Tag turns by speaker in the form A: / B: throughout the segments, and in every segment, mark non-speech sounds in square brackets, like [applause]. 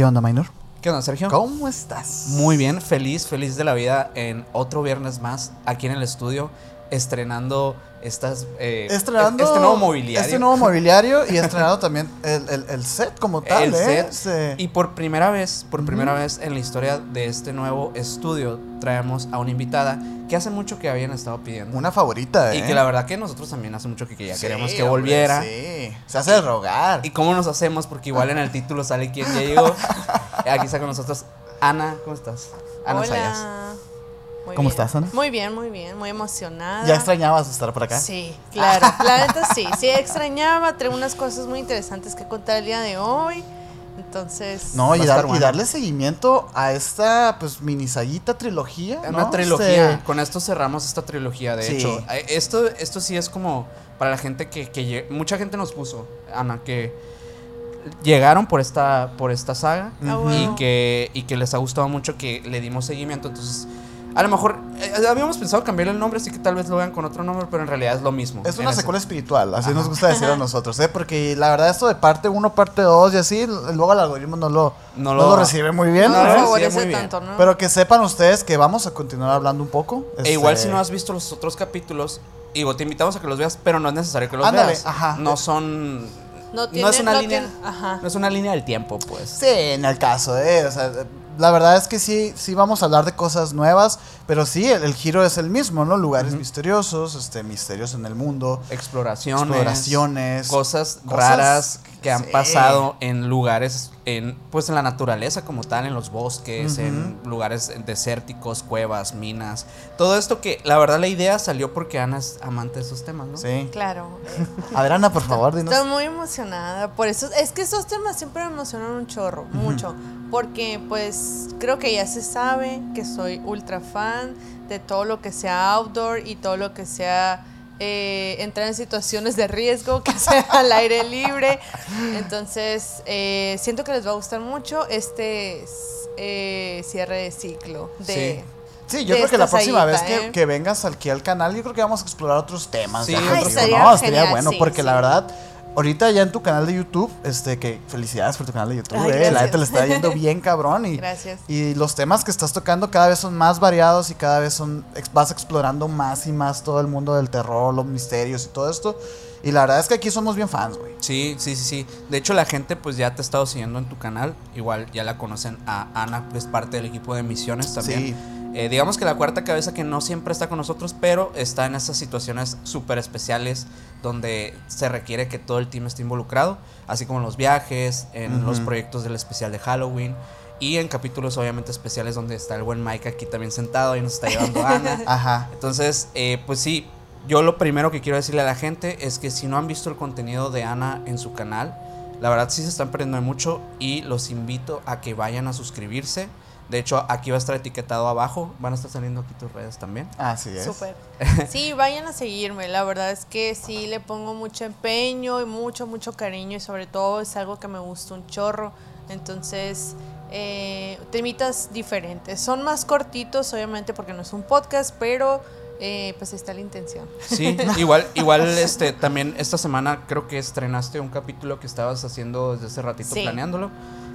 A: ¿Qué onda, Minor?
B: ¿Qué onda, Sergio?
A: ¿Cómo estás?
B: Muy bien, feliz, feliz de la vida en otro viernes más aquí en el estudio, estrenando estas. eh,
A: Estrenando
B: Este nuevo mobiliario.
A: Este nuevo mobiliario y estrenando también el, el- el set como tal,
B: el
A: ¿eh?
B: set.
A: Sí.
B: Y por primera vez, por primera vez en la historia de este nuevo estudio, traemos a una invitada que hace mucho que habían estado pidiendo.
A: Una favorita, ¿eh?
B: Y que la verdad que nosotros también hace mucho que, que ya
A: Sí,
B: queríamos que
A: hombre,
B: volviera.
A: Sí, se hace rogar.
B: ¿Y cómo nos hacemos? Porque igual en el título sale quién ya llegó. [laughs] Aquí está con nosotros Ana, ¿cómo estás? Ana Sayas.
C: Muy
A: ¿Cómo
C: bien.
A: estás, Ana?
C: Muy bien, muy bien, muy emocionada.
A: ¿Ya extrañabas estar por acá?
C: Sí, claro. [laughs] La neta sí, sí extrañaba, traigo unas cosas muy interesantes que contar el día de hoy. Entonces,
A: No, y, dar- darle seguimiento a esta, pues, mini saguita trilogía.
B: Una
A: ¿no?
B: trilogía.
A: Este,
B: Con esto cerramos esta trilogía, de
A: Sí.
B: hecho. Eh, Esto, esto sí es como para la gente que, que mucha gente nos puso, Ana, que llegaron por esta, por esta saga
C: Ah,
B: y que, y que les ha gustado mucho que le dimos seguimiento. Entonces, a lo mejor eh, habíamos pensado cambiarle el nombre, así que tal vez lo vean con otro nombre, pero en realidad es lo mismo.
A: Es una
B: ese-
A: secuela espiritual, así
B: Ajá.
A: nos gusta decir a [laughs] nosotros, ¿eh? Porque la verdad esto de parte 1, parte 2 y así, luego el algoritmo no lo,
B: No
A: no
B: lo-
A: recibe muy bien.
B: No
C: no
A: ¿no?
B: recibe
C: favorece
B: muy bien.
C: tanto, ¿no?
A: Pero que sepan ustedes que vamos a continuar hablando un poco.
B: E igual
A: este,
B: si no has visto los otros capítulos, digo, te invitamos a que los veas, pero no es necesario que los
A: Ándale,
B: veas.
A: ajá.
B: No son...
C: no,
B: no
C: tiene,
B: es una
C: no
B: línea-
C: tiene- ajá.
B: No es una línea del tiempo, pues.
A: Sí, en el caso, ¿eh? O sea, la verdad es que sí, sí vamos a hablar de cosas nuevas, pero sí, el, el giro es el mismo, ¿no? Lugares
B: Ujú.
A: misteriosos, este, misterios en el mundo,
B: Exploraciones.
A: exploraciones.
B: Cosas,
A: cosas-
B: raras que han
A: sí.
B: pasado en lugares, en, pues en la naturaleza como tal, en los bosques, en lugares desérticos, cuevas, minas. Todo esto que, la verdad, la idea salió porque Ana es amante de esos temas, ¿no?
A: Sí.
C: Claro.
A: A ver, Ana, por favor, dinos.
C: Estoy muy emocionada. Por eso, es que esos temas siempre me emocionan un chorro, mucho. Porque, pues, creo que ya se sabe que soy ultra fan de todo lo que sea outdoor y todo lo que sea eh, entrar en situaciones de riesgo, que sea [laughs] al aire libre. Entonces, eh, siento que les va a gustar mucho este eh, cierre de ciclo. De,
A: Sí, yo
C: de
A: creo que la próxima vez que,
C: ¿eh?
A: que vengas aquí al canal, yo creo que vamos a explorar otros temas.
B: Sí,
A: ya
B: Ay,
C: estaría
A: no, estaría
C: genial,
A: bueno,
C: sí,
A: porque la
C: sí.
A: verdad, ahorita ya en tu canal de YouTube, este, que felicidades por tu canal de YouTube,
C: Ay,
A: eh, la neta le está yendo bien [laughs] cabrón y,
C: Gracias.
A: y los temas que estás tocando cada vez son más variados y cada vez son vas explorando más y más todo el mundo del terror, los misterios y todo esto. Y la verdad es que aquí somos bien fans, güey.
B: Sí, sí, sí, sí. De hecho, la gente pues ya te ha estado siguiendo en tu canal. Igual ya la conocen a Ana, pues parte del equipo de misiones también.
A: Sí.
B: Eh, digamos que la cuarta cabeza que no siempre está con nosotros, pero está en esas situaciones súper especiales donde se requiere que todo el team esté involucrado, así como en los viajes, en los proyectos del especial de Halloween y en capítulos obviamente especiales donde está el buen Mike aquí también sentado y nos está llevando [laughs] Ana.
A: Ajá.
B: Entonces, eh, pues sí, yo lo primero que quiero decirle a la gente es que si no han visto el contenido de Ana en su canal, la verdad sí se están perdiendo de mucho y los invito a que vayan a suscribirse. De hecho, aquí va a estar etiquetado abajo, van a estar saliendo aquí tus redes también.
A: Así es.
C: Súper. [laughs] Sí, vayan a seguirme. La verdad es que sí le pongo mucho empeño y mucho, mucho cariño y sobre todo es algo que me gusta un chorro. Entonces, eh, temitas diferentes. Son más cortitos, obviamente, porque no es un podcast, pero eh, pues está la intención.
B: Sí, [laughs] igual, igual este también esta semana creo que estrenaste un capítulo que estabas haciendo desde hace ratito
C: Sí.
B: planeándolo.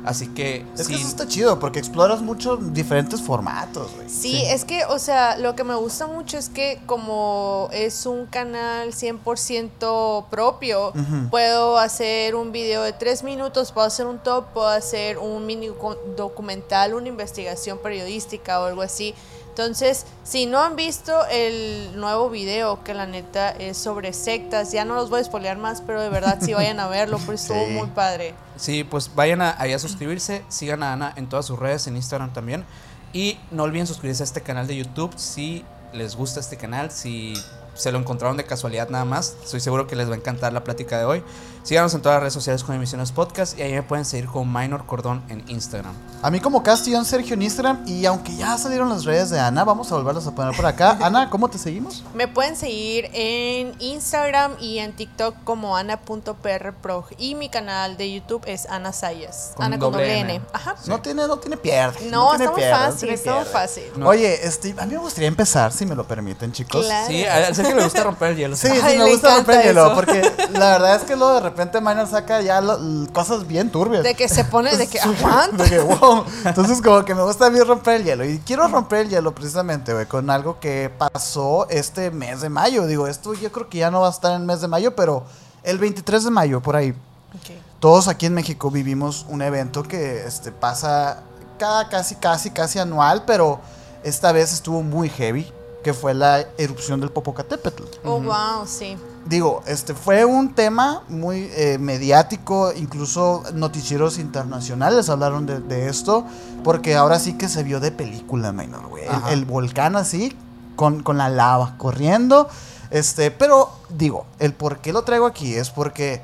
B: Así que
A: Es
B: sí,
A: que eso está chido porque exploras mucho diferentes formatos, güey.
C: Sí, es que, o sea, lo que me gusta mucho es que como es un canal 100% propio, puedo hacer un video de tres minutos, puedo hacer un top, puedo hacer un mini documental, una investigación periodística o algo así. Entonces, si no han visto el nuevo video, que la neta es sobre sectas, ya no los voy a spoilear más, pero de verdad sí vayan a verlo, [laughs] porque estuvo
A: Sí.
C: muy padre.
B: Sí, pues vayan a, ahí a suscribirse, sigan a Ana en todas sus redes, en Instagram también. Y no olviden suscribirse a este canal de YouTube si les gusta este canal, si se lo encontraron de casualidad nada más. Estoy seguro que les va a encantar la plática de hoy. Síganos en todas las redes sociales con Emisiones Podcast y ahí me pueden seguir con Minor Cordón en Instagram.
A: A mí como Castillón Sergio en Instagram y aunque ya salieron las redes de Ana, vamos a volverlas a poner por acá. [laughs] Ana, ¿cómo te seguimos?
C: Me pueden seguir en Instagram y en TikTok como ana.prprog y mi canal de YouTube es Ana Sayas.
B: Con
C: Ana con
B: doble N.
C: N. Ajá.
A: No tiene, no tiene pierde.
C: No,
A: tiene
C: está muy
A: pierde, no
C: fácil, está muy fácil.
B: No.
A: Oye, este, a mí me gustaría empezar, si me lo permiten, chicos.
C: Claro.
B: Sí, al que le gusta romper el hielo.
A: Sí,
C: Ay,
A: sí, me gusta romper el hielo, porque la verdad es que luego de repente Minor saca ya lo- cosas bien turbias.
C: De que se pone, de que [laughs] aguanta.
A: De que, wow. Entonces, como que me gusta a mí romper el hielo. Y quiero romper el hielo precisamente, güey, con algo que pasó este mes de mayo. Digo, esto yo creo que ya no va a estar en el mes de mayo, pero el 23 de mayo, por ahí.
C: Ok.
A: Todos aquí en México vivimos un evento que este, pasa cada casi, casi, casi anual, pero esta vez estuvo muy heavy, que fue la erupción del Popocatépetl.
C: Oh, wow, sí.
A: Digo, este fue un tema muy eh, mediático, incluso noticieros internacionales hablaron de, de esto, porque ahora sí que se vio de película, menor, güey. El, el volcán así, con, con la lava corriendo. Este, pero digo, el por qué lo traigo aquí es porque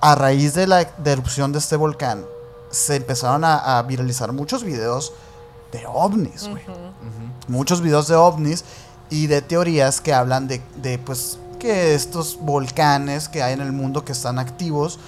A: a raíz de la de erupción de este volcán se empezaron a, a viralizar muchos videos de ovnis, güey
C: Ujú.
A: Muchos videos de ovnis y de teorías que hablan de, de, pues que estos volcanes que hay en el mundo que están activos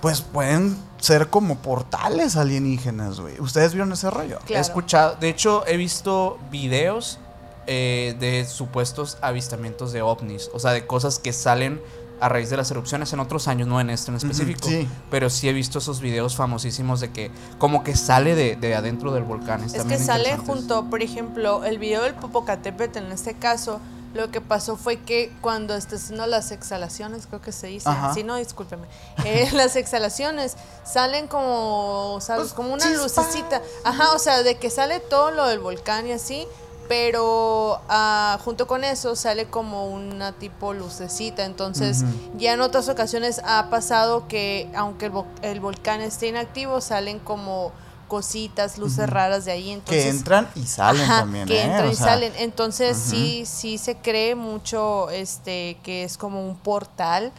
A: pues pueden ser como portales alienígenas, güey. ¿Ustedes vieron ese rollo?
B: He escuchado, de hecho, he visto videos eh, de supuestos avistamientos de ovnis, o sea, de cosas que salen a raíz de las erupciones en otros años, no en este en específico.
A: sí.
B: Pero sí he visto esos videos famosísimos de que como que sale de, de adentro del volcán.
C: Es
B: están
C: que sale junto, por ejemplo, el video del Popocatépetl en este caso, lo que pasó fue que cuando está haciendo las exhalaciones, creo que se dice,
A: Ajá.
C: si no, discúlpeme, eh, [laughs] las exhalaciones salen como, ¿sabes?
A: Pues,
C: como una
A: chispa.
C: lucecita, ajá, o sea, de que sale todo lo del volcán y así, pero ah, junto con eso sale como una tipo lucecita, entonces ya en otras ocasiones ha pasado que aunque el, vo- el volcán esté inactivo, salen como cositas, luces raras de ahí, entonces...
A: que entran y salen
C: Ajá,
A: también,
C: que
A: ¿eh?
C: entran
A: O
C: y
A: sea,
C: salen. Entonces sí, sí se cree mucho este que es como un portal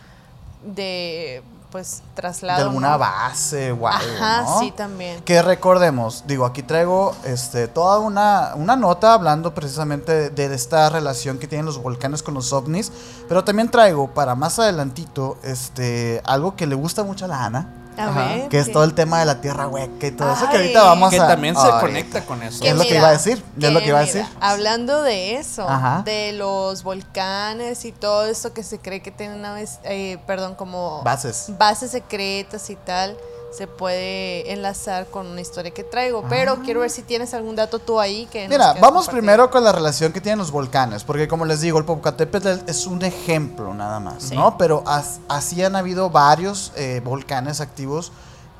C: de pues traslado.
A: de alguna
C: ¿no?
A: base o algo,
C: Ajá,
A: ¿no?
C: sí también.
A: Que recordemos, digo, aquí traigo este, toda una, una nota hablando precisamente de, de esta relación que tienen los volcanes con los ovnis, pero también traigo para más adelantito este, algo que le gusta mucho a la Ana,
B: Ajá,
A: que es
C: ¿qué?
A: todo el tema de la tierra hueca y todo eso, que ahorita vamos
B: Que
A: a...
B: también se
A: Ay,
B: conecta con eso.
C: Que
A: Es lo que iba a decir, es lo que iba a
C: mira,
A: decir.
C: Hablando de eso,
A: Ajá.
C: de los volcanes y todo esto que se cree que tienen una vez, eh, perdón, como
A: Bases.
C: bases secretas y tal, se puede enlazar con una historia que traigo. Pero quiero ver si tienes algún dato tú ahí que
A: Mira, vamos
C: compartir.
A: primero con la relación que tienen los volcanes, porque como les digo, el Popocatépetl es un ejemplo nada más,
C: Sí.
A: ¿no? Pero as- así han habido varios eh, volcanes activos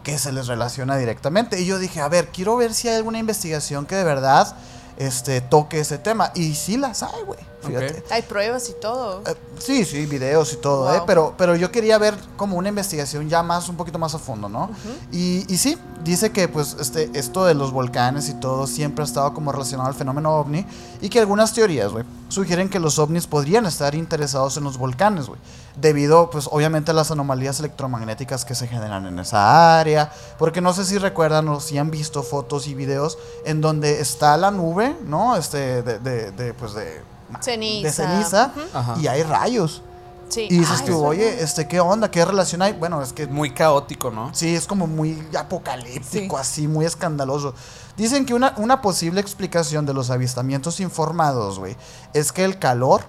A: que se les relaciona directamente. Y yo dije, a ver, quiero ver si hay alguna investigación que de verdad este, toque ese tema. Y sí las hay, güey. Fíjate.
C: Hay pruebas y todo.
A: Eh, sí, sí, videos y todo, ¿eh? Pero, pero yo quería ver como una investigación ya más, un poquito más a fondo, ¿no? y, y sí, dice que pues este, esto de los volcanes y todo siempre ha estado como relacionado al fenómeno ovni y que algunas teorías, güey, sugieren que los ovnis podrían estar interesados en los volcanes, güey. Debido, pues, obviamente a las anomalías electromagnéticas que se generan en esa área. Porque no sé si recuerdan o si han visto fotos y videos en donde está la nube, ¿no? Este, de, de, de, pues, de...
C: Ceniza.
A: De ceniza y hay rayos.
C: Sí.
A: Y dices
C: Ay,
A: tú, oye, este, ¿qué onda? ¿Qué relación hay? Bueno, es que
B: Muy caótico, ¿no?
A: sí, es como muy apocalíptico,
C: Sí.
A: así, muy escandaloso. Dicen que una, una posible explicación de los avistamientos informados, güey, es que el calor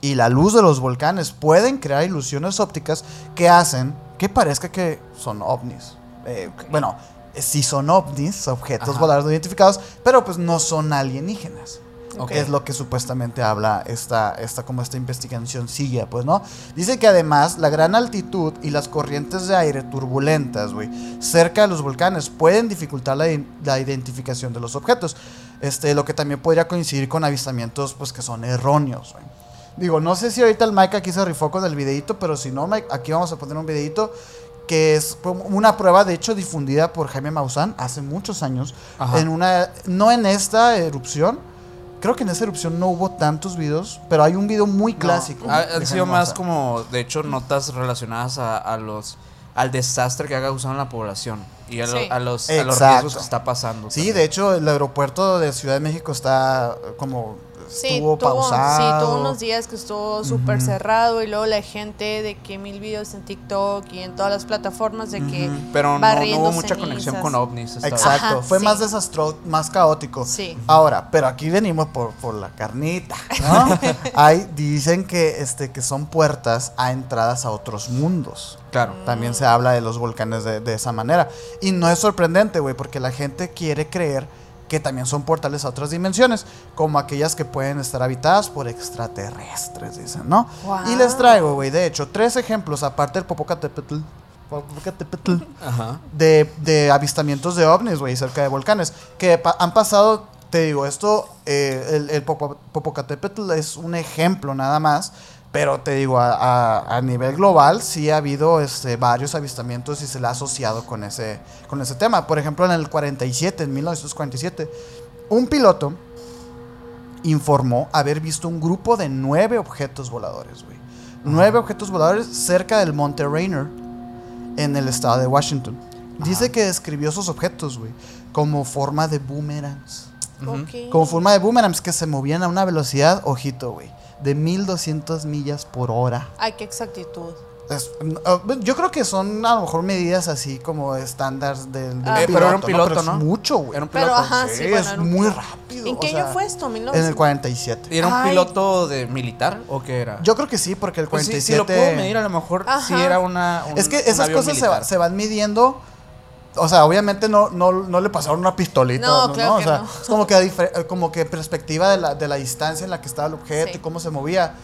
A: y la luz de los volcanes pueden crear ilusiones ópticas que hacen que parezca que son ovnis. Eh, Bueno, eh, sí son ovnis, objetos
B: Ajá.
A: voladores no identificados, pero pues no son alienígenas.
B: Ok.
A: Es lo que supuestamente habla esta, esta, como esta investigación sigue, pues, ¿no? Dice que además la gran altitud y las corrientes de aire turbulentas, güey, cerca de los volcanes pueden dificultar la, la identificación de los objetos. Este, lo que también podría coincidir con avistamientos, pues, que son erróneos, güey. Digo, no sé si ahorita el Mike aquí se rifó con el videito, pero si no, Mike, aquí vamos a poner un videito que es una prueba, de hecho, difundida por Jaime Maussan hace muchos años,
B: Ajá.
A: en una, no en esta erupción, creo que en esa erupción no hubo tantos videos, pero hay un video muy clásico.
B: Ha- han sido más como, de hecho, notas relacionadas a, a los al desastre que ha causado en la población y a, lo-
C: Sí.
B: a los, a los riesgos que está pasando.
A: Sí,
B: también.
A: de hecho, el aeropuerto de Ciudad de México está como
C: Sí,
A: estuvo
C: tuvo,
A: pausado.
C: sí, tuvo unos días que estuvo súper cerrado y luego la gente de que mil videos en TikTok y en todas las plataformas de que
B: Pero no, no hubo mucha conexión con ovnis.
A: Exacto,
C: Ajá,
A: fue
C: sí.
A: más desastroso, más caótico.
C: Sí.
A: Ahora, pero aquí venimos por, por la carnita, ¿no? [laughs] Hay, dicen que, este, que son puertas a entradas a otros mundos.
B: Claro.
A: También se habla de los volcanes de, de esa manera. Y no es sorprendente, güey, porque la gente quiere creer que también son portales a otras dimensiones, como aquellas que pueden estar habitadas por extraterrestres, dicen, ¿no?
C: Wow.
A: Y les traigo, güey, de hecho, tres ejemplos, aparte del Popocatépetl,
B: Ajá.
A: de, de avistamientos de ovnis, güey, cerca de volcanes, que pa- han pasado, te digo, esto, eh, el, el Popo- Popocatépetl es un ejemplo nada más, pero te digo, a, a- a nivel global sí ha habido este, varios avistamientos y se le ha asociado con ese, con ese tema. Por ejemplo, en el 47, en 1947, un piloto informó haber visto un grupo de nueve objetos voladores, güey. Nueve objetos voladores cerca del Monte Rainier, en el estado de Washington. Dice que describió esos objetos, güey, como forma de boomerangs.
C: Ok.
A: Como forma de boomerangs que se movían a una velocidad, ojito, güey, de 1200 millas por hora.
C: Ay, qué exactitud.
A: Es- uh, yo creo que son a lo mejor medidas así como estándares del, del
C: Ah.
B: Eh, pero era un piloto,
A: Pero es
B: ¿no?
A: mucho, güey.
B: Era un
C: Pero
B: piloto.
C: ajá,
A: Sí,
C: sí, bueno,
A: es muy
C: piloto.
A: rápido.
C: ¿En
A: o
C: qué
A: sea,
C: año fue esto?
A: En el
C: 1900.
A: 47.
B: ¿Y era un
C: Ay.
B: piloto de militar o qué era?
A: Yo creo que sí, porque el
B: Pues sí,
A: 47...
B: si lo puedo medir, a lo mejor sí
C: Ajá.
B: era una. un-
A: Es que
B: un
A: esas
B: avión
A: cosas se, va- se van midiendo. O sea, obviamente no, no, no le pasaron una pistolita.
C: No,
A: No,
C: claro
A: O
C: que
A: sea,
C: no.
A: es como que, como que perspectiva de la, de la distancia en la que estaba el objeto
C: Sí.
A: y cómo se movía.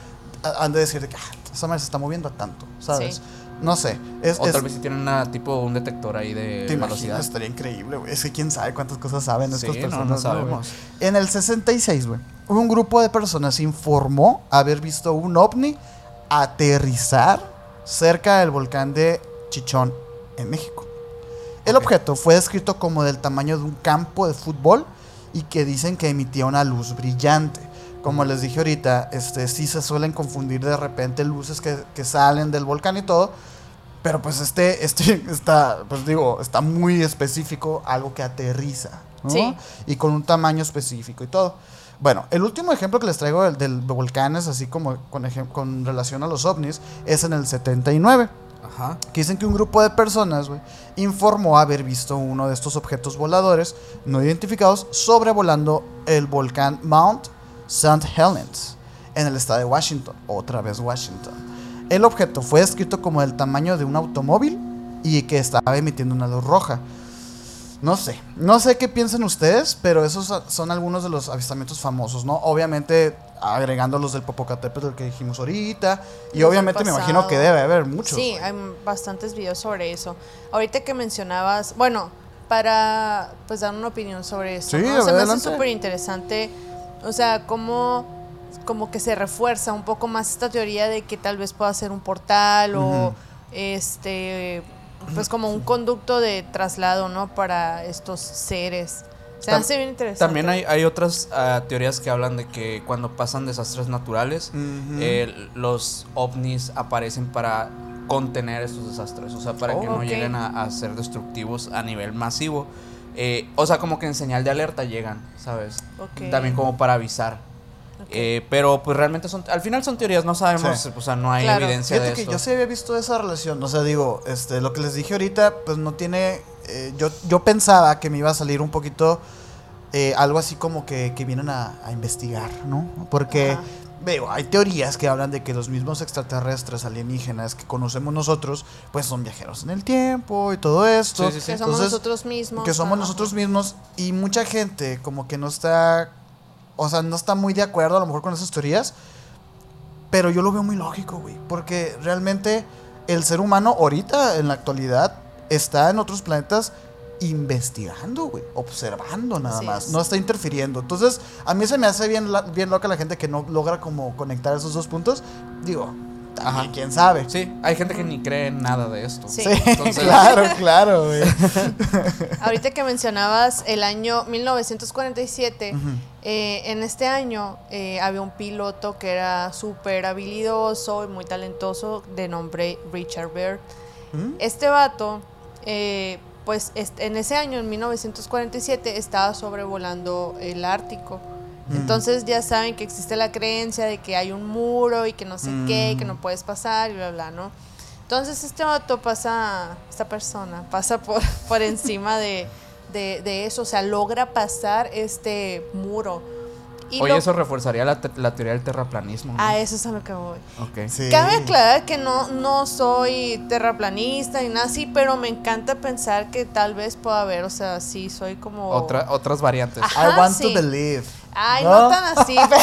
A: Han de decir de que ah, esa madre se está moviendo a tanto, ¿sabes?
C: Sí.
A: No sé. Es,
B: O
A: es-
B: tal vez si tienen una, tipo un detector ahí de
A: te
B: velocidad.
A: estaría increíble, güey. Es que quién sabe cuántas cosas saben estas
B: Sí, no,
A: personas.
B: no sabemos.
A: En el 66, güey, un grupo de personas informó haber visto un ovni aterrizar cerca del volcán de Chichón, en México. El objeto fue descrito como del tamaño de un campo de fútbol y que dicen que emitía una luz brillante. Como les dije ahorita, este, sí se suelen confundir de repente luces que, que salen del volcán y todo, pero pues este, este [laughs] está, pues digo, está muy específico, algo que aterriza, ¿no?
C: Sí.
A: Y con un tamaño específico y todo. Bueno, el último ejemplo que les traigo del, del volcanes, así como con, con relación a los ovnis, es en el 79 Que dicen que un grupo de personas, informó haber visto uno de estos objetos voladores no identificados sobrevolando el volcán Mount St. Helens en el estado de Washington, otra vez Washington. El objeto fue descrito como del tamaño de un automóvil y que estaba emitiendo una luz roja. No sé, no sé qué piensan ustedes, pero esos son- algunos de los avistamientos famosos, ¿no? Obviamente agregando los del Popocatépetl que dijimos ahorita y
C: Los
A: obviamente me imagino que debe haber muchos.
C: Sí, hay bastantes videos sobre eso. Ahorita que mencionabas, bueno, para pues dar una opinión sobre eso,
A: Sí,
C: ¿no? se me hace súper interesante, o sea, cómo como que se refuerza un poco más esta teoría de que tal vez pueda ser un portal o este pues como un conducto de traslado, ¿no? Para estos seres. Se hace bien interesante.
B: También hay, hay otras ah, teorías que hablan de que cuando pasan desastres naturales, eh, los ovnis aparecen para contener estos desastres, o sea, para que
C: Oh,
B: no lleguen a, a ser destructivos a nivel masivo. Eh, o sea, como que en señal de alerta llegan, ¿sabes? También como para avisar. Eh, pero pues realmente son, al final son teorías, no sabemos,
A: Sí.
B: o sea, no hay
C: Claro.
B: evidencia
A: Fíjate
B: de
A: que
B: eso.
A: yo sí había visto esa relación. O sea, digo, este, lo que les dije ahorita, pues no tiene. eh, yo, yo pensaba que me iba a salir un poquito eh, algo así como que, que vienen a, a investigar, ¿no? Porque,
C: Ajá.
A: veo, hay teorías que hablan de que los mismos extraterrestres alienígenas que conocemos nosotros, pues son viajeros en el tiempo y todo esto.
B: Sí, sí, sí.
C: que somos
A: Entonces,
C: nosotros mismos.
A: que somos nosotros mismos y mucha gente como que no está, o sea, no está muy de acuerdo a lo mejor con esas teorías, pero yo lo veo muy lógico, güey, porque realmente el ser humano ahorita, en la actualidad, está en otros planetas investigando, güey, observando nada
C: Así
A: más,
C: es.
A: no está interfiriendo. Entonces, a mí se me hace bien, bien loca la gente que no logra como conectar esos dos puntos. Digo, también,
B: Ajá.
A: quién sabe.
B: Sí, hay gente que ni cree en nada de esto.
C: Sí.
A: Sí, [laughs]
B: Entonces-
A: claro, [laughs] claro, güey. [laughs]
C: Ahorita que mencionabas el año 1947,
A: Ujú.
C: eh, en este año eh, había un piloto que era súper habilidoso y muy talentoso de nombre Richard Byrd.
A: ¿Mm?
C: Este vato, eh, pues est- en ese año, en 1947, estaba sobrevolando el Ártico. Entonces ya saben que existe la creencia de que hay un muro y que no sé qué, que no puedes pasar y bla, bla, ¿no? Entonces este vato pasa, esta persona pasa por, [laughs] por encima de, de, de eso, o sea, logra pasar este muro. Y
B: Oye,
C: lo-
B: eso reforzaría la, te- la teoría del terraplanismo. ¿no?
C: A eso es a lo que voy.
B: Ok.
A: Sí.
C: Cabe aclarar que no, no soy terraplanista ni nada así, pero me encanta pensar que tal vez pueda haber, o sea, sí, soy como...
B: Otra, otras variantes.
C: Ajá.
A: I want
C: sí.
A: to believe.
C: Ay,
A: ¿No?
C: no, tan así. [laughs] Pero,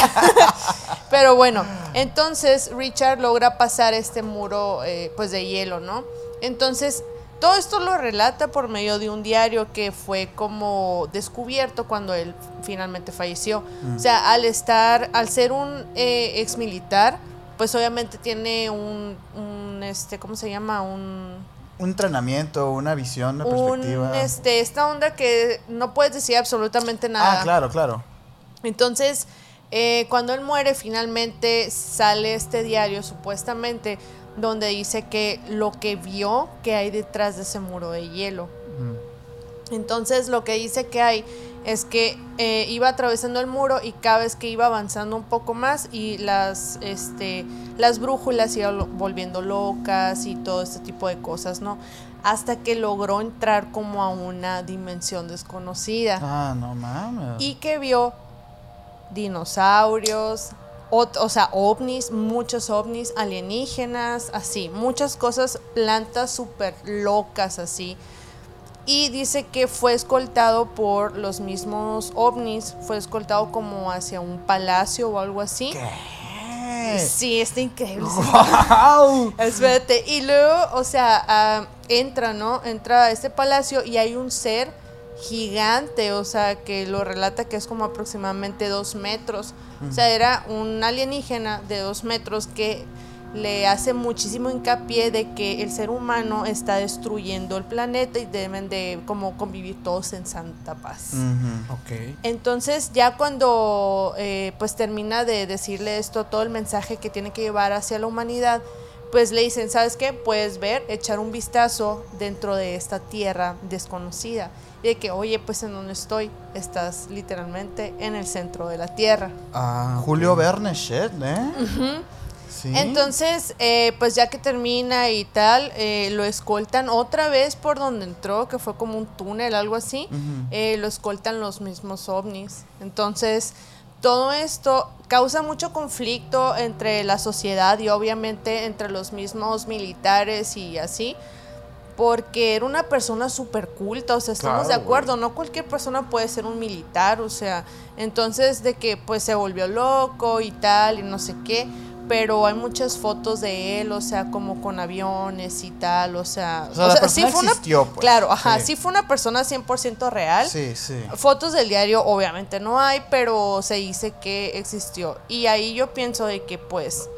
C: pero bueno, entonces Richard logra pasar este muro eh, pues de hielo, ¿no? Entonces, todo esto lo relata por medio de un diario que fue como descubierto cuando él finalmente falleció. O sea, al estar, al ser un eh, ex militar, pues obviamente tiene un, un, este, ¿cómo se llama? Un,
A: Un entrenamiento, una visión, una
C: un,
A: perspectiva.
C: este, esta onda que no puedes decir absolutamente nada.
A: Ah, claro, claro.
C: Entonces, eh, cuando él muere, finalmente sale este diario, supuestamente, donde dice que lo que vio que hay detrás de ese muro de hielo. Entonces, lo que dice que hay es que eh, iba atravesando el muro y cada vez que iba avanzando un poco más y las, este, las brújulas iban volviendo locas y todo este tipo de cosas, ¿no? Hasta que logró entrar como a una dimensión desconocida
A: Ah, no mames.
C: y que vio dinosaurios, o sea, ovnis, muchos ovnis, alienígenas, así, muchas cosas, plantas súper locas así. Y dice que fue escoltado por los mismos ovnis, fue escoltado como hacia un palacio o algo así.
A: ¿Qué?
C: Sí, está increíble.
A: ¡Wow! [laughs]
C: Espérate. Y luego, o sea, ah, entra, ¿no? Entra a este palacio y hay un ser gigante, o sea, que lo relata que es como aproximadamente dos metros. O sea, era un alienígena de dos metros que le hace muchísimo hincapié de que el ser humano está destruyendo el planeta y deben de como convivir todos en santa paz.
A: Ujú.
B: Ok.
C: Entonces ya cuando eh, pues termina de decirle esto, todo el mensaje que tiene que llevar hacia la humanidad, pues le dicen, ¿sabes qué? Puedes ver, echar un vistazo dentro de esta tierra desconocida. Y de que, oye, pues en donde estoy, estás literalmente en el centro de la tierra.
B: Ah.
A: Julio Verne, shit, ¿eh? Sí.
C: Entonces, eh, pues ya que termina y tal, eh, lo escoltan otra vez por donde entró, que fue como un túnel, algo así. Eh, lo escoltan los mismos ovnis. Entonces, todo esto causa mucho conflicto entre la sociedad y obviamente entre los mismos militares y así. Porque era una persona súper culta, o sea, estamos
A: Claro,
C: de acuerdo, no cualquier persona puede ser un militar, o sea, entonces de que pues se volvió loco y tal y no sé qué, pero hay muchas fotos de él, o sea, como con aviones y tal, o sea,
A: O sea,
C: fue una-
A: existió, pues.
C: claro, ajá,
A: Sí.
C: sí fue una persona 100% real.
A: Sí, sí.
C: Fotos del diario obviamente no hay, pero se dice que existió. Y ahí yo pienso de que pues,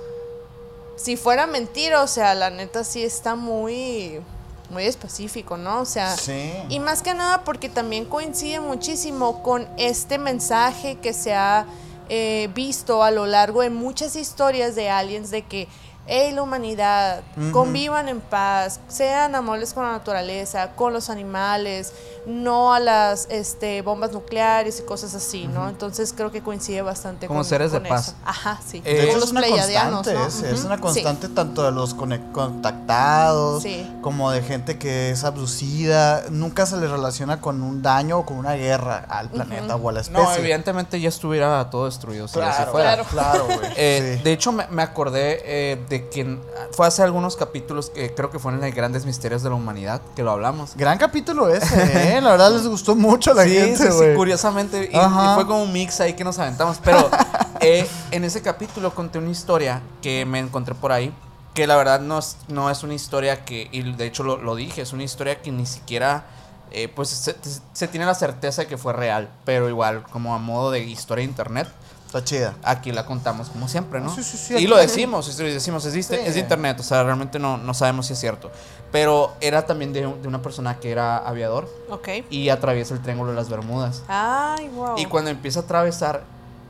C: si fuera mentira, o sea, la neta sí está muy, muy específico, ¿no? O sea,
A: Sí.
C: y más que nada porque también coincide muchísimo con este mensaje que se ha eh, visto a lo largo de muchas historias de aliens de que, hey, la humanidad, convivan en paz, sean amables con la naturaleza, con los animales, no a las este, bombas nucleares y cosas así, ¿no? Entonces creo que coincide bastante
B: Como
C: con
B: seres de
C: con
B: paz.
C: eso. Ajá, sí.
B: Eh,
A: De es
C: los
A: una
C: pleiadianos,
A: constante,
C: ¿no?
A: es, una
C: sí.
A: constante tanto de los contactados
C: Sí.
A: como de gente que es abducida. Nunca se le relaciona con un daño o con una guerra al planeta o a la especie.
B: No, evidentemente ya estuviera todo destruido si así
A: Claro,
B: fuera.
A: claro, claro, güey.
B: Eh,
A: Sí.
B: De hecho, me, me acordé eh, de que n- fue hace algunos capítulos que creo que fueron en Grandes Misterios de la Humanidad que lo hablamos.
A: Gran capítulo ese, ¿eh? La verdad les gustó mucho a la
B: sí,
A: gente,
B: sí, sí, curiosamente. Y, fue como un mix ahí que nos aventamos. Pero [laughs] eh, en ese capítulo conté una historia que me encontré por ahí. Que la verdad no es, no es una historia que, y de hecho lo, lo dije, es una historia que ni siquiera, eh, pues se, se tiene la certeza de que fue real. Pero igual, como a modo de historia de internet,
A: Está chida.
B: aquí la contamos como siempre, ¿no?
A: Sí, sí, sí,
B: y lo decimos, y lo decimos, es,
A: Sí.
B: es de internet, o sea, realmente no, no sabemos si es cierto. Pero era también de, de una persona que era aviador
C: Ok.
B: y atraviesa el Triángulo de las Bermudas.
C: Ay, wow.
B: Y cuando empieza a atravesar,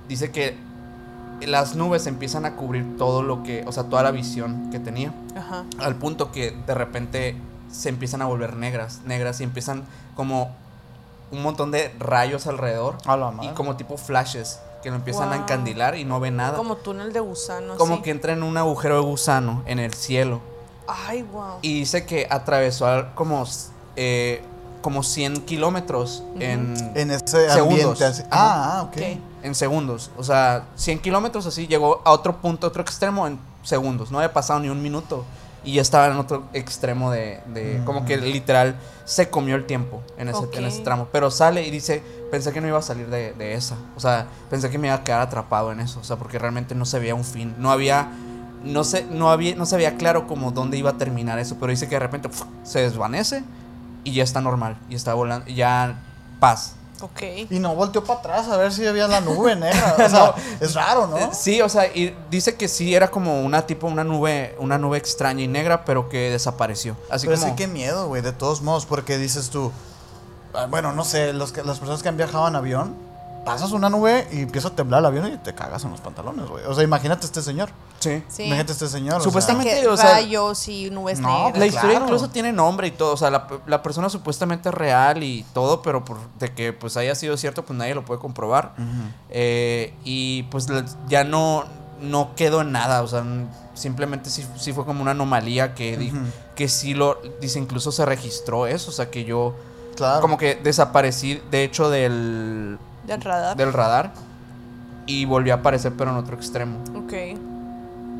B: dice que las nubes empiezan a cubrir todo lo que, o sea, toda la visión que tenía.
C: Ajá.
B: Al punto que de repente se empiezan a volver negras, negras y empiezan como un montón de rayos alrededor
A: A la madre.
B: y como tipo flashes que lo empiezan a encandilar y no ve nada. Como,
C: Como túnel de gusano. así.
B: que entra en un agujero de gusano en el cielo.
C: Ay, wow.
B: Y dice que atravesó como, eh, como 100 kilómetros en,
A: En ese
B: Segundos.
A: ambiente. Ah, ah, ok.
C: Ok.
B: en segundos. O sea, 100 kilómetros así, llegó a otro punto, otro extremo en segundos. No había pasado ni un minuto. Y ya estaba en otro extremo de... de-
A: Mm.
B: Como que literal se comió el tiempo en ese, en ese tramo. Pero sale y dice, pensé que no iba a salir de, de esa. O sea, pensé que me iba a quedar atrapado en eso. O sea, porque realmente no se veía un fin. No había... No se, no había, no se veía claro como dónde iba a terminar eso. Pero dice que de repente se desvanece y ya está normal. Y está volando. Ya paz.
C: Ok.
A: Y no volteó para atrás a ver si había la nube negra. O [laughs] sea, es raro, ¿no?
B: Eh, Sí, o sea, y dice que sí era como una tipo una nube, una nube extraña y negra, pero que desapareció. Así
A: Pero
B: como
A: sí, qué miedo, güey, de todos modos, porque dices tú, ah, bueno, no sé, los que, las personas que han viajado en avión, pasas una nube y empieza a temblar el avión y te cagas en los pantalones, güey. O sea, imagínate este señor.
B: Sí.
C: Sí.
A: Imagínate este señor. o sea,
B: Supuestamente-
C: Que
B: o sea,
C: rayos y nubes
A: no,
C: negras.
B: La historia
A: claro.
B: incluso tiene nombre y todo, o sea, la, la persona supuestamente es real y todo, pero por, de que pues haya sido cierto, pues nadie lo puede comprobar. Eh, y pues ya no, no quedó en nada, o sea, simplemente sí, sí fue como una anomalía que, que sí lo, dice, incluso se registró eso, o sea, que yo
A: Claro.
B: como que desaparecí, de hecho, del,
C: Del radar.
B: del radar y volví a aparecer pero en otro extremo.
C: Ok.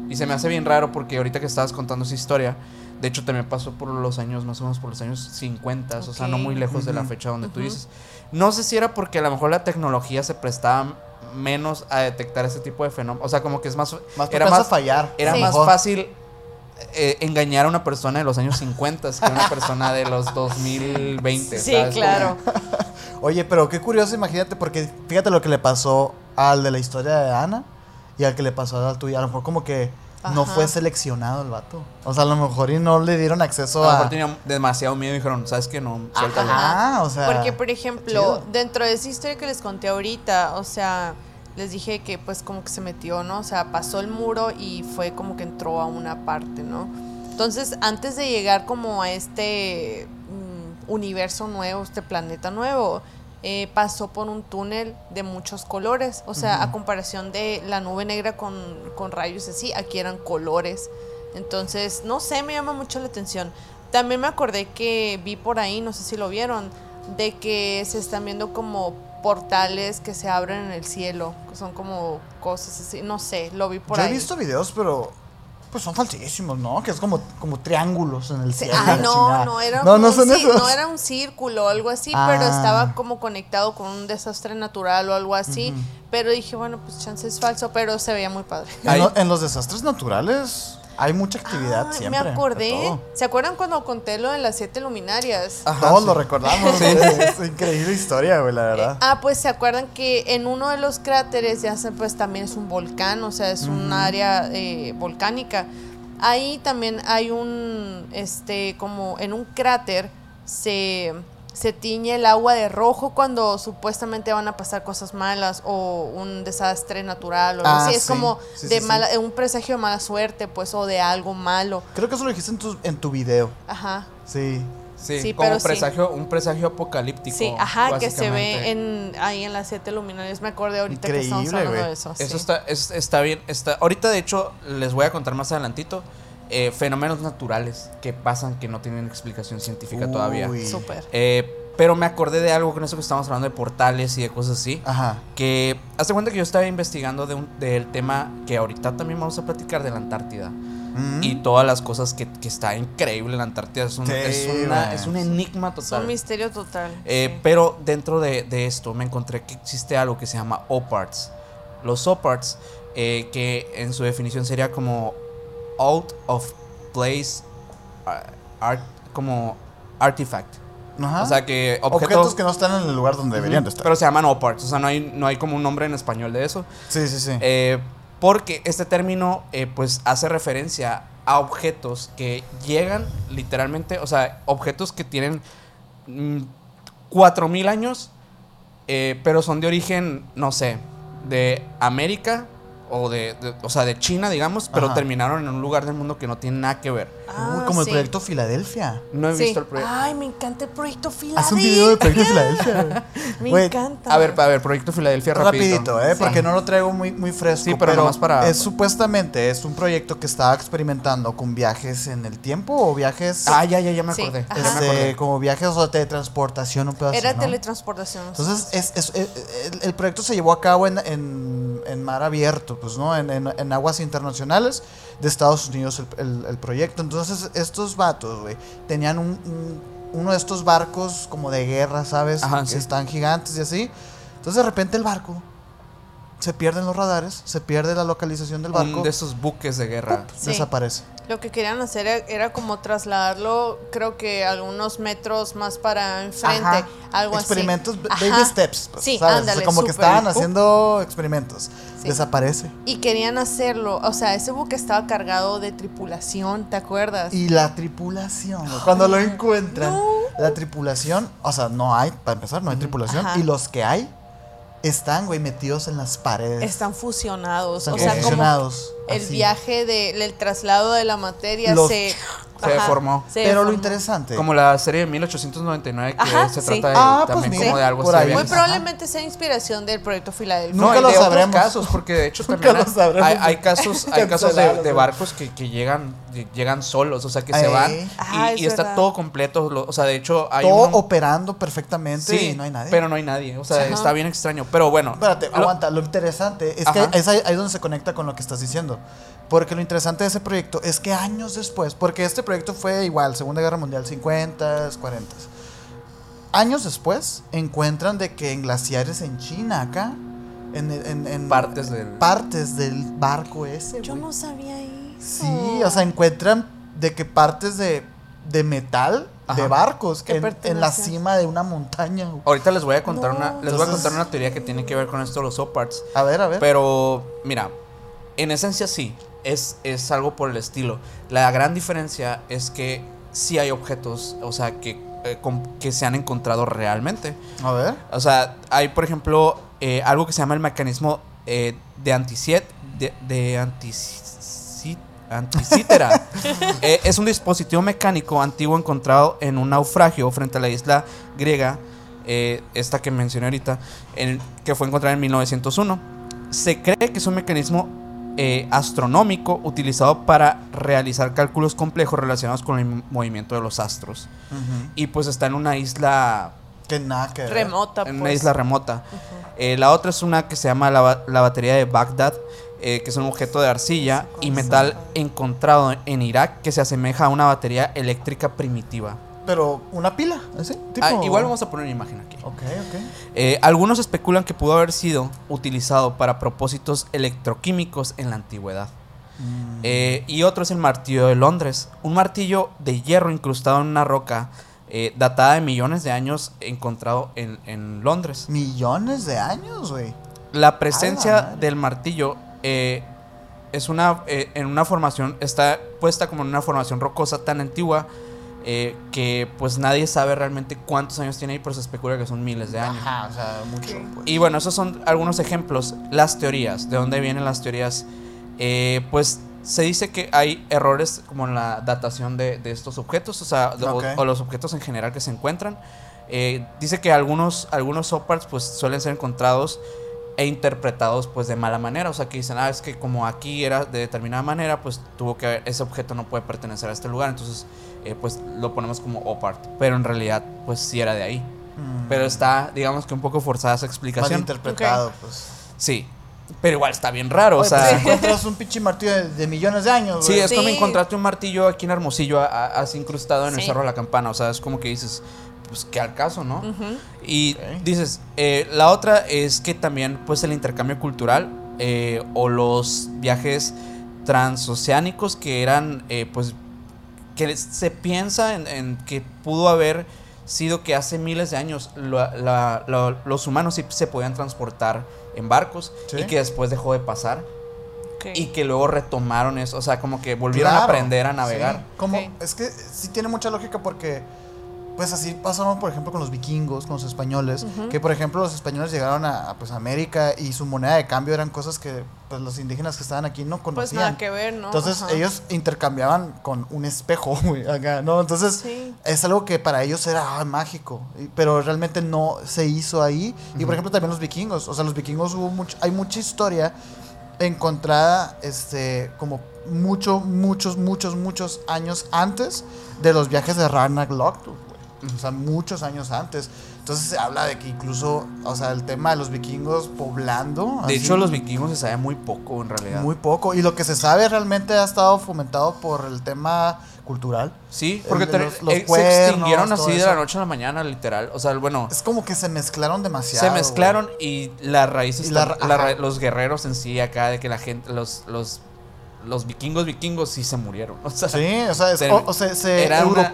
B: Y se me hace bien raro porque ahorita que estabas contando esa historia, de hecho también pasó por los años, más o menos por los años 50, o sea, no muy lejos de la fecha donde tú dices. No sé si era porque a lo mejor la tecnología se prestaba menos a detectar ese tipo de fenómenos, o sea, como que es más...
A: Más
B: era más,
A: a fallar.
B: era
C: Sí.
B: más
A: Mejor.
B: fácil eh, engañar a una persona de los años 50 que una persona de los 2020.
C: Sí,
B: ¿sabes?
C: claro. [laughs]
A: Oye, pero qué curioso, imagínate, porque fíjate lo que le pasó al de la historia de Ana y al que le pasó al tuyo. A lo mejor como que no fue seleccionado el vato. O sea, a lo mejor y no le dieron acceso
B: A lo
A: a...
B: mejor tenía demasiado miedo y dijeron, ¿sabes qué? No, suéltalo.
A: Ah, o sea...
C: Porque, por ejemplo,
A: chido.
C: dentro de esa historia que les conté ahorita, o sea, les dije que pues como que se metió, ¿no? O sea, pasó el muro y fue como que entró a una parte, ¿no? Entonces, antes de llegar como a este mm, universo nuevo, este planeta nuevo, eh, pasó por un túnel de muchos colores. O sea, a comparación de la nube negra con, con rayos así, aquí eran colores. Entonces, no sé, me llama mucho la atención. También me acordé que vi por ahí, no sé si lo vieron, de que se están viendo como portales que se abren en el cielo, que son como cosas así, no sé, lo vi por
A: Yo
C: ahí.
A: he visto videos, pero pues son falsísimos, ¿no? Que es como, como triángulos en el cielo.
C: Ay,
A: la
C: no, no era,
A: no, no
C: un
A: son
C: cir-
A: esos.
C: no era un círculo o algo así, pero
A: Ah.
C: estaba como conectado con un desastre natural o algo así. Pero dije, bueno, pues chance es falso, pero se veía muy padre.
A: En, lo- en los desastres naturales hay mucha actividad
C: Ah,
A: siempre.
C: me acordé. ¿Se acuerdan cuando conté lo de las siete luminarias?
B: Ajá,
A: Todos
B: sí.
A: lo recordamos. Es increíble historia, güey, la verdad.
C: Ah, pues se acuerdan que en uno de los cráteres ya se, pues también es un volcán, o sea, es un
A: Ujú.
C: área eh, volcánica. Ahí también hay un, este, como en un cráter se, se tiñe el agua de rojo cuando supuestamente van a pasar cosas malas o un desastre natural o algo
A: Ah,
C: así. Es
A: sí.
C: como
A: Sí,
C: de
A: sí, sí.
C: mala, un presagio de mala suerte, pues, o de algo malo.
A: Creo que eso lo dijiste en tu, en tu video.
C: Ajá.
A: Sí.
B: Sí,
C: Sí,
B: como
C: pero
B: presagio, un presagio apocalíptico.
C: Sí, ajá, que se ve en, ahí en las siete luminarias. Me acordé ahorita que estamos hablando de eso.
B: Eso
C: sí.
B: está, es- está bien. Está, ahorita, de hecho, les voy a contar más adelantito eh, fenómenos naturales que pasan que no tienen explicación científica todavía.
C: Súper.
B: Eh, pero me acordé de algo con eso que estamos hablando de portales y de cosas así.
A: Ajá.
B: Que hace cuenta que yo estaba investigando de un- del tema que ahorita también vamos a platicar de la Antártida.
A: Mm.
B: Y todas las cosas que, que está increíble en la Antártida. Es un,
A: Sí,
B: es una- es un enigma
C: Es
B: total.
C: un misterio total.
B: Eh,
C: sí.
B: Pero dentro de, de esto me encontré que existe algo que se llama OPARTS. Los OPARTS, eh, que en su definición sería como out of place uh, art, como artifact.
A: Ajá.
B: O sea que
A: objetos,
B: objetos,
A: que no están en el lugar donde deberían de estar.
B: Pero se llaman OPARTS. O sea, no hay, no hay como un nombre en español de eso.
A: sí, sí, sí.
B: Eh, porque este término eh, pues hace referencia a objetos que llegan literalmente, o sea, objetos que tienen mm, 4000 años, eh, pero son de origen, no sé, de América o de, de- o sea, de China, digamos, pero
A: Ajá.
B: terminaron en un lugar del mundo que no tiene nada que ver.
A: Uy,
C: Ah,
A: como
C: sí.
A: el proyecto Filadelfia.
B: No he
C: Sí.
B: visto el proyecto.
C: Ay, me encanta el proyecto Filadelfia.
A: Haz un video del proyecto Filadelfia. [laughs]
C: Me
A: Güey,
C: encanta.
B: A ver, a ver, proyecto Filadelfia rapidito.
A: Rapidito, ¿eh?
C: Sí.
A: Porque no lo traigo muy, muy fresco.
B: Sí, pero nomás para-
A: Es supuestamente, es un proyecto que estaba experimentando con viajes en el tiempo o viajes...
B: Ah, ya, ya, ya me acordé.
C: ajá.
B: Ya me
A: este,
B: acordé.
A: como viajes o de teletransportación, un pedazo
C: Era
A: ¿no?
C: teletransportación.
A: Entonces, es, es- es- el, el proyecto se llevó a cabo en, en- en mar abierto, pues, ¿no? En, en- en aguas internacionales de Estados Unidos, el, el- el proyecto. Entonces, estos vatos, güey, tenían un, un- uno de estos barcos como de guerra, ¿sabes?
B: Ajá,
A: que
B: sí.
A: están gigantes y así. Entonces, de repente, el barco se pierde en los radares, se pierde la localización del barco,
B: Un de esos buques de guerra.
C: Sí.
A: desaparece.
C: Lo que querían hacer era, era como trasladarlo, creo que algunos metros más para enfrente,
A: Ajá.
C: algo
A: experimentos,
C: así.
A: baby
C: Ajá.
A: steps, pues,
C: Sí,
A: ¿sabes? O sea,
C: ándale,
A: como que estaban haciendo experimentos.
C: Sí.
A: Desaparece.
C: Y querían hacerlo, o sea, ese buque estaba cargado de tripulación, ¿te acuerdas?
A: Y la tripulación, cuando lo encuentran,
C: No.
A: la tripulación, o sea, no hay, para empezar, no hay tripulación.
C: Ajá.
A: Y los que hay están, güey, metidos en las paredes.
C: Están fusionados,
A: Están
C: o sea,
A: fusionados,
C: el
A: así.
C: viaje de, el traslado de la materia
A: Los-
C: se,
B: Se deformó.
C: se
A: Pero lo interesante.
B: Como la serie de 1899 que
C: Ajá,
B: se
C: sí.
B: trata de,
A: Ah, pues
B: también
A: mira,
B: como de algo
A: por
B: así.
A: ahí.
C: Muy sea inspiración del proyecto Filadelfia.
B: No,
A: Nunca
B: y
A: lo
B: de otros
A: sabremos.
B: casos, porque de hecho [laughs] también
A: lo sabremos.
B: hay, hay casos, hay [laughs] casos de, de
A: ¿no?
B: barcos que, que llegan, llegan solos, o sea que se
A: Ey.
B: van y,
C: es
B: y está
C: verdad.
B: todo completo, lo- o sea de hecho hay
A: todo
B: uno-
A: operando perfectamente
B: sí,
A: y no hay nadie.
B: pero no hay nadie, o sea
C: Ajá.
B: está bien extraño, pero bueno.
A: Espérate,
B: lo-
A: aguanta. Lo interesante es
B: Ajá.
A: que es ahí, ahí donde se conecta con lo que estás diciendo. Porque lo interesante de ese proyecto es que años después, porque este proyecto fue igual, Segunda Guerra Mundial, 50, 40. Años después encuentran de que en glaciares en China, acá, en, en- en
B: Partes del-
A: partes del barco ese.
C: Yo
A: güey.
C: no sabía eso.
A: Sí, o sea, encuentran de que partes de, de metal de
B: Ajá.
A: barcos
C: Que
A: en, en la cima de una montaña.
B: Ahorita les voy a contar
C: No.
B: una les voy a
A: Entonces-
B: contar una teoría que tiene que ver con esto de los OPARTs.
A: A ver, a ver.
B: Pero, mira, en esencia sí, es, es algo por el estilo. La gran diferencia es que sí hay objetos, o sea, que, eh, que se han encontrado realmente.
A: A ver.
B: O sea, hay, por ejemplo, eh, algo que se llama el mecanismo eh, de anticiet, de, de anticítera. [laughs] Es un dispositivo mecánico antiguo encontrado en un naufragio frente a la isla griega, esta que mencioné ahorita, en- que fue encontrada en 1901. Se cree que es un mecanismo eh, astronómico utilizado para realizar cálculos complejos relacionados con el movimiento de los astros. Y pues está en una isla
A: Que nada que ver.
C: Remota,
B: en una
C: pues.
B: isla remota. Eh, la otra es una que se llama la, la batería de Bagdad, eh, que es un objeto de arcilla y metal encontrado en Irak que se asemeja a una batería eléctrica primitiva.
A: Pero una pila, ¿así? Tipo...
B: Ah, igual vamos a poner una imagen aquí.
A: Ok, ok.
B: Eh, algunos especulan que pudo haber sido utilizado para propósitos electroquímicos en la antigüedad.
A: Mm.
B: Eh, y otro es el martillo de Londres, un martillo de hierro incrustado en una roca eh, datada de millones de años encontrado en, en Londres.
A: Millones de años, güey.
B: La presencia del martillo eh, es una eh, en una formación está puesta como en una formación rocosa tan antigua eh, que pues nadie sabe realmente cuántos años tiene y pero se especula que son miles de años.
A: Ajá, o sea, mucho. pues.
B: Y bueno, esos son algunos ejemplos. Las teorías, ¿de dónde vienen las teorías? Eh, pues se dice que hay errores como en la datación de, de estos objetos, o sea, de- o- los objetos en general que se encuentran. Eh, dice que algunos, algunos OPARTs pues suelen ser encontrados e interpretados pues de mala manera, o sea que dicen, ah, es que como aquí era de determinada manera, pues tuvo que haber- ese objeto no puede pertenecer a este lugar, entonces eh, pues lo ponemos como OPART, pero en realidad pues sí era de ahí.
A: Mm.
B: Pero está, digamos que un poco forzada esa
A: Mal
B: explicación.
A: interpretado, pues.
B: Sí. Pero igual está bien raro, o sea.
A: pues, si encuentras un pinche martillo de, de millones de años,
B: Sí, es como
C: Sí.
B: encontrarte un martillo aquí en Hermosillo así incrustado en el cerro de la campana. O sea, es como que dices, pues que al caso, ¿no? Y dices, eh, la otra es que también, pues, el intercambio cultural eh, o los viajes transoceánicos que eran, eh, pues, que se piensa en, en que pudo haber sido que hace miles de años la- los humanos sí se podían transportar en barcos
A: Sí.
B: y que después dejó de pasar y que luego retomaron eso, o sea, como que volvieron a aprender a navegar.
A: sí. Como. Es que sí tiene mucha lógica porque pues así pasamos, por ejemplo, con los vikingos, con los españoles, que por ejemplo los españoles llegaron a, pues, América y su moneda de cambio eran cosas que pues, los indígenas que estaban aquí no
C: Pues
A: conocían.
C: nada que ver, ¿no?
A: Entonces
C: Ajá.
A: ellos intercambiaban con un espejo, [laughs] güey, acá, ¿no? Entonces
C: Sí.
A: es algo que para ellos era ah, mágico, pero realmente no se hizo ahí. Y por ejemplo también los vikingos, o sea, los vikingos hubo mucho, hay mucha historia encontrada, este, como mucho, muchos, muchos, muchos años antes de los viajes de Ragnar O sea, muchos años antes. Entonces se habla de que incluso, o sea, el tema de los vikingos poblando.
B: De
A: así,
B: hecho, los vikingos se sabe muy poco en realidad.
A: muy poco. Y lo que se sabe realmente ha estado fomentado por el tema cultural.
B: Sí, porque
A: los- los
B: eh, se extinguieron así de la noche a la mañana, literal. O sea, bueno,
A: Es como que se mezclaron demasiado.
B: se mezclaron y la raíz
A: Y
B: está-
A: la ra-
B: la
A: ajá.
B: ra- los guerreros en sí acá de que la gente los los los vikingos vikingos sí se murieron. O sea,
A: Sí, o sea, es-
B: Se-
A: o, o se, se
B: era una-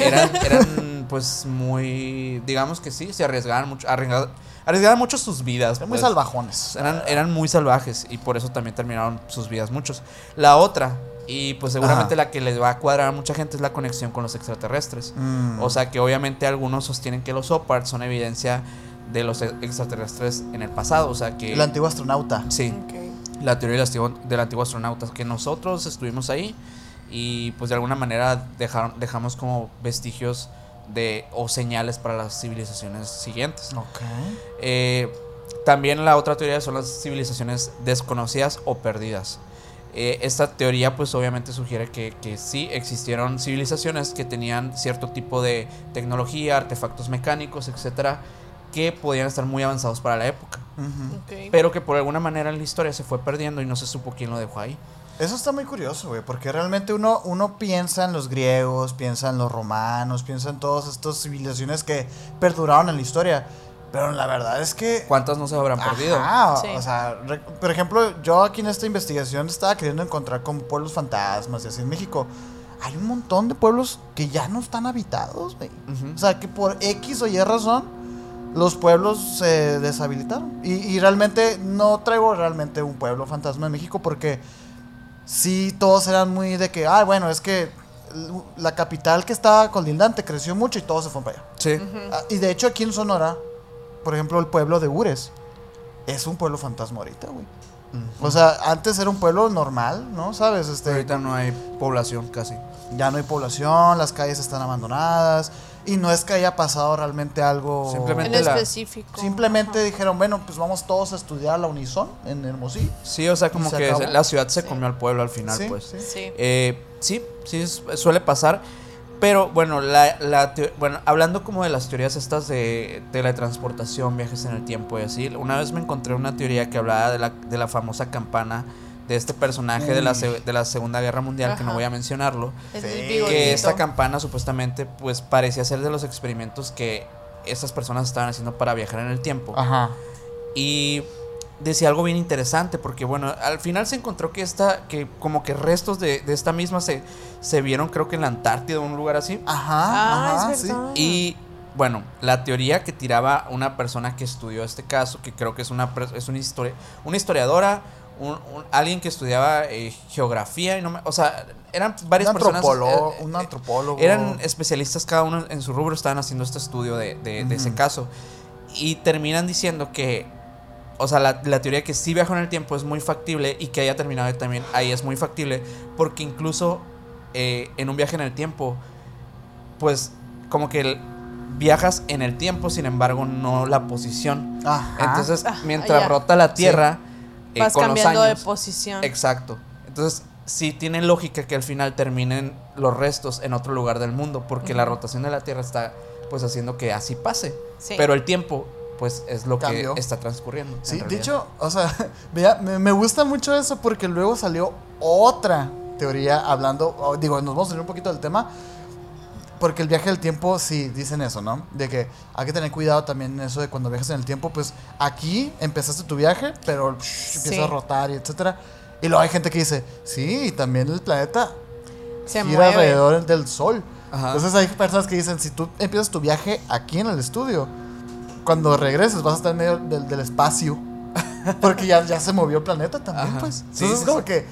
B: eran eran pues muy digamos que sí, se arriesgaban mucho arriesgaban, arriesgaban mucho sus vidas.
A: Son muy
B: pues.
A: salvajones.
B: Eran, eran muy salvajes y por eso también terminaron sus vidas muchos. La otra, y pues seguramente
A: Ajá.
B: la que les va a cuadrar a mucha gente es la conexión con los extraterrestres.
A: Mm.
B: O sea que obviamente algunos sostienen que los OPART son evidencia de los extraterrestres en el pasado. O sea que...
A: El antiguo astronauta.
B: Sí. La teoría del antiguo, astronauta, que nosotros estuvimos ahí y pues de alguna manera dejaron, dejamos como vestigios de o señales para las civilizaciones siguientes. Eh, también la otra teoría son las civilizaciones desconocidas o perdidas. Eh, esta teoría pues obviamente sugiere que, que sí existieron civilizaciones que tenían cierto tipo de tecnología, artefactos mecánicos, etcétera, que podían estar muy avanzados para la época,
A: Ujú.
C: Ok.
B: pero que por alguna manera en la historia se fue perdiendo y no se supo quién lo dejó ahí.
A: Eso está muy curioso, güey, porque realmente uno, uno piensa en los griegos, piensa en los romanos, piensa en todas estas civilizaciones que perduraron en la historia. Pero la verdad es que...
B: ¿Cuántas no se habrán perdido?
A: Ajá,
C: Sí.
A: o sea, re- por ejemplo, yo aquí en esta investigación estaba queriendo encontrar como pueblos fantasmas y así en México. Hay un montón de pueblos que ya no están habitados, güey.
B: Ujú.
A: O sea, que por X o Y razón los pueblos se deshabilitaron. Y, y realmente no traigo realmente un pueblo fantasma en México porque sí todos eran muy de que, ah, bueno, es que la capital que estaba colindante creció mucho y todos se fueron para allá.
B: Sí.
A: Ah, y de hecho aquí en Sonora, por ejemplo, el pueblo de Ures es un pueblo fantasma ahorita, güey. O sea, antes era un pueblo normal, ¿no? ¿Sabes? Este,
B: Ahorita no hay población casi.
A: ya no hay población, las calles están abandonadas y no es que haya pasado realmente algo.
B: Simplemente
C: En
B: la-
C: específico.
A: Simplemente
C: Ajá.
A: dijeron, bueno, pues vamos todos a estudiar a la Unison en Hermosillo.
B: Sí, o sea, como
A: se
B: que
A: acabó.
B: la ciudad se
C: Sí.
B: comió al pueblo al final,
A: Sí,
B: pues.
A: sí.
C: Sí.
B: Eh, sí, sí, suele pasar. Pero bueno, la, bueno, hablando como de las teorías estas de teletransportación, viajes en el tiempo y así, una vez me encontré una teoría que hablaba de la, de la famosa campana de este personaje de la, de la Segunda Guerra Mundial, que no voy a mencionarlo,
A: Sí. Que
B: esta campana supuestamente pues parecía ser de los experimentos que estas personas estaban haciendo para viajar en el tiempo.
A: Ajá.
B: Y decía algo bien interesante, porque bueno, al final se encontró que esta, que como que restos de, de esta misma se, se vieron creo que en la Antártida o un lugar así.
A: Ajá.
C: Ah,
A: ajá,
C: es
A: sí.
C: verdad.
B: Y bueno, la teoría que tiraba una persona que estudió este caso, que creo que es una, es una, historia, una historiadora, un, un- alguien que estudiaba eh, geografía, y no me- o sea, eran varias
A: un
B: personas.
A: antropólogo,
B: eh, eh,
A: un antropólogo.
B: eran especialistas cada uno en su rubro, estaban haciendo este estudio de, de- de ese caso. Y terminan diciendo que, o sea, la, la teoría que sí viajó en el tiempo es muy factible y que haya terminado también ahí es muy factible, porque incluso eh, en un viaje en el tiempo, pues como que el- viajas en el tiempo, sin embargo, no la posición.
A: Ajá.
B: Entonces,
C: Ah,
B: mientras rota la Tierra, eh,
C: Vas
B: con los
C: cambiando de posición.
B: Exacto. Entonces, sí tiene lógica que al final terminen los restos en otro lugar del mundo, porque la rotación de la Tierra está pues haciendo que así pase.
C: Sí.
B: Pero el tiempo, pues, es lo
A: Cambió.
B: que está transcurriendo. en
A: Sí, de hecho, o sea, [laughs] vea, me, me gusta mucho eso porque luego salió otra teoría hablando, o digo, nos vamos a salir un poquito del tema, porque el viaje del tiempo, sí, dicen eso, ¿no? De que hay que tener cuidado también en eso de cuando viajas en el tiempo, pues aquí empezaste tu viaje, pero psh, empieza
C: Sí.
A: a rotar y etcétera. Y luego hay gente que dice, sí, y también el planeta
C: Se
A: gira
C: mueve.
A: alrededor del sol.
B: Ajá.
A: Entonces hay personas que dicen, si tú empiezas tu viaje aquí en el estudio, cuando regreses vas a estar en medio del, del espacio. [laughs] Porque ya, ya se movió el planeta también,
B: Ajá.
A: pues.
B: Sí, sí,
A: como
B: sí.
A: que...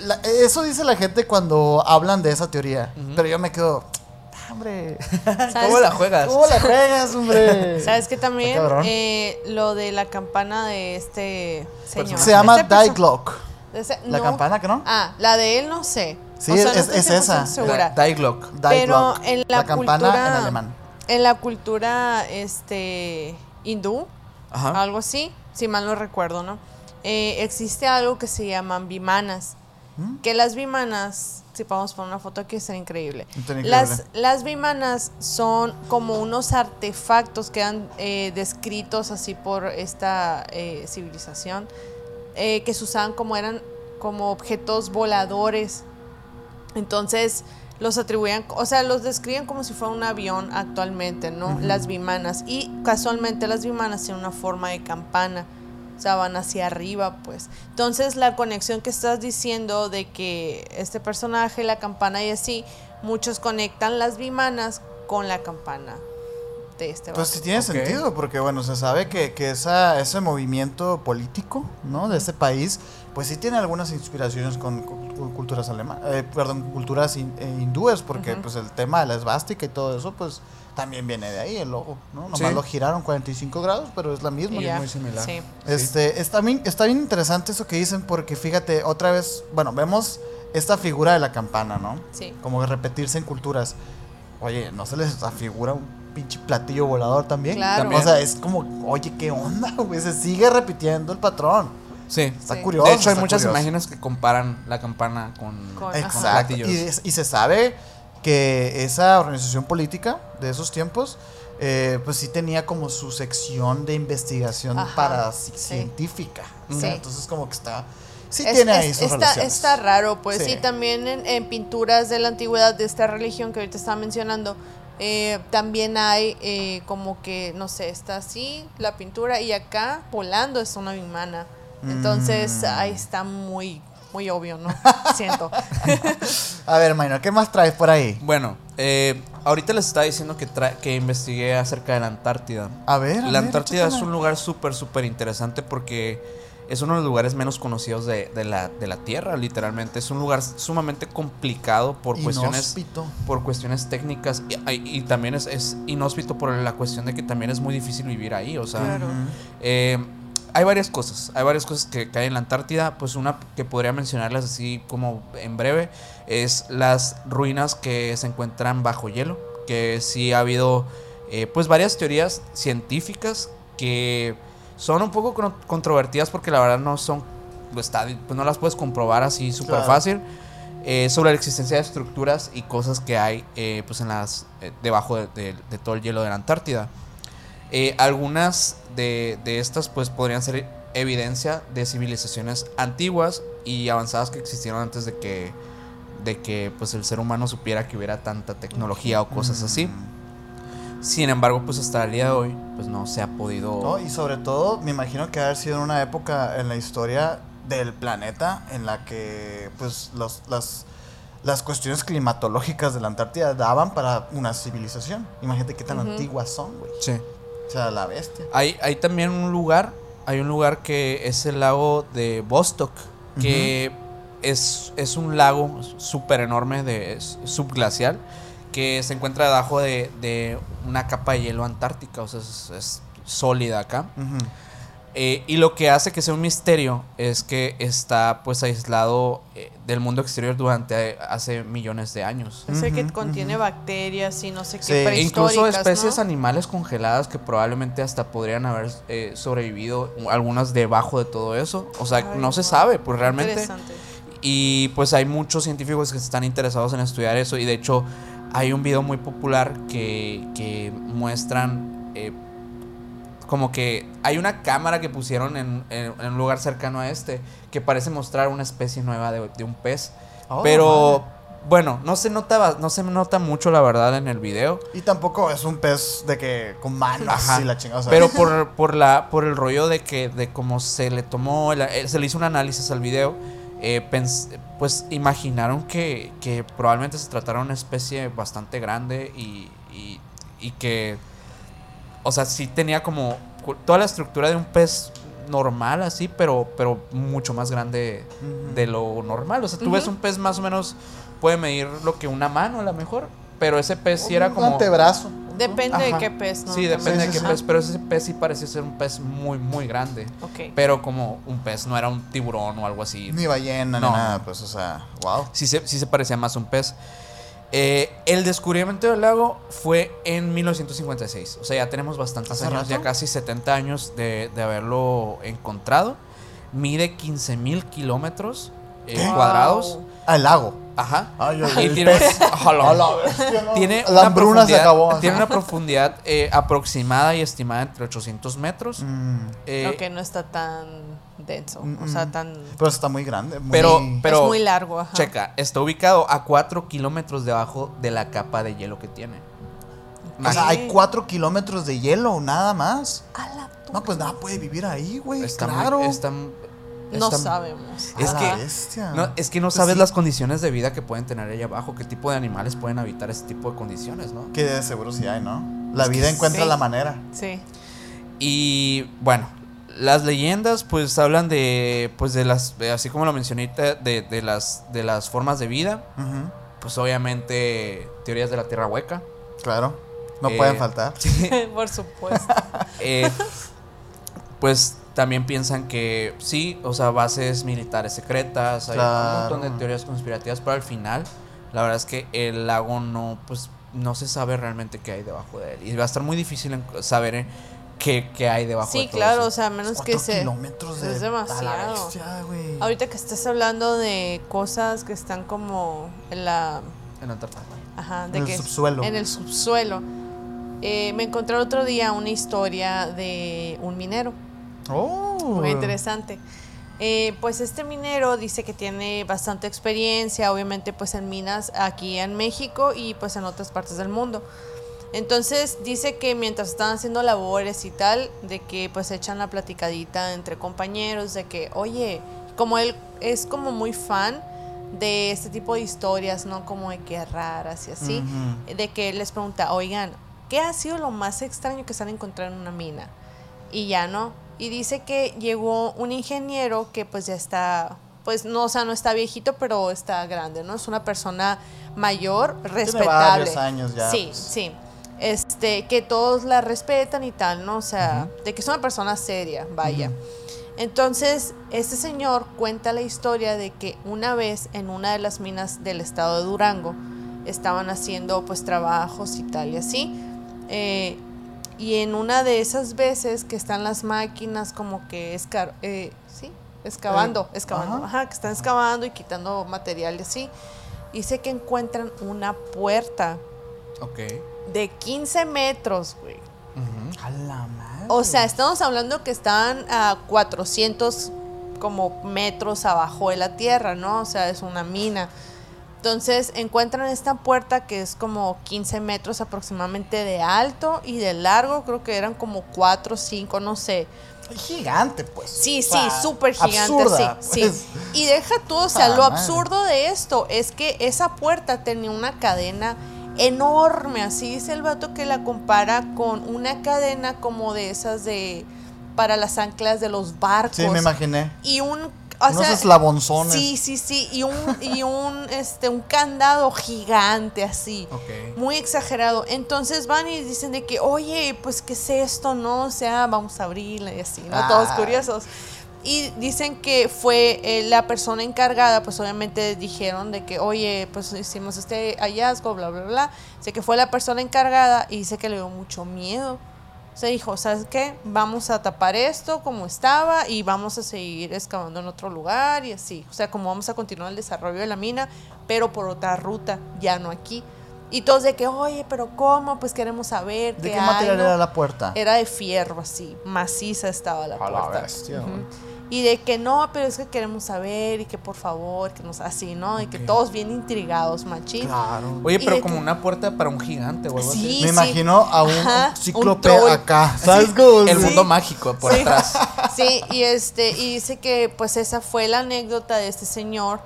A: la- eso dice la gente cuando hablan de esa teoría. Pero yo me quedo... hombre.
B: ¿Cómo la juegas?
A: ¿Cómo la juegas, hombre? [laughs]
C: ¿Sabes que también? Eh, lo de la campana de este señor.
A: Se llama
C: Este perso-
A: Glock.
C: ese-
A: ¿La
C: no.
A: campana que no?
C: Ah, la de él no sé.
A: Sí,
C: O sea, no
A: es- esa.
C: 100% Segura.
B: Die Glock.
C: Pero en la,
A: campana
C: cultura,
A: en alemán.
C: En la cultura este hindú,
B: Ajá.
C: algo así, si mal no recuerdo, ¿no? Eh, existe algo que se llaman vimanas.
A: ¿Mm?
C: Que las vimanas, si podemos poner una foto aquí, increíble.
A: Está increíble.
C: Las, las vimanas son como unos artefactos que han eh, descritos así por esta eh, civilización, eh, que se usaban como eran como objetos voladores. Entonces los atribuían, o sea, los describen como si fuera un avión actualmente, ¿no? Las vimanas. Y casualmente las vimanas tienen una forma de campana. O sea, van hacia arriba, pues. Entonces, la conexión que estás diciendo de que este personaje, la campana y así, muchos conectan las vimanas con la campana de este
A: Pues sí tiene sentido, porque bueno, se sabe que, que esa, ese movimiento político, ¿no? De este país, pues sí tiene algunas inspiraciones con, cu- culturas alemanas, perdón, culturas eh, hindúes, porque pues el tema de la esvástica y todo eso, pues también viene de ahí, el logo, ¿no? Nomás
B: Sí.
A: lo giraron 45 grados, pero es la misma.
C: Y ya,
B: muy similar.
C: Sí.
A: Este, está bien, está bien interesante eso que dicen, porque fíjate, otra vez, bueno, vemos esta figura de la campana, ¿no?
C: Sí.
A: Como que repetirse en culturas. Oye, ¿no se les afigura un pinche platillo volador también?
C: Claro.
A: O sea, es como, oye, ¿qué onda, [laughs] güey? Se sigue repitiendo el patrón.
B: Sí.
A: Está
C: Sí.
A: curioso.
B: De hecho, hay muchas
A: curioso.
B: imágenes que comparan la campana con,
C: Con-.
A: Exacto.
B: platillos.
A: Y, es- y se sabe que esa organización política de esos tiempos, eh, pues sí tenía como su sección de investigación
C: Ajá,
A: para
C: sí.
A: científica. O
C: Sí.
A: sea, entonces como que está... Sí
C: Es-
A: tiene ahí
C: es-
A: sus
C: está,
A: relaciones.
C: está raro, pues,
A: Sí.
C: y también en, en pinturas de la antigüedad de esta religión que ahorita estaba mencionando, eh, también hay eh, como que, no sé, está así la pintura y acá volando es una vimana. Entonces
A: Mm.
C: ahí está muy, muy obvio, ¿no? [laughs] Siento.
A: A ver, Minor, ¿qué más traes por ahí?
B: Bueno, eh, ahorita les estaba diciendo que, tra- que investigué acerca de la Antártida.
A: A ver. a
B: La
A: ver,
B: Antártida es un lugar súper, súper interesante porque es uno de los lugares menos conocidos de, de la, de la Tierra, literalmente. Es un lugar sumamente complicado por cuestiones,
A: Inhóspito.
B: por cuestiones técnicas y, y- y también es, es inhóspito por la cuestión de que también es muy difícil vivir ahí. O sea,
C: Claro.
B: Eh, hay varias cosas, hay varias cosas que, hay en la Antártida. Pues una que podría mencionarlas así como en breve es las ruinas que se encuentran bajo hielo. Que sí ha habido eh, pues varias teorías científicas que son un poco con- controvertidas porque la verdad no son, pues, pues no las puedes comprobar así súper
A: Claro.
B: fácil. eh, sobre la existencia de estructuras y cosas que hay eh, pues en las eh, debajo de- de- de todo el hielo de la Antártida. Eh, algunas de, de estas pues podrían ser evidencia de civilizaciones antiguas y avanzadas que existieron antes de que, de que pues el ser humano supiera que hubiera tanta tecnología o cosas así.
A: Mm.
B: Sin embargo, pues hasta el día de hoy pues no se ha podido...
A: No, y sobre todo, me imagino que haber sido en una época en la historia del planeta en la que pues los, las, las cuestiones climatológicas de la Antártida daban para una civilización. Imagínate qué tan antiguas son, güey.
B: Sí.
A: O sea, la bestia.
B: Hay, hay también un lugar, hay un lugar que es el lago de Vostok, que es, es un lago súper enorme, de, subglacial, que se encuentra debajo de, de una capa de hielo antártica, o sea, es, es sólida acá. Eh, y lo que hace que sea un misterio es que está pues aislado eh, del mundo exterior durante eh, hace millones de años.
C: Ese que contiene bacterias y no sé qué
A: Sí. E
B: incluso especies
C: ¿no?
B: animales congeladas que probablemente hasta podrían haber eh, sobrevivido, algunas debajo de todo eso. O sea,
C: Ay,
B: no se sabe, pues realmente.
C: Interesante.
B: Y pues hay muchos científicos que están interesados en estudiar eso. Y de hecho, hay un video muy popular que, que muestran eh, como que hay una cámara que pusieron en, en- en un lugar cercano a este que parece mostrar una especie nueva de, de un pez.
A: Oh,
B: Pero
A: madre.
B: bueno, no se nota, no se nota mucho la verdad en el video.
A: Y tampoco es un pez de que con manos
B: Ajá.
A: y la chingada.
B: Pero por, [laughs] por la por el rollo de que de cómo se le tomó el- se le hizo un análisis al video eh, pues imaginaron que, que probablemente se tratara de una especie bastante grande y, y, y que o sea sí tenía como toda la estructura de un pez normal así pero pero mucho más grande de lo normal o sea tú ves un pez más o menos puede medir lo que una mano a lo mejor pero ese pez sí era
A: Un
B: como...
A: antebrazo.
C: Depende de qué pez, ¿no?
B: Sí, depende
A: Sí,
B: de qué
A: sí.
B: pez, pero ese pez sí parecía ser un pez muy, muy grande.
C: Ok.
B: Pero como un pez, no era un tiburón o algo así.
A: Ni ballena,
B: No.
A: ni nada, pues, o sea, wow.
B: Sí se, sí se parecía más a un pez. Eh, el descubrimiento del lago fue en 1956. O sea, ya tenemos bastantes
A: ¿Hace
B: años,
A: rato?
B: ya casi 70 años de, de haberlo encontrado. Mide 15 mil kilómetros eh, cuadrados.
A: Al lago.
B: Ajá.
A: Ay, yo-
B: Y
A: el
B: tiene,
A: pez.
B: Ojalá. [laughs]
A: No.
B: Tiene
A: La
B: una
A: hambruna se
B: profundidad-
A: acabó.
B: Tiene una profundidad eh, aproximada y estimada entre 800 metros.
A: Mm,
B: Eh,
C: Ok, no está tan denso.
A: Mm,
C: O sea, tan.
A: pero está muy grande. muy-
B: Pero,
C: es
B: pero
C: muy largo, ajá.
B: checa, está ubicado a 4 kilómetros debajo de la capa de hielo que tiene.
A: O sea, hay
C: Ok.
A: cuatro kilómetros de hielo, nada más.
C: A la
A: No, pues nada puede vivir ahí, güey.
B: Está muy-
A: claro.
B: está-
C: No
B: está-
C: sabemos.
B: Es que-. No, es que no
A: Pues
B: sabes
A: sí.
B: las condiciones de vida que pueden tener allá abajo, qué tipo de animales pueden habitar ese tipo de condiciones, ¿no?
A: Que de seguro sí hay, ¿no? La
B: Es
A: vida encuentra
C: sí.
A: la manera.
C: Sí.
B: Y bueno, las leyendas pues hablan de pues de las de- así como lo mencioné de, de las de las formas de vida, pues obviamente teorías de la tierra hueca.
A: Claro. No
B: Eh,
A: pueden faltar. [laughs] [laughs]
C: Por supuesto.
B: Eh, pues también piensan que sí, o sea, bases militares secretas, hay un montón de teorías conspirativas, pero al final, la verdad es que el lago no, pues, no se sabe realmente qué hay debajo de él. Y va a estar muy difícil saber eh, qué, qué hay debajo de
C: Sí,
B: todo
C: claro,
B: eso.
C: o sea, menos que
A: Cuatro
C: se.
A: kilómetros de
C: es
A: la
C: demasiado.
A: bestia.
C: Ahorita que estás hablando de cosas que están como en la.
B: En Antártida.
C: Ajá, de
A: En el subsuelo.
C: En el subsuelo. Eh, me encontré el otro día una historia de un minero.
A: Oh.
C: Muy interesante. Eh, pues este minero dice que tiene bastante experiencia, obviamente pues en minas aquí en México y pues en otras partes del mundo. Entonces dice que mientras están haciendo labores y tal, de que pues echan la platicadita entre compañeros, de que, oye, como él es como muy fan de este tipo de historias, ¿no? Como de que raras y así, de que él les pregunta, oigan, ¿qué ha sido lo más extraño que se han encontrado en una mina? Y ya no. Y dice que llegó un ingeniero que pues ya está, pues no, o sea, no está viejito, pero está grande, ¿no? Es una persona mayor, respetable.
A: varios años ya,
C: Sí,
A: pues.
C: sí. Este, que todos la respetan y tal, ¿no? O sea, de que es una persona seria, vaya. Entonces, este señor cuenta la historia de que una vez en una de las minas del estado de Durango estaban haciendo pues trabajos y tal y así. eh, y en una de esas veces que están las máquinas como que escar eh, sí, excavando,
A: Eh,
C: excavando,
A: ajá.
C: ajá, que están excavando y quitando material y así. Dice que encuentran una puerta
B: Ok.
C: de 15 metros, güey.
B: Ujú.
A: A la madre.
C: O sea, estamos hablando que están a 400 como metros abajo de la tierra, ¿no? O sea, es una mina. Entonces encuentran esta puerta que es como 15 metros aproximadamente de alto y de largo, creo que eran como 4 o 5, no sé.
A: Gigante, pues.
C: Sí, sí,
A: sea,
C: súper gigante,
A: absurda,
C: sí,
A: pues.
C: sí. Y deja tú, o sea,
A: Ah,
C: lo
A: madre.
C: absurdo de esto es que esa puerta tenía una cadena enorme, así dice el vato que la compara con una cadena como de esas de para las anclas de los barcos.
A: Sí, me imaginé.
C: Y un o
A: Unos
C: sea,
A: eslabonzones.
C: Sí, sí, sí, y un y un [laughs] este un candado gigante así muy exagerado. Entonces van y dicen de que, oye, pues, ¿qué es esto? No, o sea, vamos a abrirla y así, ¿no?
A: Ah.
C: Todos curiosos. Y dicen que fue eh, la persona encargada, pues obviamente dijeron de que, oye, pues hicimos este hallazgo, bla, bla, bla. Dice que fue la persona encargada y dice que le dio mucho miedo. O sea, dijo, ¿sabes qué? Vamos a tapar esto como estaba y vamos a seguir excavando en otro lugar y así. O sea, como vamos a continuar el desarrollo de la mina, pero por otra ruta, ya no aquí. Y todos de que, oye, pero ¿cómo? Pues queremos saber
A: ¿De
C: qué
A: qué
C: hay,
A: material
C: ¿no?
A: era la puerta?
C: Era de fierro, así, maciza estaba la
A: A la
C: puerta.
A: bestia,
C: Ujú.
A: güey.
C: Y de que no, pero es que queremos saber y que por favor, que nos así, ¿no? Y que todos bien intrigados, machín.
A: Claro.
B: Oye, pero como
C: que-
B: una puerta para un gigante o algo
C: Sí,
B: así.
A: Me
C: sí.
A: imagino a un
C: Ajá, un
A: cíclope acá. ¿Sabes cómo?
B: El
A: Sí.
B: mundo mágico por
C: Sí.
B: atrás. [laughs]
C: Sí, y este, y dice que pues esa fue la anécdota de este señor.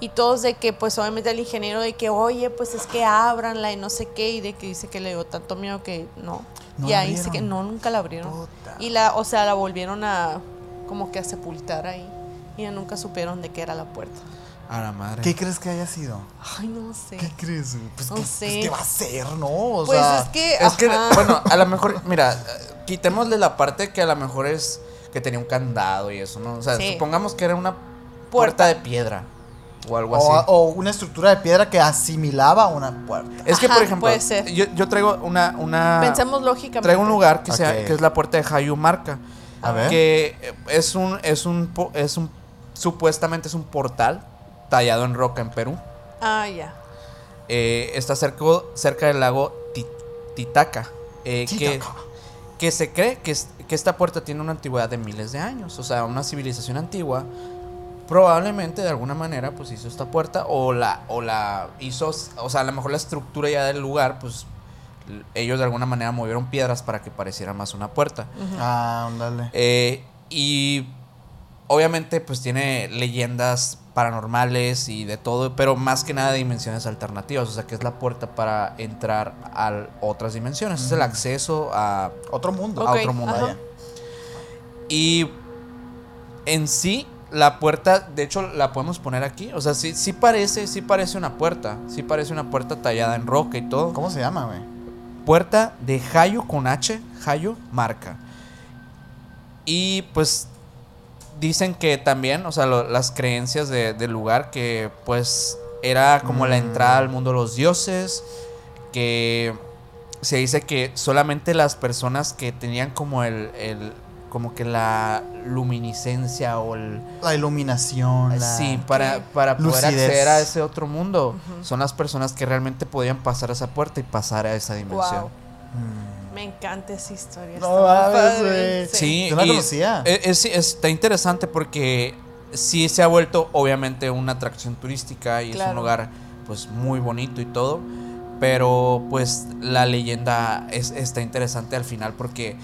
C: Y todos de que, pues obviamente el ingeniero de que, oye, pues es que ábranla y no sé qué, y de que dice que le dio tanto miedo que no.
A: No
C: y ahí dice que no, nunca la abrieron.
A: Puta.
C: Y la, o sea, la volvieron a como que a sepultar ahí. Y ya nunca supieron de qué era la puerta.
B: A la madre.
A: ¿Qué crees que haya sido?
C: Ay, no sé.
A: ¿Qué crees? Pues,
C: No
A: ¿qué,
C: sé.
A: pues, ¿qué va a ser, no? O
C: Pues
A: sea,
C: es que.
B: Es que,
C: ajá.
B: bueno, a lo mejor, mira, quitémosle la parte que a lo mejor es que tenía un candado y eso, ¿no? O sea,
C: Sí.
B: supongamos que era una puerta
C: Puerta.
B: de piedra o algo así.
A: o, o una estructura de piedra que asimilaba una puerta.
B: es que,
C: Ajá,
B: por ejemplo,
C: puede ser.
B: Yo, yo traigo una, una
C: Pensemos lógicamente.
B: traigo un lugar que, sea,
A: Ok.
B: que es la puerta de Hayu Marca,
A: A ver.
B: que es un, es un, es un, supuestamente es un portal tallado en roca en Perú.
C: Ah, ya.
B: Eh, está cerca, cerca del lago Ti- Titicaca, eh, que, que se cree que, es- que esta puerta tiene una antigüedad de miles de años, o sea, una civilización antigua. Probablemente de alguna manera pues hizo esta puerta o la o la hizo, o sea, a lo mejor la estructura ya del lugar pues ellos de alguna manera movieron piedras para que pareciera más una puerta.
A: Ah, ándale.
B: Eh, y obviamente pues tiene leyendas paranormales y de todo, pero más que nada de dimensiones alternativas, o sea que es la puerta para entrar a otras dimensiones, es el acceso a,
A: Otro mundo.
B: a otro mundo.
C: ajá.
B: vaya. Y en sí, la puerta, de hecho la podemos poner aquí, o sea, sí, sí parece, sí parece una puerta, sí parece una puerta tallada en roca y todo.
A: ¿Cómo se llama, güey?
B: Puerta de Hayo con H, Hayo marca. Y pues dicen que también, o sea, lo- las creencias de- del lugar, que pues era como la
A: Mm.
B: entrada al mundo de los dioses, que se dice que solamente las personas que tenían como el, el- como que la luminiscencia o el...
A: La iluminación. la-
B: Sí, para, para poder
A: Lucidez.
B: acceder a ese otro mundo. Son las personas que realmente podían pasar esa puerta y pasar a esa dimensión.
C: Wow.
A: Mm.
C: Me encanta esa historia.
A: No
C: está.
B: Sí,
A: Yo no la
B: y
A: conocía.
B: e- Es, está interesante porque sí se ha vuelto obviamente una atracción turística y es un lugar pues muy bonito y todo, pero pues la leyenda es, está interesante al final porque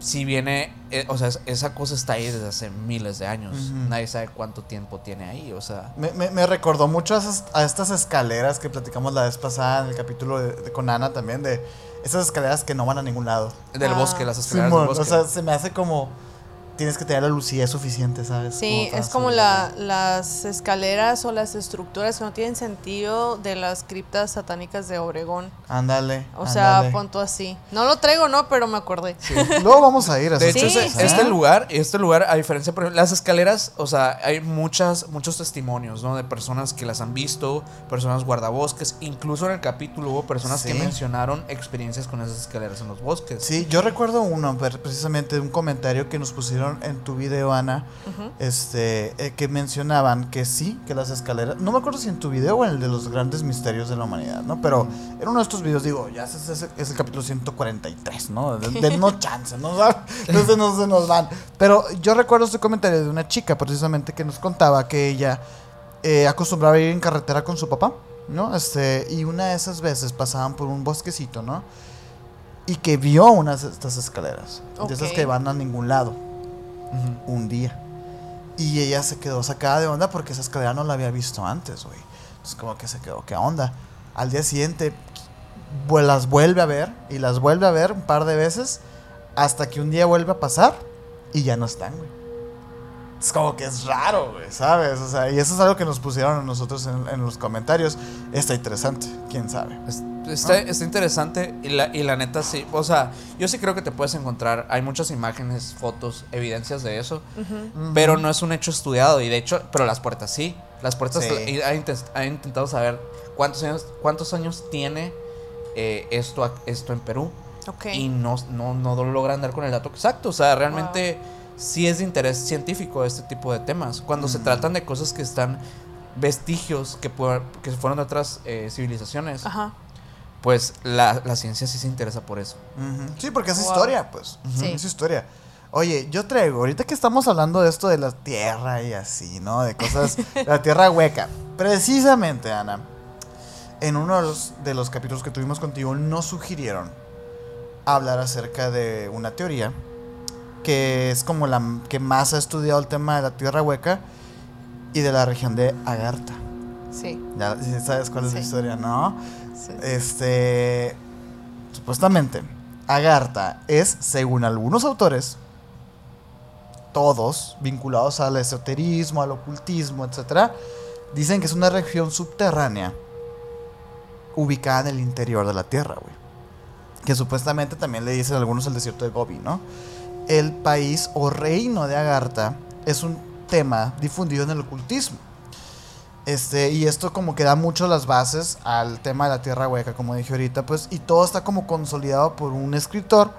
B: si viene, eh, o sea, es- esa cosa está ahí desde hace miles de años, nadie sabe cuánto tiempo tiene ahí, o sea,
A: Me, me- me recordó mucho a, esas- a estas escaleras que platicamos la vez pasada en el capítulo de, de con Ana también, de esas escaleras que no van a ningún lado.
B: del
C: Ah.
B: bosque, las escaleras
A: Simón,
B: del bosque.
A: o sea, se me hace como tienes que tener la lucidez suficiente, ¿sabes?
C: Sí, es como la, las escaleras o las estructuras que no tienen sentido de las criptas satánicas de Obregón.
A: Ándale.
C: O sea, punto así. No lo traigo, ¿no? Pero me acordé.
A: Sí. Luego vamos a ir a
B: De hecho,
C: Sí,
B: este lugar, este lugar, a diferencia, por ejemplo, las escaleras, o sea, hay muchas, muchos testimonios, ¿no? De personas que las han visto, personas guardabosques, incluso en el capítulo hubo personas que mencionaron experiencias con esas escaleras en los bosques.
A: Sí, yo recuerdo uno, precisamente de un comentario que nos pusieron en tu video, Ana, este, eh, que mencionaban que sí, que las escaleras, no me acuerdo si en tu video o en el de los grandes misterios de la humanidad, ¿no? Pero en uno de estos videos, digo, ya es, es- es el capítulo 143, ¿no? De, de [laughs] no chance, ¿no? [laughs] No se, nos, se nos van. Pero yo recuerdo este comentario de una chica, precisamente, que nos contaba que ella eh, acostumbraba a ir en carretera con su papá, ¿no? Este, y una de esas veces pasaban por un bosquecito, ¿no? Y que vio unas de estas escaleras, de esas que van a ningún lado, Un día. Y ella se quedó sacada de onda porque esa escalera no la había visto antes, güey. Entonces como que se quedó, ¿qué onda? Al día siguiente vu- las vuelve a ver y las vuelve a ver un par de veces hasta que un día vuelve a pasar y ya no están, güey. Es como que es raro, güey, ¿sabes? O sea, y eso es algo que nos pusieron a nosotros en, en los comentarios. Está interesante, quién sabe.
B: Es- Está, está interesante y la, y la neta sí, o sea, yo sí creo que te puedes encontrar, hay muchas imágenes, fotos, evidencias de eso, pero no es un hecho estudiado y de hecho, pero las puertas sí, las puertas
A: Sí.
B: ha, intentado saber cuántos años, cuántos años tiene eh, esto, esto en Perú
C: Ok.
B: y no, no, no logran dar con el dato exacto, o sea, realmente sí es de interés científico este tipo de temas, cuando se tratan de cosas que están vestigios que, que fueron de otras eh, civilizaciones
C: Ajá.
B: pues la, la ciencia sí se interesa por eso.
A: Sí, porque es
C: Wow.
A: historia, pues.
C: Sí.
A: Es historia. Oye, yo traigo, ahorita que estamos hablando de esto de la tierra y así, ¿no? De cosas, de [laughs] la tierra hueca. Precisamente, Ana, en uno de los, de los capítulos que tuvimos contigo, nos sugirieron hablar acerca de una teoría que es como la que más ha estudiado el tema de la tierra hueca y de la región de Agartha.
C: Sí.
A: Ya sabes cuál es la historia, ¿no?
C: sí.
A: Este. Supuestamente, Agartha es, según algunos autores, todos vinculados al esoterismo, al ocultismo, etc., Dicen que es una región subterránea ubicada en el interior de la Tierra, güey. Que supuestamente también le dicen algunos el desierto de Gobi, ¿no? El país o reino de Agartha es un tema difundido en el ocultismo. Este, y esto como que da mucho las bases al tema de la tierra hueca, como dije ahorita, pues, y todo está como consolidado por un escritor.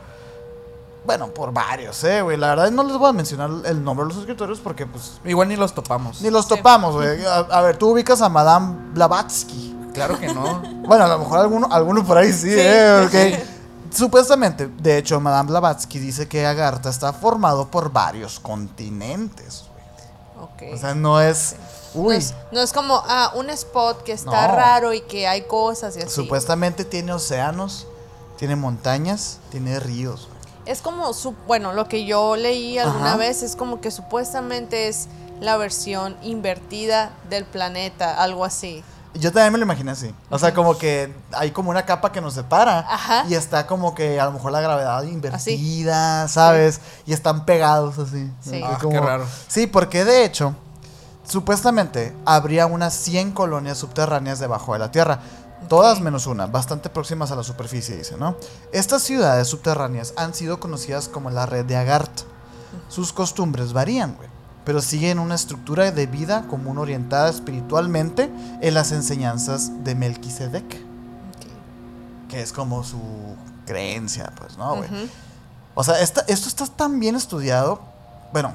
A: Bueno, por varios, eh, güey. La verdad no les voy a mencionar el nombre de los escritores porque, pues,
B: Igual ni los topamos.
A: ni los
C: Sí.
A: topamos, güey. A, a ver, tú ubicas a Madame Blavatsky.
B: Claro que no.
A: Bueno, a lo mejor alguno, alguno por ahí sí,
C: Sí.
A: ¿eh? Ok. [laughs] Supuestamente, de hecho, Madame Blavatsky dice que Agartha está formado por varios continentes. güey.
C: Ok.
A: O sea, no es.
C: no,
A: Uy,
C: es, no es como, ah, un spot que está
A: No.
C: raro y que hay cosas y así.
A: supuestamente tiene océanos, tiene montañas, tiene ríos.
C: Es como, su, bueno, lo que yo leí alguna
A: Ajá.
C: vez es como que supuestamente es la versión invertida del planeta, algo así.
A: Yo también me lo imaginé así. O sea, como que hay como una capa que nos separa.
C: Ajá.
A: Y está como que a lo mejor la gravedad invertida, ¿sabes? Y están pegados así.
C: Sí.
B: Ah,
A: Como-
B: qué raro.
A: Sí, porque de hecho, supuestamente habría unas 100 colonias subterráneas debajo de la Tierra. Todas menos una, bastante próximas a la superficie, dice, ¿no? Estas ciudades subterráneas han sido conocidas como la red de Agartha. Sus costumbres varían, güey, pero siguen una estructura de vida común orientada espiritualmente en las enseñanzas de Melquisedec, que es como su creencia, pues, ¿no, güey? O sea, esta- esto está tan bien estudiado. Bueno,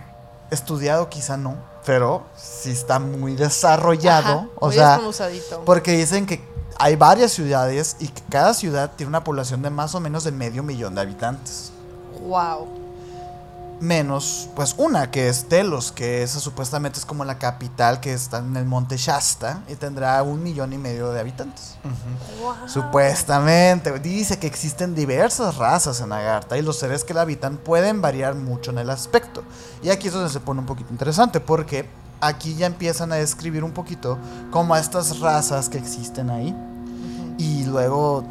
A: estudiado quizá no, pero sí está muy desarrollado.
C: Ajá,
A: o
C: muy
A: sea, porque dicen que hay varias ciudades y que cada ciudad tiene una población de más o menos de medio millón de habitantes.
C: Wow.
A: Menos, pues una que es Telos, que esa supuestamente es como la capital que está en el monte Shasta y tendrá un millón y medio de habitantes.
C: Wow.
A: Supuestamente, dice que existen diversas razas en Agartha y los seres que la habitan pueden variar mucho en el aspecto. Y aquí es donde se pone un poquito interesante porque aquí ya empiezan a describir un poquito como a estas razas que existen ahí. Y luego,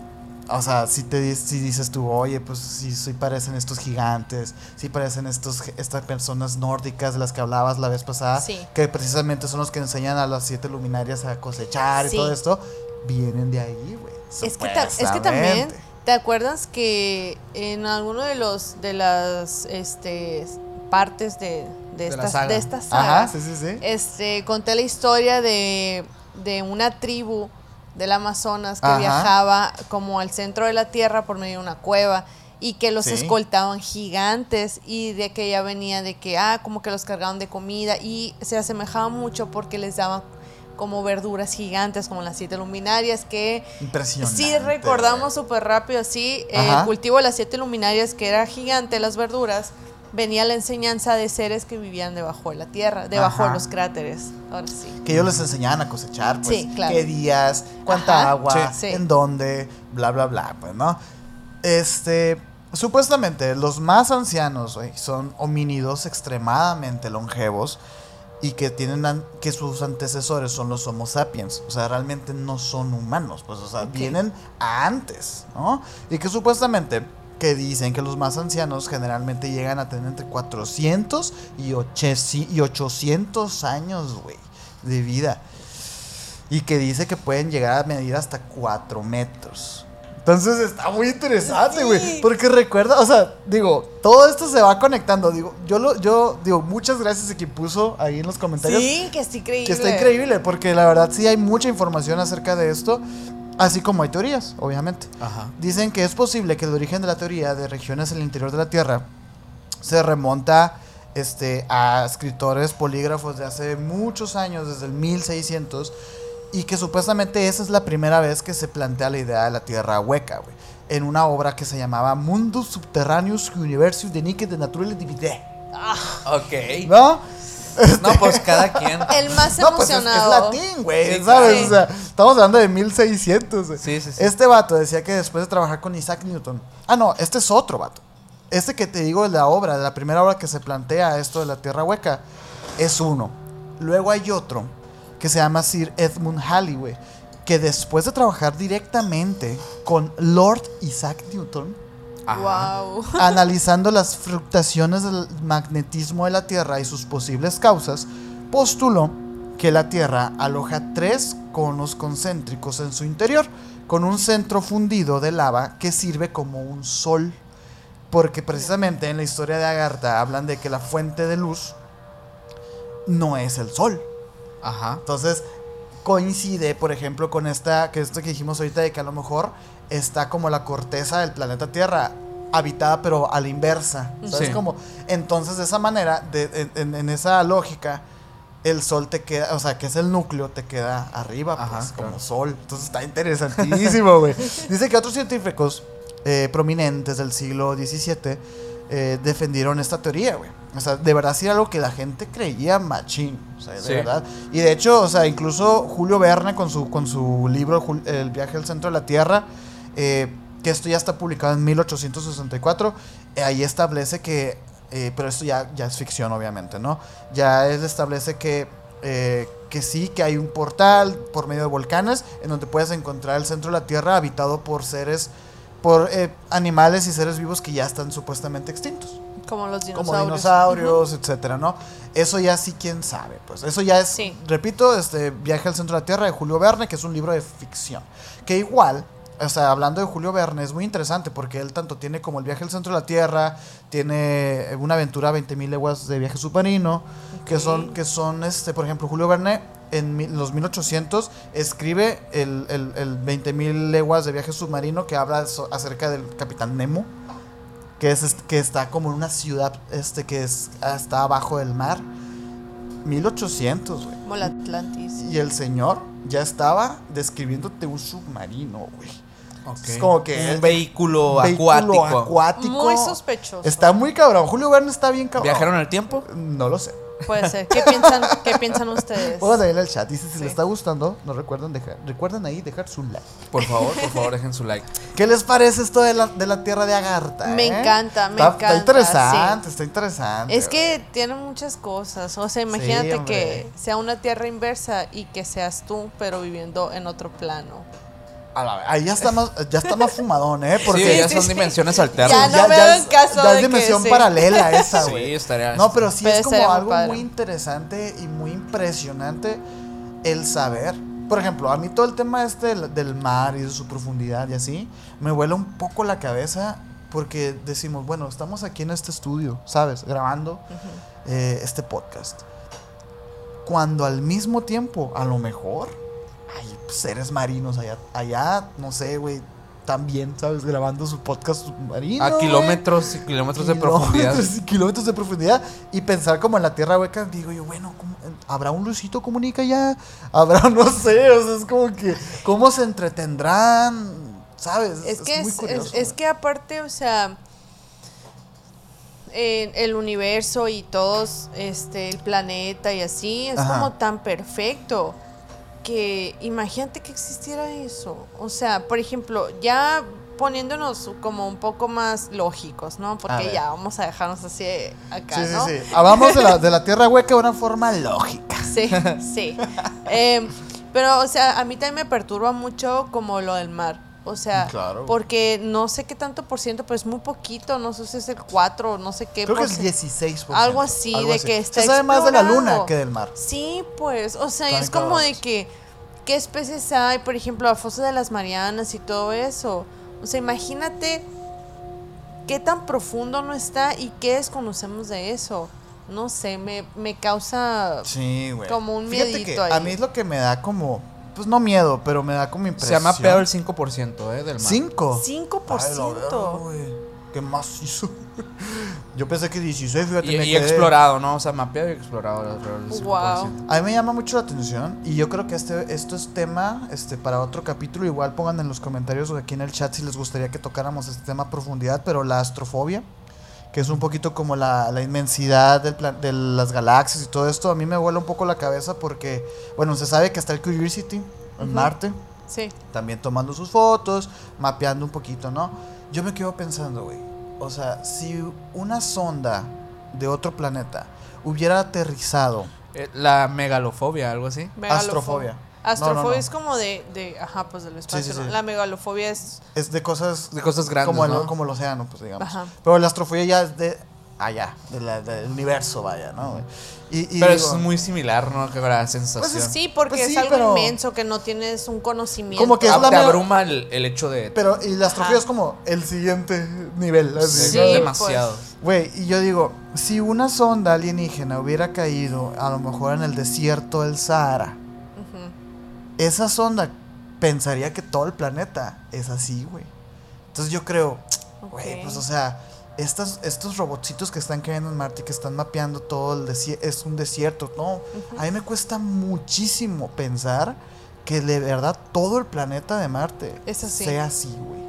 A: o sea, si, te, si dices tú, oye, pues sí, sí parecen estos gigantes, sí parecen estos, estas personas nórdicas de las que hablabas la vez pasada,
C: Sí.
A: que precisamente son los que enseñan a las siete luminarias a cosechar
C: Sí.
A: y todo esto, vienen de ahí, güey.
C: Es que, es que también. ¿te acuerdas que en alguno de los de las este partes de, de,
B: De la
C: esta,
B: saga.
C: de esta saga,
A: Ajá, sí, sí, sí.
C: este, conté la historia de, de una tribu del Amazonas que
A: Ajá.
C: viajaba como al centro de la tierra por medio de una cueva y que los
A: Sí.
C: escoltaban gigantes y de que ya venía de que, ah, como que los cargaban de comida y se asemejaba mucho porque les daban como verduras gigantes como las siete luminarias que
A: Impresionante.
C: Sí, recordamos súper rápido así. eh, el cultivo de las siete luminarias, que era gigante, las verduras, venía la enseñanza de seres que vivían debajo de la tierra, debajo
A: Ajá.
C: de los cráteres. Ahora sí.
A: Que ellos les enseñaban a cosechar, pues,
C: Sí, claro.
A: qué días, cuánta
C: Ajá.
A: agua,
C: Sí.
A: En dónde, bla, bla, bla, pues, ¿no? Este, supuestamente, los más ancianos, güey, son homínidos extremadamente longevos y que tienen, que sus antecesores son los Homo sapiens, o sea, realmente no son humanos, pues, o sea, vienen a antes, ¿no? Y que supuestamente que dicen que los más ancianos generalmente llegan a tener entre 400 y, oche- y 800 años, güey, de vida. Y que dice que pueden llegar a medir hasta 4 metros. Entonces está muy interesante, güey.
C: Sí.
A: Porque recuerda, o sea, digo, todo esto se va conectando. Digo, yo lo, yo digo, muchas gracias a quien puso ahí en los comentarios.
C: Sí, que está increíble.
A: Que está increíble, porque la verdad sí hay mucha información acerca de esto. Así como hay teorías, obviamente.
B: Ajá.
A: Dicen que es posible que el origen de la teoría de regiones en el interior de la Tierra se remonta este, a escritores polígrafos de hace muchos años, desde el 1600, y que supuestamente esa es la primera vez que se plantea la idea de la Tierra hueca, güey, en una obra que se llamaba Mundus Subterraneus Universius de Nike de Naturale Divide.
B: Ok.
A: ¿No?
B: No, pues cada quien. [laughs]
C: El más
A: No, pues es, es
C: emocionado.
A: latín, güey,
B: Sí,
A: ¿sabes?
C: claro.
A: O sea, estamos hablando de 1600. güey.
B: Sí, sí, sí.
A: Este vato decía que después de trabajar con Isaac Newton. Ah, no, este es otro vato. Este que te digo de la obra, de la primera obra que se plantea esto de la tierra hueca, es uno. Luego hay otro que se llama Sir Edmund Halley, güey, que después de trabajar directamente con Lord Isaac Newton.
C: Wow. [laughs]
A: analizando las fluctuaciones del magnetismo de la Tierra y sus posibles causas, postuló que la Tierra aloja tres conos concéntricos en su interior, con un centro fundido de lava que sirve como un sol. Porque precisamente en la historia de Agartha hablan de que la fuente de luz no es el sol.
B: Ajá.
A: Entonces coincide, por ejemplo, con esta que esto que dijimos ahorita de que a lo mejor está como la corteza del planeta Tierra habitada pero a la inversa. ¿Sabes
B: Sí.
A: cómo? Entonces de esa manera, de- en, esa lógica, el sol te queda, o sea, que es el núcleo, te queda arriba,
B: Ajá,
A: pues, como sol. Entonces está interesantísimo, [laughs] güey. Dice que otros científicos eh, prominentes del siglo XVII eh, defendieron esta teoría, güey. O sea, de verdad sí era algo que la gente creía machín. O sea, de
B: Sí.
A: verdad. Y de hecho, o sea, incluso Julio Verne con su, con su libro El viaje al centro de la Tierra, eh, que esto ya está publicado en 1864, eh, ahí establece que, eh, pero esto ya, ya es ficción obviamente, ¿no? Ya él establece que, eh, que sí, que hay un portal por medio de volcanes en donde puedes encontrar el centro de la Tierra habitado por seres, por animales y seres vivos que ya están supuestamente extintos
C: Como los dinosaurios.
A: como dinosaurios, etcétera, ¿no? Eso ya sí, quién sabe, pues. Eso ya es,
C: Sí.
A: repito, este Viaje al centro de la Tierra de Julio Verne, que es un libro de ficción. Que igual, o sea, hablando de Julio Verne, es muy interesante porque él tanto tiene como el viaje al centro de la Tierra, tiene una aventura 20.000 leguas de viaje submarino, que son, que son, este, por ejemplo, Julio Verne en mil- los 1800 escribe el, el, el 20.000 leguas de viaje submarino que habla so- acerca del Capitán Nemo que es que está como en una ciudad este que es está abajo del mar. 1800 güey.
C: Como la Atlantis.
A: y el señor ya estaba describiéndote un submarino güey Es como que
B: un vehículo,
A: vehículo
B: acuático.
A: acuático
C: Muy sospechoso.
A: está muy cabrón Julio Verne está bien cabrón
B: ¿Viajaron en el tiempo?
A: no lo sé
C: Puede ser. ¿Qué piensan, ¿qué piensan ustedes?
A: ahí en el chat dice si
C: Sí.
A: les está gustando no recuerden dejar recuerden ahí dejar su like
B: Por favor, por favor, [laughs] dejen su like.
A: ¿Qué les parece esto de la, de la tierra de Agartha?
C: Me
A: eh?
C: encanta, me
A: está,
C: encanta,
A: Está interesante, está interesante.
C: Es que tiene muchas cosas. O sea, imagínate que sea una tierra inversa y que seas tú, pero viviendo en otro plano.
A: A la- ahí ya está más, ya está más fumadón, ¿eh? Porque
B: sí, ya
C: sí,
B: son
C: sí.
B: dimensiones
C: Ya
B: alternas.
C: no me hagan
A: es,
C: caso
A: ya
C: de
A: es
C: que
A: dimensión
C: sí.
A: paralela [laughs] esa,
B: Sí,
A: güey.
B: estaría.
A: No, pero sí
C: Pero
A: es como algo
C: padre.
A: muy interesante y muy impresionante el saber. Por ejemplo, a mí todo el tema este del, del mar y de su profundidad y así, me vuela un poco la cabeza porque decimos, bueno, estamos aquí en este estudio, ¿sabes? Grabando eh, este podcast. Cuando al mismo tiempo, a lo mejor, hay seres marinos allá, allá no sé, güey, también, ¿sabes? Grabando su podcast submarino.
B: A kilómetros y kilómetros de profundidad.
A: Kilómetros y [laughs] kilómetros de profundidad. Y pensar como en la tierra hueca, digo yo, bueno, ¿cómo- ¿habrá un Luisito Comunica ya? ¿Habrá, [laughs] no sé? O sea, es como que, ¿cómo se entretendrán? ¿Sabes?
C: Es que
A: muy
C: es,
A: curioso,
C: es- es
A: güey.
C: que aparte, o sea, en el universo y todos, este, el planeta y así, es
A: Ajá.
C: como tan perfecto que imagínate que existiera eso. O sea, por ejemplo, ya poniéndonos como un poco más lógicos, ¿no? Porque ya vamos a dejarnos así acá,
A: Sí, sí,
C: ¿no?
A: sí. Hablamos de la, de la tierra hueca de una forma lógica.
C: Sí, sí. [laughs] Em, pero, o sea, a mí también me perturba mucho como lo del mar. O sea,
A: Claro.
C: porque no sé qué tanto por ciento, pero es muy poquito. No sé si es el 4, no sé qué.
A: Creo que es
C: cien-
A: 16
C: Algo así, de que está
A: Se sabe más de la luna que del mar.
C: Sí, pues, o sea,
A: Están
C: es como de que, ¿qué especies hay? Por ejemplo, la fosa de las Marianas y todo eso. O sea, imagínate qué tan profundo no está y qué desconocemos de eso. No sé, me, me causa...
A: Sí, güey.
C: Como un
A: Fíjate
C: miedito
A: que
C: ahí.
A: A mí es lo que me da como, pues no miedo, pero me da como
B: Se
A: impresión.
B: llama peor el 5% ¿eh? del mar.
A: ¿Cinco?
C: 5%.
A: Ay, güey. ¿Qué más hizo? [laughs] Yo pensé que 16, fíjate.
B: Y,
A: me
B: y
A: quedé-
B: explorado, ¿no? O sea, mapeado y explorado 5%.
C: Wow.
A: A mí me llama mucho la atención y yo creo que este, esto es tema este, para otro capítulo. Igual pongan en los comentarios o aquí en el chat si les gustaría que tocáramos este tema a profundidad, pero la astrofobia, que es un poquito como la, la inmensidad del plan- de las galaxias y todo esto, a mí me vuela un poco la cabeza porque, bueno, se sabe que está el Curiosity en. Marte,
C: Sí.
A: también tomando sus fotos, mapeando un poquito, ¿no? Yo me quedo pensando, güey, o sea, si una sonda de otro planeta hubiera aterrizado
B: Eh, la megalofobia, algo así.
A: Astrofobia.
C: Astrofobia
A: No, no, no.
C: es como de, de, ajá, pues del espacio.
A: sí,
C: ¿no?
A: sí.
C: La megalofobia es,
A: Es de cosas
B: De cosas grandes,
A: como, el, como el océano, pues digamos.
C: Ajá.
A: Pero la astrofobia ya es de allá, de la- del universo, vaya, ¿no? Y, y
B: Pero
A: digo,
B: es muy similar, ¿no? Que la sensación.
C: Pues sí, porque
A: Pues sí,
C: es algo
A: pero-
C: inmenso que no tienes un conocimiento.
A: Como que es
B: Ah,
A: la
B: te abruma el, el hecho de.
A: Pero, y la astrofía
C: Ajá.
A: es como el siguiente nivel, así,
B: es
C: Sí,
A: ¿no?
B: demasiado.
A: Güey, y yo digo, si una sonda alienígena hubiera caído a lo mejor en el desierto del Sahara. Esa sonda pensaría que todo el planeta es así, güey. Entonces yo creo, [tsk] güey, pues o sea, estas, estos robotcitos que están cayendo en Marte, que están mapeando todo el desierto, es un desierto, no. A mí me cuesta muchísimo pensar que de verdad todo el planeta de Marte
C: Es así.
A: sea así, güey.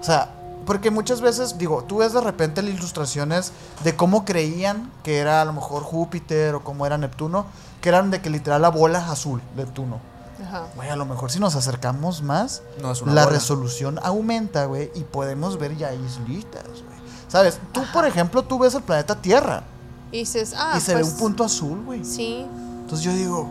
A: O sea, porque muchas veces, digo, tú ves de repente las ilustraciones de cómo creían que era a lo mejor Júpiter o cómo era Neptuno, que eran de que literal la bola azul, Neptuno.
C: Ajá.
A: Güey, a lo mejor si nos acercamos más,
B: No es una
A: la
B: bola.
A: resolución aumenta, güey, y podemos ver ya islitas, güey. ¿Sabes? Tú, por ejemplo, tú ves el planeta Tierra
C: Y dices, ah,
A: y se
C: pues,
A: ve un punto azul, güey.
C: Sí,
A: Entonces yo digo,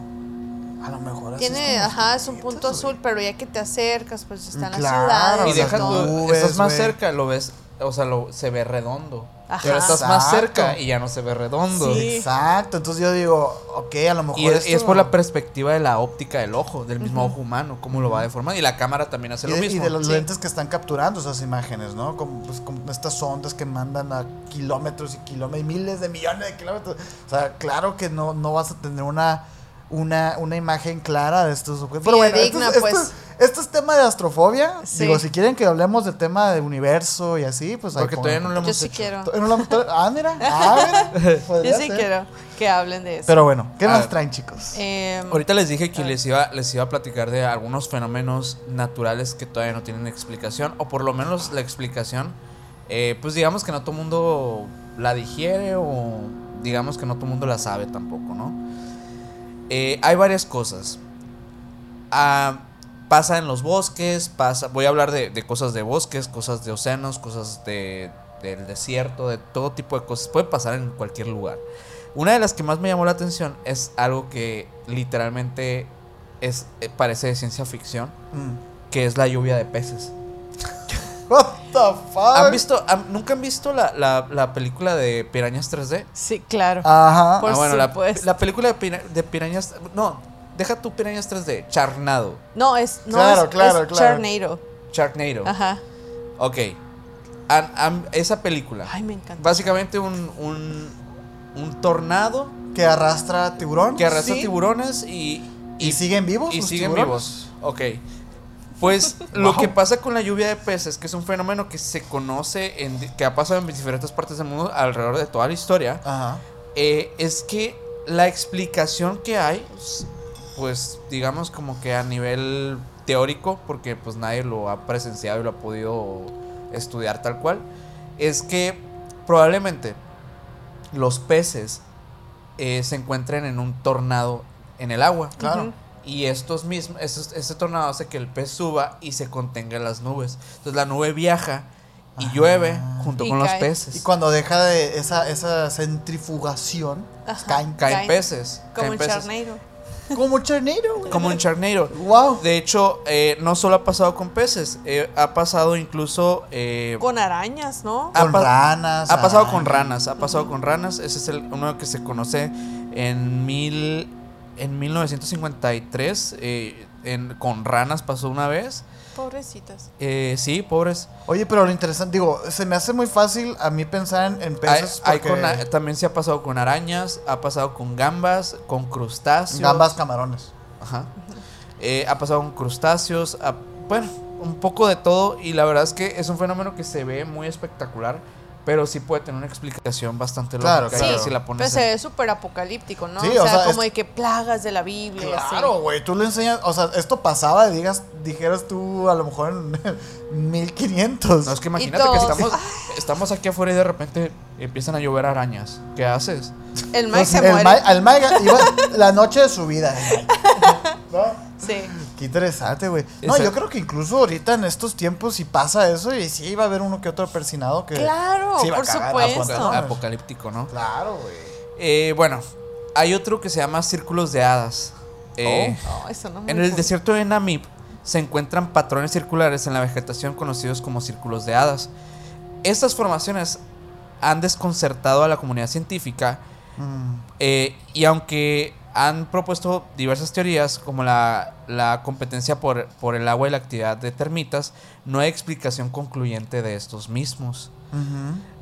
A: a lo mejor así es
C: tiene,
A: como
C: ajá, es un punto
A: güey.
C: azul, pero ya que te acercas, pues están las
A: Claro,
C: ciudades.
B: Y
A: las
B: deja
C: todo.
B: tú,
A: nubes,
B: estás más
A: güey.
B: cerca, lo ves, o sea, lo, se ve redondo.
C: Ajá.
B: Pero estás más cerca y ya no se ve redondo.
C: Sí.
A: Exacto, entonces yo digo, ok, a lo mejor
B: Y es, y es
A: esto-
B: por la perspectiva de la óptica del ojo, del mismo ojo humano, cómo lo va deformando. Y la cámara también hace
A: y
B: lo
A: de, y
B: mismo.
A: de los
C: Sí.
A: lentes que están capturando esas imágenes, ¿no? Como, pues, como estas ondas que mandan a kilómetros y kilómetros, y miles de millones de kilómetros. O sea, claro que no, no vas a tener una, una, una imagen clara de estos objetos. Pero bueno, esto,
C: Fidedigna,
A: es- esto
C: pues.
A: es- esto es tema de astrofobia.
C: Sí.
A: Digo, si quieren que hablemos del tema de universo y así, pues ahí
B: Porque todavía no lo
C: Yo
B: hemos
C: sí
B: hecho.
C: quiero.
A: To- no lo- Ah, mira. Ah, mira. [laughs]
C: Yo sí
A: ser.
C: quiero que hablen de eso.
A: Pero bueno, ¿qué
B: A
A: nos
B: ver.
A: traen, chicos?
C: Em,
B: Ahorita les dije que les iba, les iba a platicar de algunos fenómenos naturales que todavía no tienen explicación, o por lo menos la explicación, eh, pues digamos que no todo el mundo la digiere o digamos que no todo el mundo la sabe tampoco, ¿no? Eh, hay varias cosas. Ah, pasa en los bosques, pasa, voy a hablar de, de cosas de bosques, cosas de océanos, cosas de, del desierto, de todo tipo de cosas. Puede pasar en cualquier lugar. Una de las que más me llamó la atención es algo que literalmente es, eh, parece de ciencia ficción,
A: Mm.
B: que es la lluvia de peces.
A: What the fuck?
B: ¿Han visto, han- ¿Nunca han visto la, la- la película de Pirañas 3D?
C: sí, claro.
A: Ajá.
C: Por
B: ah, bueno, la, la película de, pira- de Pirañas... No, deja tu Pirañas 3D, Charnado,
C: No, es, no,
A: Claro,
C: es,
A: claro,
C: es
A: claro.
C: Charnado.
B: Charknado.
C: Ajá.
B: Ok. Han- esa película.
C: Ay, me encanta.
B: Básicamente un, un, un tornado
A: Que arrastra tiburón.
B: que arrastra
A: Sí.
B: tiburones y,
A: ¿Y siguen vivos?
B: y siguen
A: tiburones?
B: vivos. Ok. Pues lo
A: Wow.
B: que pasa con la lluvia de peces, que es un fenómeno que se conoce, en, que ha pasado en diferentes partes del mundo alrededor de toda la historia,
A: Ajá.
B: eh, es que la explicación que hay, pues digamos como que a nivel teórico, porque pues nadie lo ha presenciado y lo ha podido estudiar tal cual, es que probablemente los peces eh, se encuentren en un tornado en el agua.
A: Claro.
B: Y estos mismos, estos- este tornado hace que el pez suba y se contenga en las nubes. Entonces la nube viaja y
A: Ah.
B: llueve junto
C: Y
B: con los peces.
A: Y cuando deja de esa, esa centrifugación, pues
C: Ajá.
A: caen.
B: caen,
C: caen.
B: peces.
C: Como
B: caen
C: un
B: peces.
C: Charnado.
A: Como charnero, güey.
B: Como un charnero.
A: Wow.
B: De hecho, eh, no solo ha pasado con peces, eh, ha pasado incluso... eh,
C: Con arañas, ¿no?
B: ha
A: Con ranas.
B: Ha pasado con ranas, ha pasado con ranas. Ese es el, uno que se conoce en mil en 1953. eh, en- con ranas pasó una vez.
C: Pobrecitas.
B: Eh, sí, pobres.
A: Oye, pero lo interesante, digo, se me hace muy fácil a mí pensar en, en peces.
B: hay
A: porque
B: con a- también se ha pasado con arañas, ha pasado con gambas, con crustáceos.
A: Gambas, camarones.
B: Ajá. Eh, ha pasado con crustáceos, bueno, un poco de todo y la verdad es que es un fenómeno que se ve muy espectacular, pero sí puede tener una explicación bastante
A: Claro,
B: lógica
A: claro.
B: si la
C: Pero
B: pones
C: se
B: en-
C: ve súper apocalíptico, ¿no?
A: Sí,
C: o,
A: o
C: sea,
A: sea,
C: como
A: es-
C: de que plagas de la Biblia. y así.
A: Claro, güey, tú le enseñas, o sea, esto pasaba, digas, dijeras tú a lo mejor en [laughs] 1500.
B: No, es que imagínate que estamos, [laughs] estamos aquí afuera y de repente empiezan a llover arañas. ¿Qué haces?
C: El Mike
A: Pues,
C: se
A: el
C: muere.
A: Al Mike iba la noche de su vida. el. ¿No?
C: Sí.
A: Qué interesante, güey. No, yo creo que incluso ahorita en estos tiempos si pasa eso y sí va a haber uno que otro persinado que
C: Claro,
A: sí
C: por
A: cagar,
C: supuesto.
B: Apocalíptico, ¿no?
A: Claro, güey.
B: Eh, bueno, hay otro que se llama círculos de hadas. Eh,
C: No, eso no me
B: En el desierto de Namib se encuentran patrones circulares en la vegetación conocidos como círculos de hadas. Estas formaciones han desconcertado a la comunidad científica
A: Mm.
B: eh, y aunque han propuesto diversas teorías, como la, la competencia por, por el agua y la actividad de termitas, no hay explicación concluyente de estos mismos.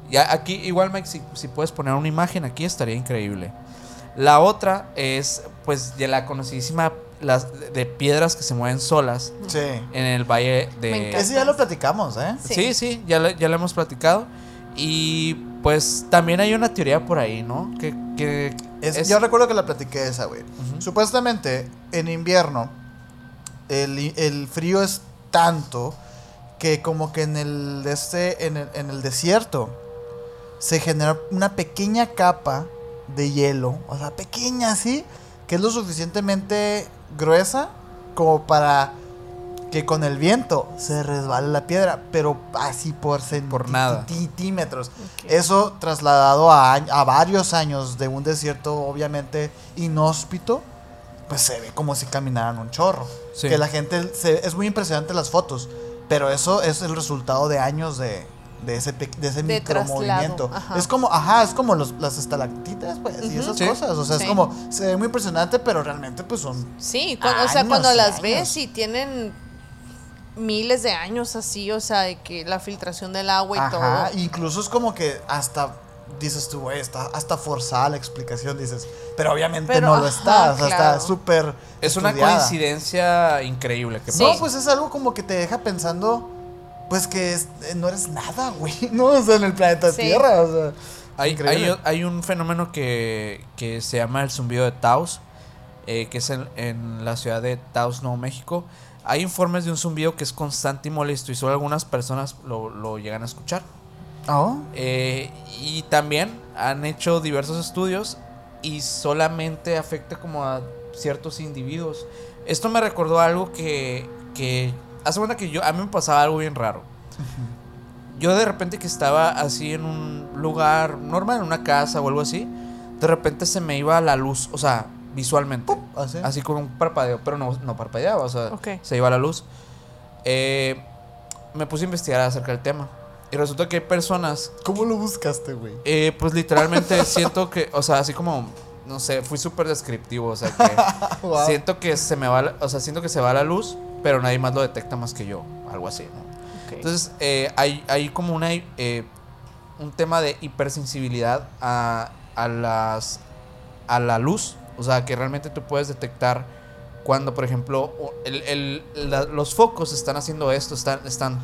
B: Ya aquí, igual, Mike, si, si puedes poner una imagen aquí, estaría increíble. La otra es, pues, de la conocidísima las de piedras que se mueven solas
A: Sí.
B: en el valle de.
A: Ese ya lo platicamos, ¿eh?
C: Sí.
B: Sí, sí, ya lo, ya lo hemos platicado. Y pues también hay una teoría por ahí, ¿no? Que, que
A: Es-
B: es-
A: Yo recuerdo que la platiqué esa, güey. Supuestamente, en invierno, el, el frío es tanto que como que en el, este, en el, en el desierto se genera una pequeña capa de hielo, o sea, pequeña así, que es lo suficientemente gruesa como para que con el viento se resbale la piedra, pero así por, centímetros. Eso trasladado a, a varios años de un desierto obviamente inhóspito, pues se ve como si caminaran un chorro.
B: Sí.
A: Que la gente, se- es muy impresionante las fotos, pero eso es el resultado de años de, de ese, de ese
C: De
A: micromovimiento.
C: traslado.
A: Es como, ajá, es como los, las estalactitas, pues, y esas
B: Sí.
A: cosas. O sea,
C: Sí.
A: es como, se ve muy impresionante, pero realmente pues son...
C: Sí, cuando, o sea, cuando las
A: años.
C: ves y tienen miles de años así, o sea, de que la filtración del agua y
A: Ajá,
C: todo.
A: incluso es como que hasta dices tú, güey, está hasta forzada la explicación, dices, pero obviamente
C: Pero,
A: no lo está,
C: ajá,
A: o sea,
C: claro.
A: está súper
B: es una coincidencia increíble que
C: Sí.
A: No, pues es algo como que te deja pensando, pues que es- eh, no eres nada, güey, [laughs] no, o sea, en el planeta
C: Sí.
A: Tierra, o sea,
B: Hay, hay, hay un fenómeno que, que se llama el zumbido de Taos, eh, que es en, en la ciudad de Taos, Nuevo México. Hay informes de un zumbido que es constante y molesto y solo algunas personas lo, lo llegan a escuchar.
A: ¿Oh?
B: Eh, y también han hecho diversos estudios y solamente afecta como a ciertos individuos. Esto me recordó algo que, que hace cuenta que yo, a mí me pasaba algo bien raro. Yo de repente que estaba así en un lugar normal, en una casa o algo así, de repente se me iba la luz, o sea, visualmente.
A: ¿Así?
B: Así con un parpadeo, pero no, no parpadeaba, o sea, se iba la luz. Eh, me puse a investigar acerca del tema. Y resulta que hay personas,
A: ¿Cómo lo buscaste, güey?
B: eh, pues literalmente [laughs] siento que, o sea, así como, no sé, fui súper descriptivo, o sea, que [laughs]
A: Wow.
B: siento que se me va, la- o sea, siento que se va la luz, pero nadie más lo detecta más que yo, algo así, ¿no? Entonces, eh, hay, hay como una, eh, un tema de hipersensibilidad a, a, las, a la luz. O sea, que realmente tú puedes detectar cuando, por ejemplo, o- el- el- la- los focos están haciendo esto, están, están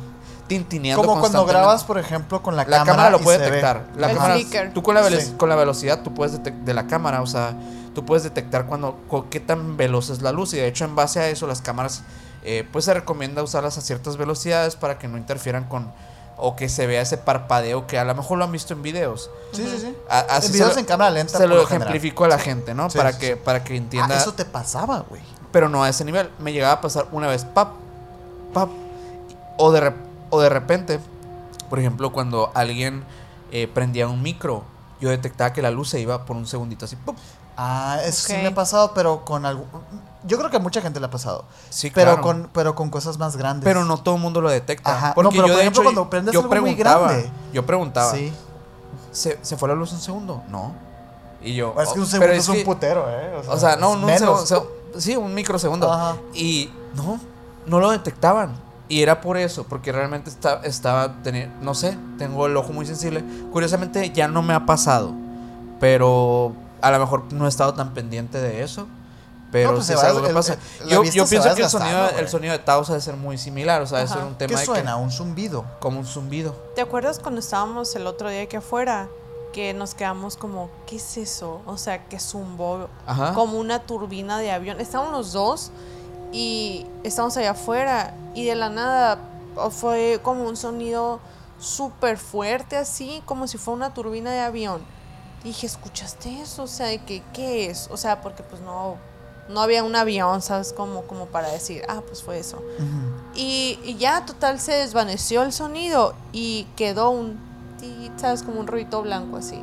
B: tintineando.
A: Como cuando grabas, por ejemplo, con la,
B: La cámara,
A: cámara
B: lo puede
A: ve.
B: detectar. La
C: El
B: cámara,
C: flicker.
B: tú con la, velo-
A: Sí.
B: con la velocidad, tú puedes detectar de la cámara, o sea, tú puedes detectar cuando qué tan veloz es la luz. Y de hecho, en base a eso, las cámaras, eh, pues se recomienda usarlas a ciertas velocidades para que no interfieran con o que se vea ese parpadeo que a lo mejor lo han visto en videos.
A: Sí, sí, sí.
B: A- así
A: en
B: se
A: videos
B: lo-
A: en cámara lenta.
B: Se lo
A: general.
B: ejemplifico a la gente, ¿no?
A: Sí,
B: para
A: sí,
B: que
A: sí.
B: para que entienda.
A: Ah, eso te pasaba, güey.
B: Pero no a ese nivel. Me llegaba a pasar una vez, pap, pap. O de, o de repente, por ejemplo, cuando alguien eh, prendía un micro, yo detectaba que la luz se iba por un segundito así. ¡pup!
A: Ah, eso sí
C: Ok.
A: me ha pasado, pero con algo. Yo creo que a mucha gente le ha pasado.
B: Sí,
A: pero
B: claro.
A: con pero con cosas más grandes.
B: Pero no todo el mundo lo detecta.
A: Ajá. No,
B: Porque
A: pero
B: yo,
A: por
B: de
A: ejemplo,
B: hecho,
A: cuando prendes
B: yo
A: algo muy grande.
B: Yo preguntaba.
A: Sí.
B: ¿se, ¿se fue la luz un segundo? No. Y yo.
A: Es que un
B: "Oh,
A: segundo es un putero, ¿eh?
B: O sea, no, un
A: menos.
B: segundo. se- Sí, un microsegundo.
A: Ajá.
B: Y no, no lo detectaban. Y era por eso, porque realmente está- estaba, teni- no sé, tengo el ojo muy sensible. Curiosamente ya no me ha pasado, pero a lo mejor no he estado tan pendiente de eso. Pero
A: No, pues
B: sí
A: se
B: es
A: va
B: algo
A: des-
B: que
A: el-
B: pasa.
A: el-
B: Yo, pienso que el sonido, el sonido de Taos ha de ser muy similar, o sea, debe
C: Ajá.
B: ser un tema
A: ¿Qué
B: de
A: suena?
B: que,
A: Un zumbido.
B: como un zumbido.
C: ¿Te acuerdas cuando estábamos el otro día aquí afuera? Que nos quedamos como, ¿qué es eso? O sea, que zumbó
B: Ajá.
C: como una turbina de avión. Estábamos los dos y estábamos allá afuera y de la nada fue como un sonido súper fuerte así, como si fuera una turbina de avión. Y dije, ¿escuchaste eso? O sea, de que, ¿qué es? O sea, porque pues no, no había un avión, ¿sabes? Como, como para decir, ah, pues fue eso. Y, y ya total se desvaneció el sonido y quedó un sabes como un ruido blanco así.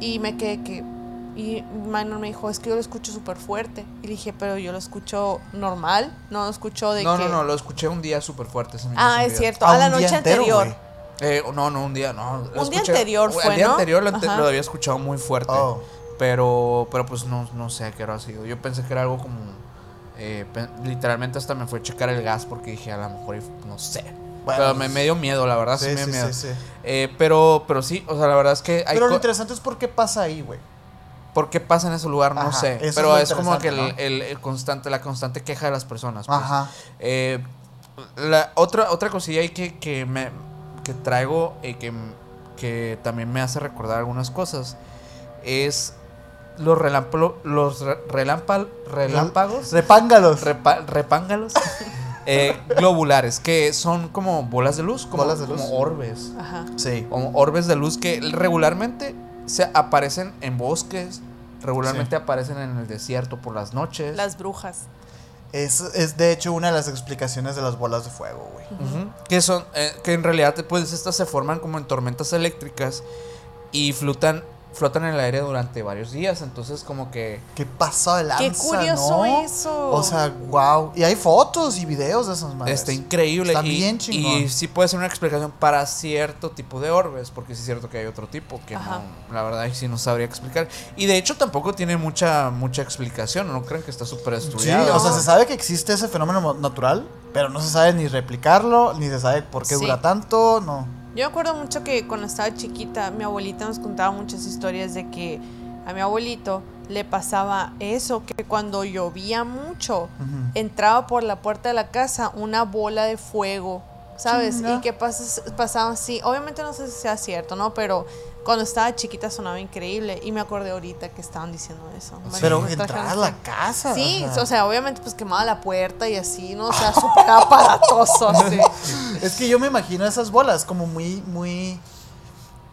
C: Y me quedé que y Minor me dijo, "Es que yo lo escucho súper fuerte." Y le dije, "Pero yo lo escucho normal, no lo escucho de
B: No,
C: que
B: no, no, lo escuché un día súper fuerte. ese mismo
C: Ah, es cierto,
A: Ah,
C: a la
A: un día
C: noche
A: entero,
C: anterior.
B: Eh, no, no, un día, no.
C: Un día
B: escuché-
C: anterior
B: El
C: fue,
B: día
C: ¿no?
B: anterior lo, ante-
C: Ajá.
B: lo había escuchado muy fuerte.
A: Oh.
B: Pero, pero pues no, no sé a qué hora ha sido. Yo pensé que era algo como. eh, literalmente hasta me fue a checar el gas porque dije a lo mejor, no sé.
A: Bueno,
B: pero me, me dio miedo, la verdad, sí,
A: Sí,
B: me dio miedo.
A: sí, sí.
B: Eh, pero, pero sí, o sea, la verdad es que hay
A: Pero lo interesante es por qué pasa ahí, güey.
B: ¿Por qué pasa en ese lugar? No
A: Ajá,
B: sé.
A: es
B: Pero es, como que el, el- el constante, la constante queja de las personas. pues.
A: Ajá.
B: Eh, la otra, otra cosilla ahí que, que me que traigo y que, que también me hace recordar algunas cosas es los relámpagos los [laughs] relámpagos
A: Repángalos.
B: repa- repángalos [laughs] eh, globulares que son como bolas de luz como,
A: Bolas de luz.
B: como orbes
C: Ajá.
A: sí.
B: como orbes de luz que regularmente se aparecen en bosques regularmente aparecen en el desierto por las noches
C: Las brujas.
A: Es, es de hecho una de las explicaciones de las bolas de fuego, güey.
B: Que son, eh, que en realidad pues estas se forman como en tormentas eléctricas y flotan, flotan en el aire durante varios días. Entonces como que
A: ¿Qué pasó de lanza,
C: Qué curioso
A: no?
C: eso.
A: O sea, wow. Y hay fotos y videos de esas madres.
B: está increíble
A: Está
B: y,
A: bien chingón.
B: y sí puede ser una explicación para cierto tipo de orbes, porque sí es cierto que hay otro tipo que
C: Ajá.
B: no, la verdad ahí sí no sabría explicar. Y de hecho tampoco tiene mucha mucha explicación, no creen que está súper
A: Sí,
B: estudiado.
A: o sea, se sabe que existe ese fenómeno natural, pero no se sabe ni replicarlo, ni se sabe por qué
C: Sí.
A: dura tanto, no.
C: Yo me acuerdo mucho que cuando estaba chiquita, mi abuelita nos contaba muchas historias de que a mi abuelito le pasaba eso, que cuando llovía mucho, entraba por la puerta de la casa una bola de fuego, ¿sabes?
A: Chinga.
C: Y que pas- pasaba así. Obviamente no sé si sea cierto, ¿no? Pero cuando estaba chiquita sonaba increíble y me acordé ahorita que estaban diciendo eso.
A: Pero entrar a la casa.
C: Sí,
A: o sea.
C: o sea, obviamente pues quemaba la puerta y así, ¿no? O sea, [laughs] súper aparatoso. [laughs]
A: Es que yo me imagino esas bolas como muy, muy.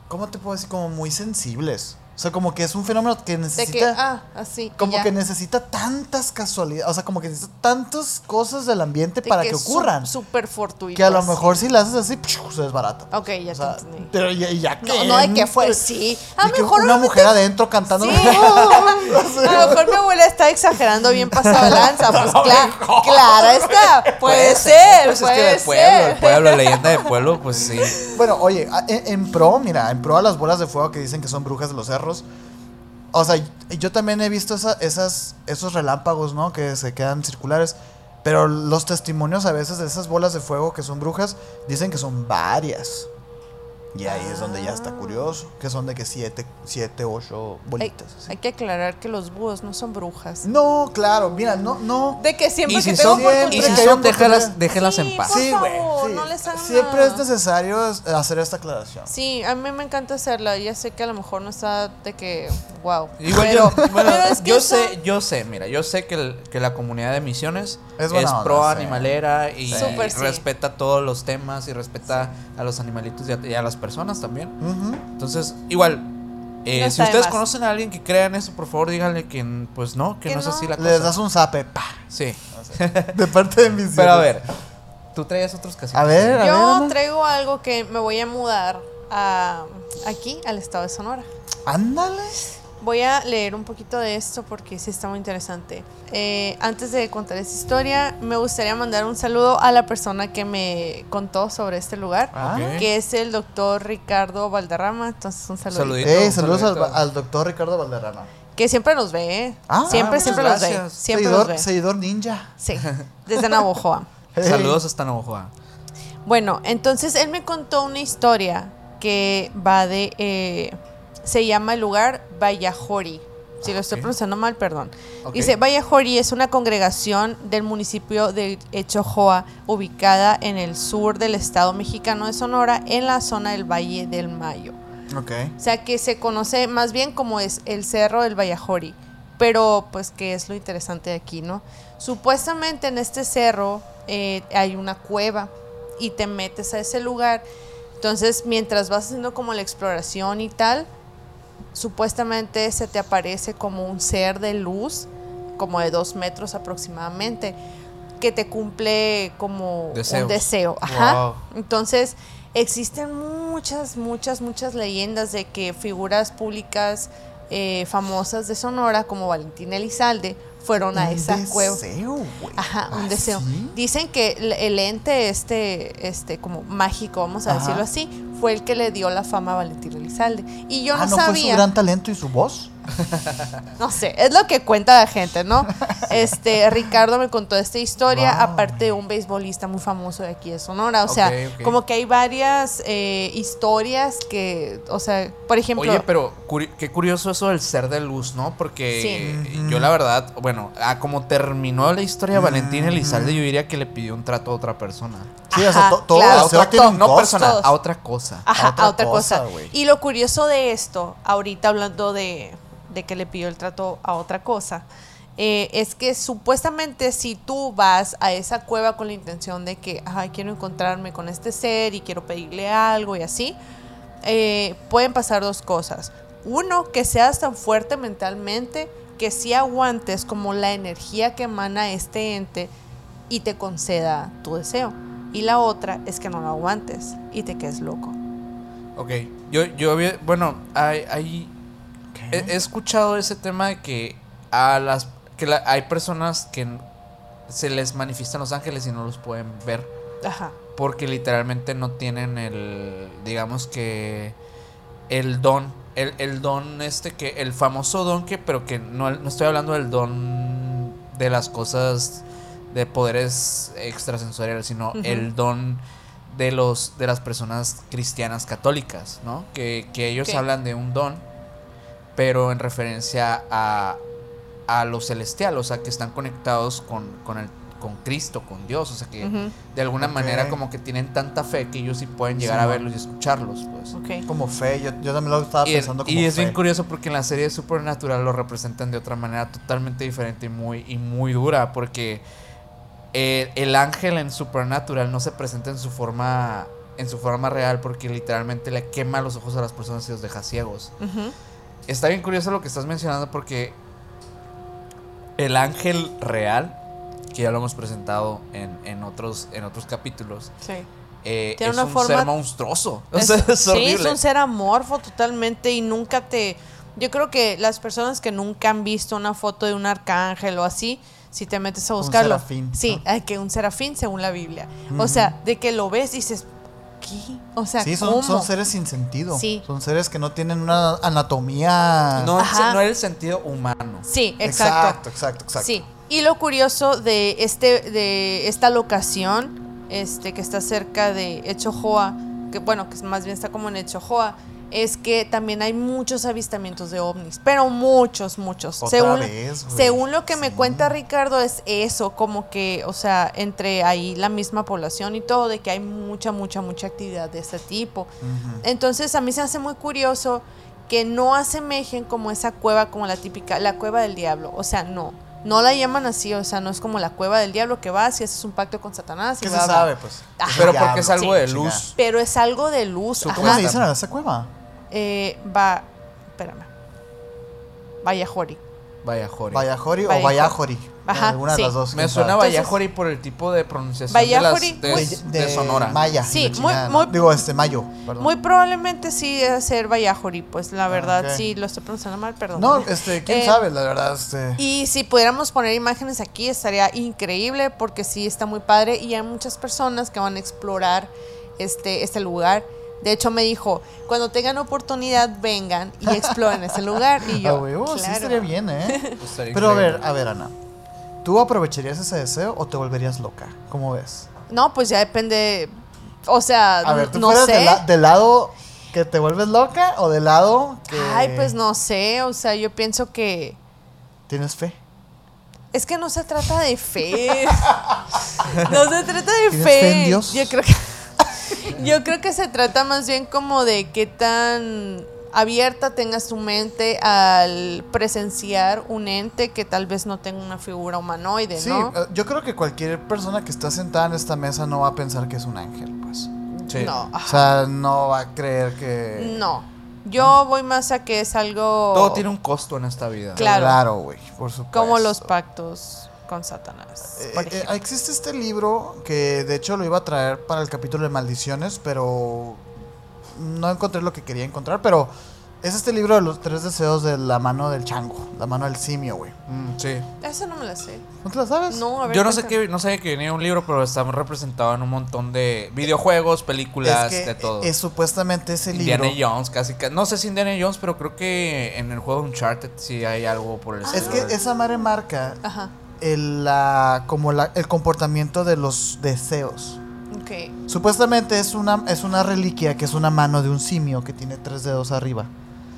A: ¿Cómo te puedo decir? Como muy sensibles. O sea, como que es un fenómeno que
C: De
A: necesita.
C: que, ah, así.
A: como
C: ya.
A: que necesita tantas casualidades. O sea, como que necesita tantas cosas del ambiente
C: De
A: para que,
C: es su-
A: ocurran.
C: Súper fortuito.
A: que a lo
C: así.
A: mejor si la haces así, se desbarata.
C: Ok, ya
A: O sea,
C: te entendí.
A: pero ya, ya que.
C: No, no, de que fue, sí. A lo
A: que
C: mejor
A: una mujer adentro cantando.
C: Sí. [laughs] [laughs] A lo mejor mi abuela está exagerando bien pasado de lanza. Pues [laughs] claro, claro está. Puede ser,
B: Pues es
C: puede
B: que de pueblo,
C: ser.
B: el pueblo, leyenda de pueblo, pues sí.
A: Bueno, oye, en, en pro, mira, en pro a las bolas de fuego que dicen que son brujas de los cerros. O sea, yo también he visto esa- esas, esos relámpagos, ¿no? Que se quedan circulares. Pero los testimonios a veces de esas bolas de fuego que son brujas dicen que son varias. Y ahí es donde ya está curioso. Que son de que siete, siete ocho
C: Hay,
A: bolitas. así.
C: hay que aclarar que los búhos no son brujas.
A: No, claro, mira, no, no.
C: De que siempre
B: Y si
C: que tengo
B: son,
A: siempre
B: y si
A: hay
B: son
A: oportunidad.
B: déjalas, déjalas en
C: Sí,
B: paz.
C: por
A: Sí, güey. sí.
C: no les hagan
A: Siempre
C: nada.
A: es necesario es- hacer esta aclaración.
C: Sí, a mí me encanta hacerla. Ya sé que a lo mejor no está de que, wow.
B: Igual
C: pero,
B: yo, [laughs] bueno,
C: pero es que
B: yo
C: eso-
B: sé, yo sé, mira, yo sé que, el- que la comunidad de misiones
A: Es
B: es, pro
A: sí.
B: animalera y
C: sí.
B: respeta todos los temas y respeta a los animalitos y a, y a las personas también.
A: Ujú.
B: Entonces, igual, eh,
C: No
B: si ustedes conocen a alguien que crea en eso, por favor díganle que pues no, que,
C: Que
B: no es así la
A: Les
B: cosa.
A: das un zape, pa.
B: Sí. [laughs]
A: De parte de mis
B: Pero a ver, tú traías otros casitos.
A: A ver, a ver.
C: Yo traigo algo que me voy a mudar a, aquí, al estado de Sonora.
A: Ándale.
C: Voy a leer un poquito de esto porque sí está muy interesante. Eh, antes de contar esta historia, me gustaría mandar un saludo a la persona que me contó sobre este lugar,
A: Ah.
C: Que es el doctor Ricardo Valderrama. Entonces, un saludo.
B: Saludito.
A: Ey, saludos al,
B: saludito.
A: al doctor Ricardo Valderrama.
C: Que siempre nos ve, ¿eh?
A: Ah,
C: siempre, siempre nos ve.
B: gracias.
C: Siempre
A: seguidor,
C: nos ve.
A: seguidor ninja.
C: Sí, desde Navojoa. [laughs]
A: Hey.
B: Saludos hasta Navajoa.
C: Bueno, entonces él me contó una historia que va de. eh, se llama el lugar Vallajori. Si lo estoy
B: Ok.
C: pronunciando mal, perdón. Dice: Vallajori es una congregación del municipio de Echojoa, ubicada en el sur del estado mexicano de Sonora, en la zona del Valle del Mayo.
A: Ok.
C: O sea que se conoce más bien como es el cerro del Vallajori. Pero, pues, ¿qué es lo interesante de aquí, no? Supuestamente en este cerro eh, hay una cueva y te metes a ese lugar. Entonces, mientras vas haciendo como la exploración y tal, supuestamente se te aparece como un ser de luz, como de dos metros aproximadamente, que te cumple como un deseo. Ajá.
B: Wow.
C: Entonces, existen muchas, muchas, muchas leyendas de que figuras públicas eh, famosas de Sonora, como Valentina Elizalde, fueron a
A: Un
C: esa cueva.
A: deseo, güey.
C: Ajá, un
A: ¿Ah,
C: deseo. Dicen que el, el ente este, este, como mágico, vamos a
A: Ajá.
C: decirlo así, fue el que le dio la fama a Valentín Elizalde. Y yo
A: ah,
C: no,
A: ¿no fue su
C: sabía.
A: gran talento y su voz?
C: No sé, es lo que cuenta la gente, ¿no? [laughs] Este, Ricardo me contó esta historia,
A: Wow.
C: aparte de un beisbolista muy famoso de aquí de Sonora. O sea, como que hay varias eh, historias que, o sea, por ejemplo.
B: Oye, pero curi- qué curioso eso del ser de luz, ¿no? Porque
A: Sí.
B: yo la verdad, bueno, a como terminó la historia de Valentín
A: Ujú.
B: Elizalde, yo diría que le pidió un trato a otra persona.
A: Sí, o sea, to- todo
C: claro.
B: a otra no persona,
C: Todos.
B: a otra cosa.
C: Ajá,
A: a otra
C: a otra cosa.
A: cosa, güey.
C: y lo curioso de esto, ahorita hablando de, de que le pidió el trato a otra cosa, eh, es que supuestamente si tú vas a esa cueva con la intención de que, ay, quiero encontrarme con este ser y quiero pedirle algo y así, eh, pueden pasar dos cosas. Uno, que seas tan fuerte mentalmente que sí aguantes como la energía que emana este ente y te conceda tu deseo. Y la otra es que no lo aguantes y te quedes loco.
B: Ok, yo, yo bueno, hay he, escuchado ese tema de que a las, que la- hay personas que se les manifiestan los ángeles y no los pueden ver
C: Ajá.
B: porque literalmente no tienen el, digamos que, el don, el, el don este que, el famoso don que, pero que no, no estoy hablando del don de las cosas de poderes extrasensoriales, sino el don de los de las personas cristianas católicas, ¿no? Que, que ellos hablan de un don, pero en referencia a, a lo celestial, o sea, que están conectados con, con el con Cristo, con Dios, o sea que de alguna manera como que tienen tanta fe que ellos sí pueden llegar
A: Sí,
B: a verlos y escucharlos, pues.
A: Como fe, yo, yo también lo estaba
B: Y,
A: pensando como
B: y es
A: fe.
B: bien curioso porque en la serie de Supernatural lo representan de otra manera totalmente diferente y muy, y muy dura. Porque eh, el ángel en Supernatural no se presenta en su forma. En su forma real, porque literalmente le quema los ojos a las personas y los deja ciegos.
C: Ujú.
B: Está bien curioso lo que estás mencionando, porque el ángel real, que ya lo hemos presentado en, en otros, en otros capítulos,
C: Sí.
B: eh,
C: Tiene
B: es
C: una
B: un
C: forma-
B: ser monstruoso. [laughs] O
C: Es-
B: sea, es
C: sí,
B: horrible.
C: es un ser amorfo totalmente y nunca te... Yo creo que las personas que nunca han visto una foto de un arcángel o así, si te metes a
A: Un
C: buscarlo...
A: serafín,
C: Sí,
A: ¿no?
C: hay que un serafín según la Biblia. O sea, de que lo ves y dices, ¿qué? O sea,
A: Sí,
C: ¿cómo?
A: son, son seres sin sentido.
C: Sí.
A: Son seres que no tienen una anatomía.
B: No,
C: Ajá.
B: no era el sentido humano.
C: Sí, exacto.
A: exacto, exacto, exacto.
C: Sí, y lo curioso de este de esta locación, este que está cerca de Echojoa, que bueno, que más bien está como en Echojoa, es que también hay muchos avistamientos de ovnis, pero muchos, muchos.
A: Otra
C: según
A: vez,
C: según lo que me cuenta Ricardo es eso, como que, o sea, entre ahí la misma población y todo, de que hay mucha, mucha, mucha actividad de este tipo. Entonces a mí se hace muy curioso que no asemejen como esa cueva, como la típica, la cueva del diablo. O sea, no. No la llaman así, o sea, no es como la cueva del diablo que vas y haces un pacto con Satanás. y
A: ¿Qué se sabe, pues?
C: Ajá.
B: Pero porque es algo
C: Sí.
B: de luz.
C: Pero es algo de luz.
A: ¿Cómo le
B: Ajá.
A: dicen a esa cueva?
C: Eh, va, espérame. Vayajori.
B: Vaya, Jori.
A: ¿Vayajori o
C: Vayajori.
A: Vayajori?
C: Ajá,
A: Alguna de las dos.
B: Me suena Vayajori por el tipo de pronunciación
C: Vallajori,
B: de, las, de,
C: muy-
B: de Sonora.
A: Maya.
C: Sí, muy-
A: Digo, este, Mayo. Perdón.
C: Muy probablemente sí debe ser Vayajori, pues la verdad
A: ok.
C: sí lo estoy pronunciando mal, perdón.
A: No, este, quién
C: Eh,
A: sabe, la verdad. Este.
C: Y si pudiéramos poner imágenes aquí estaría increíble porque sí está muy padre y hay muchas personas que van a explorar este, este lugar. De hecho me dijo, cuando tengan oportunidad vengan y exploren ese lugar. Y [laughs] yo,
A: huevo, sí estaría bien, ¿eh? [laughs]
B: Estaría
A: Pero a ver, a ver, Ana. ¿Tú aprovecharías ese deseo o te volverías loca? ¿Cómo ves?
C: No, pues ya depende, o sea,
A: A ver, ¿tú
C: no
A: fueras
C: sé.
A: del, la- del lado que te vuelves loca o del lado que
C: Ay, pues no sé, o sea, yo pienso que...
A: tienes fe?
C: Es que no se trata de fe. [laughs] no se trata de
A: ¿Tienes
C: fe.
A: fe en Dios?
C: Yo creo que yo creo que se trata más bien como de qué tan abierta tengas tu mente al presenciar un ente que tal vez no tenga una figura humanoide,
A: Sí,
C: ¿no?
A: eh, yo creo que cualquier persona que está sentada en esta mesa no va a pensar que es un ángel, pues.
B: Sí.
C: No,
A: O sea, no va a creer que...
C: no. Yo voy más a que es algo
B: Todo tiene un costo en esta vida.
C: Claro.
A: Claro, güey, por supuesto.
C: como los pactos con Satanás.
A: Eh,
C: por
A: eh,
C: ejemplo.
A: existe este libro que de hecho lo iba a traer para el capítulo de maldiciones, pero no encontré lo que quería encontrar, pero Es este libro de los tres deseos de la mano del chango, la mano del simio, güey.
B: Mm, sí.
C: Esa no me la sé.
A: ¿No te la sabes?
C: No, a ver.
B: Yo no sé qué, no sabía que venía un libro, pero está representado en un montón de videojuegos, películas,
A: es que
B: de todo.
A: es supuestamente ese
B: Indiana
A: libro.
B: Jones, casi, ca- No sé si Indiana Jones, pero creo que en el juego Uncharted sí hay algo por el
A: Es
B: estilo.
A: que esa madre marca
C: Ajá.
A: El, la, como la- el comportamiento de los deseos.
C: Ok.
A: Supuestamente es una, es una reliquia que es una mano de un simio que tiene tres dedos arriba.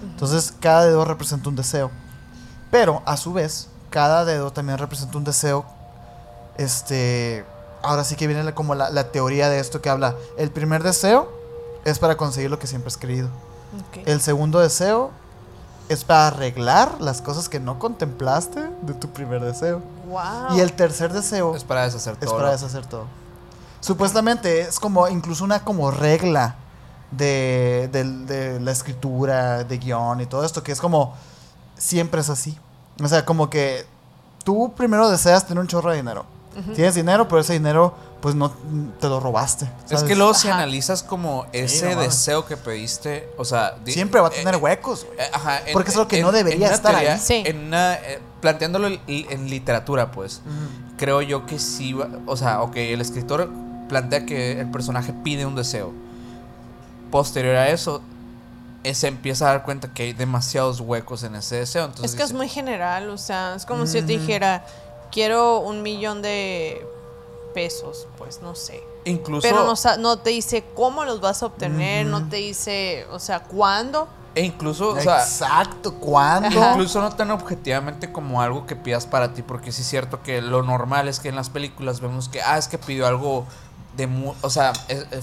A: Entonces cada dedo representa un deseo. Pero a su vez, cada dedo también representa un deseo. Este. Ahora sí que viene como la, la teoría de esto que habla. El primer deseo es para conseguir lo que siempre has querido.
C: Ok.
A: El segundo deseo es para arreglar las cosas que no contemplaste de tu primer deseo.
C: Wow.
A: Y el tercer deseo
B: Es para deshacer
A: es
B: todo.
A: para deshacer todo. Supuestamente es como incluso una como regla de, de la escritura, de guion y todo esto, que es como siempre es así. O sea, como que tú primero deseas tener un chorro de dinero. Tienes dinero, pero ese dinero pues no te lo robaste.
B: Es que luego si analizas como ese
A: no
B: deseo que pediste, o sea...
A: siempre va a tener
B: eh,
A: huecos, güey.
B: eh, Ajá, en-
A: Porque es lo que
B: en-
A: no debería estar
B: teoría-
A: ahí.
C: Sí.
B: En una, eh, planteándolo en, literatura, pues, creo yo que sí, va- o sea, ok, el escritor plantea que el personaje pide un deseo. Posterior a eso, se empieza a dar cuenta que hay demasiados huecos en ese deseo. Entonces
C: Es que es muy general, o sea, es como si yo te dijera, quiero un millón de pesos, pues no sé.
B: incluso,
C: Pero no, te dice cómo los vas a obtener, no te dice, o sea, cuándo.
B: e incluso, o sea,
A: Exacto, ¿cuándo?
B: Incluso no tan objetivamente como algo que pidas para ti, porque sí es cierto que lo normal es que en las películas vemos que, ah, es que pidió algo de mu- o sea,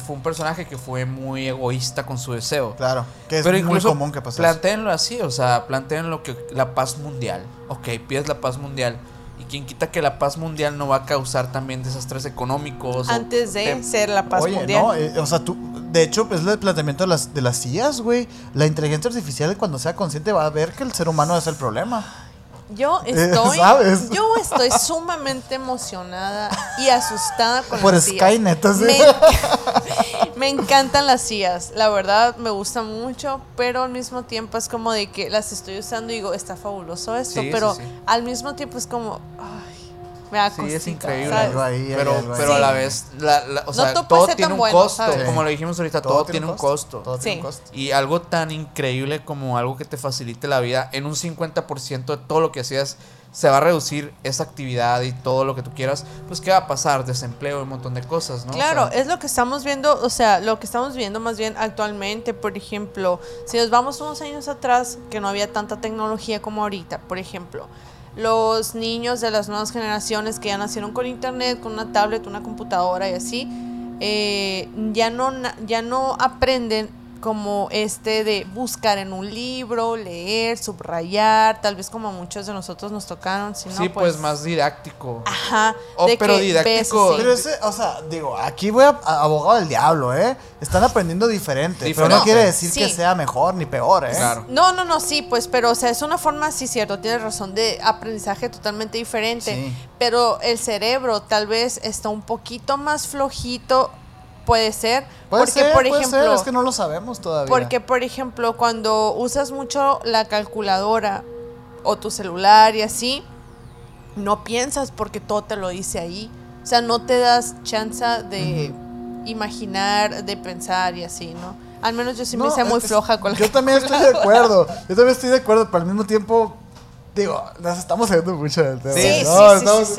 B: fue un personaje que fue muy egoísta con su deseo.
A: Claro, que es
B: Pero
A: muy común que pase eso.
B: planteenlo así, o sea, planteenlo que la paz mundial, ok, pides la paz mundial, y quien quita que la paz mundial no va a causar también desastres económicos. o
C: Antes de
B: tem-
C: ser la paz
A: Oye,
C: mundial.
A: no, eh, o sea, tú, de hecho, es el planteamiento de las, de las IAs, güey. La inteligencia artificial, cuando sea consciente, va a ver que el ser humano es el problema.
C: Yo [laughs] estoy,
A: ¿sabes?
C: yo estoy sumamente emocionada y asustada con
A: Por
C: las.
A: Skynet.
C: Me, [laughs] me encantan las IAs, la verdad me gusta mucho, pero al mismo tiempo es como de que las estoy usando y digo, está fabuloso esto,
B: Sí, sí,
C: pero
B: sí.
C: al mismo tiempo es como, ay, me da
B: Sí, es increíble.
C: ¿sabes?
A: Algo ahí, hay
B: Pero,
A: algo ahí.
B: pero a la vez, la- la- o
C: No
B: sea,
C: todo puede
B: todo
C: ser
B: tiene
C: tan
B: un
C: bueno,
B: costo,
C: ¿sabes?
B: como lo dijimos ahorita, todo, tiene un costo.
A: Todo tiene un costo.
B: Y algo tan increíble como algo que te facilite la vida, en un 50% de todo lo que hacías se va a reducir esa actividad y todo lo que tú quieras, pues ¿qué va a pasar? Desempleo y un montón de cosas, ¿no? O
C: Claro,
B: sea,
C: es lo que estamos viendo, o sea, lo que estamos viendo más bien actualmente, por ejemplo, si nos vamos unos años atrás, que no había tanta tecnología como ahorita, por ejemplo, los niños de las nuevas generaciones que ya nacieron con internet, con una tablet, una computadora y así, eh, ya, no, ya no aprenden como este de buscar en un libro, leer, subrayar, tal vez como a muchos de nosotros nos tocaron, si no,
B: sí, pues, más didáctico.
C: Ajá,
B: Oh,
C: de
B: pero
C: que ves
B: didáctico-.
A: Pero ese, o sea, digo, aquí voy a, a abogado del diablo, ¿eh? Están aprendiendo diferente. Pero no quiere decir
C: Sí.
A: que sea mejor ni peor, ¿eh?
B: Claro.
C: No, no, no, sí, pues, pero, o sea, es una forma, sí, cierto, tienes razón, de aprendizaje totalmente diferente.
A: Sí.
C: Pero el cerebro tal vez está un poquito más flojito, puede ser.
A: Puede
C: porque,
A: ser,
C: por
A: puede
C: ejemplo,
A: ser, es que no lo sabemos todavía.
C: porque, por ejemplo, cuando usas mucho la calculadora o tu celular y así, no piensas porque todo te lo dice ahí. O sea, no te das chance de imaginar, de pensar y así, ¿no? Al menos yo sí me
A: No,
C: hice muy floja con la
A: Yo también estoy de [laughs] acuerdo. Yo también estoy de acuerdo, pero al mismo tiempo, digo, nos estamos saliendo mucho del tema.
C: Sí,
B: Sí,
C: sí,
A: ¿no?
C: sí,
A: Estamos
C: sí,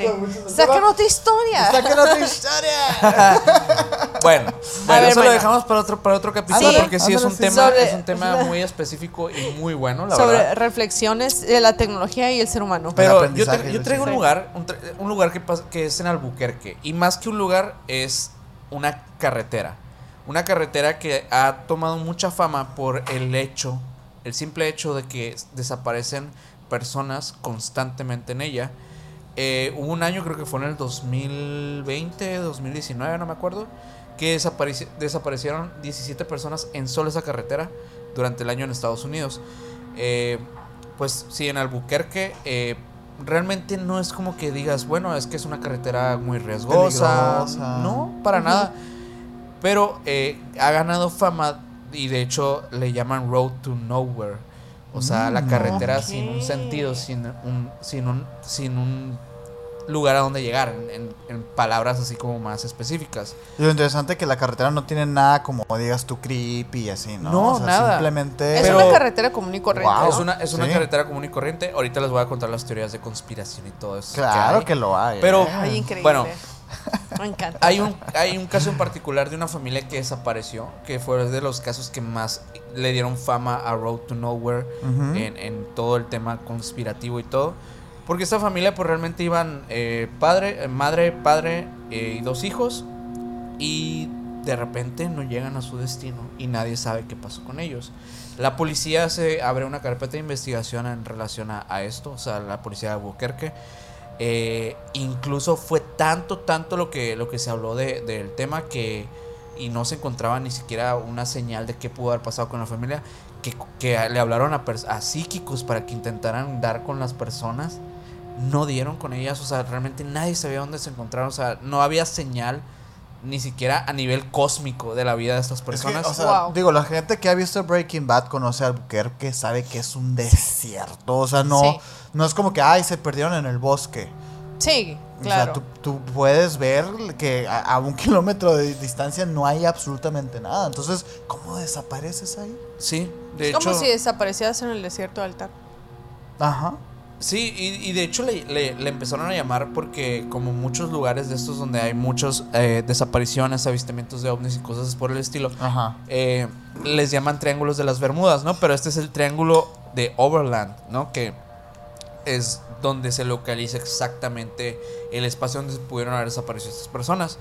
C: sí. Saquen otra historia.
A: Saquen otra historia. [laughs]
B: Bueno, bueno
C: ver,
B: eso
C: bueno.
B: lo dejamos para otro, para otro capítulo
C: Sí.
B: porque sí es un
A: sí.
B: tema,
C: Sobre-
B: es un tema muy específico y muy bueno, la
C: sobre
B: verdad.
C: reflexiones de la tecnología y el ser humano.
B: Pero yo, tra- yo
A: sí.
B: traigo un
C: Sí.
B: lugar, un, tra- un lugar que, que es en Albuquerque. Y más que un lugar, es una carretera. Una carretera que ha tomado mucha fama por el hecho, el simple hecho de que desaparecen personas constantemente en ella. Eh, hubo un año, creo que fue en el 2020, 2019, no me acuerdo, que desapareci- desaparecieron 17 personas en solo esa carretera durante el año en Estados Unidos. Eh, pues sí, en Albuquerque eh, realmente no es como que digas, bueno, es que es una carretera muy riesgosa.
A: Peligrosa.
B: No, para nada. Pero eh, ha ganado fama y de hecho le llaman Road to Nowhere. O sea, la
A: Mm.
B: carretera sin un sentido, sin un, sin un, sin un lugar a donde llegar, en, palabras así como más específicas.
A: Y lo interesante es que la carretera no tiene nada como digas tú creepy y así, ¿no?
B: No, nada.
A: Simplemente.
C: Es
B: Pero-
C: una carretera común y corriente.
B: Es una, es una
A: Sí.
B: carretera común y corriente. Ahorita les voy a contar las teorías de conspiración y todo eso.
A: Claro
B: hay.
A: que, lo hay.
B: Pero-.
C: Ay, increíble.
B: Bueno. [laughs]
C: Me encanta.
B: Hay un, hay un caso en particular de una familia que desapareció, que fue de los casos que más le dieron fama a Road to Nowhere en todo el tema conspirativo y todo. Porque esta familia pues realmente iban eh, padre, eh, madre, padre eh, y dos hijos y de repente no llegan a su destino y nadie sabe qué pasó con ellos. La policía se abre una carpeta de investigación en relación a, a esto, o sea, la policía de Albuquerque. Eh, incluso fue tanto, tanto lo que, lo que se habló de- del tema que y no se encontraba ni siquiera una señal de qué pudo haber pasado con la familia, que, que le hablaron a, a psíquicos para que intentaran dar con las personas, no dieron con ellas, o sea, realmente nadie sabía dónde se encontraron, o sea, no había señal ni siquiera a nivel cósmico de la vida de estas
A: Es que,
B: personas.
A: o sea,
C: Wow.
A: digo, la gente que ha visto Breaking Bad conoce a Albuquerque, sabe que es un desierto. O sea, no,
C: Sí.
A: no es como que, ay, se perdieron en el bosque.
C: Sí,
A: O
C: claro.
A: sea, tú, tú puedes ver que a, a un [laughs] kilómetro de distancia no hay absolutamente nada. Entonces, ¿cómo desapareces ahí?
B: sí, de
C: es como
B: hecho,
C: si desaparecieras en el desierto de Altar.
A: Ajá.
B: Sí, y, y de hecho le, le- le empezaron a llamar porque como muchos lugares de estos donde hay muchos eh, desapariciones, avistamientos de ovnis y cosas por el estilo,
A: Ajá.
B: eh, les llaman triángulos de las Bermudas, ¿no? Pero este es el triángulo de Overland, ¿no? Que es donde se localiza exactamente el espacio donde se pudieron haber desaparecido estas personas.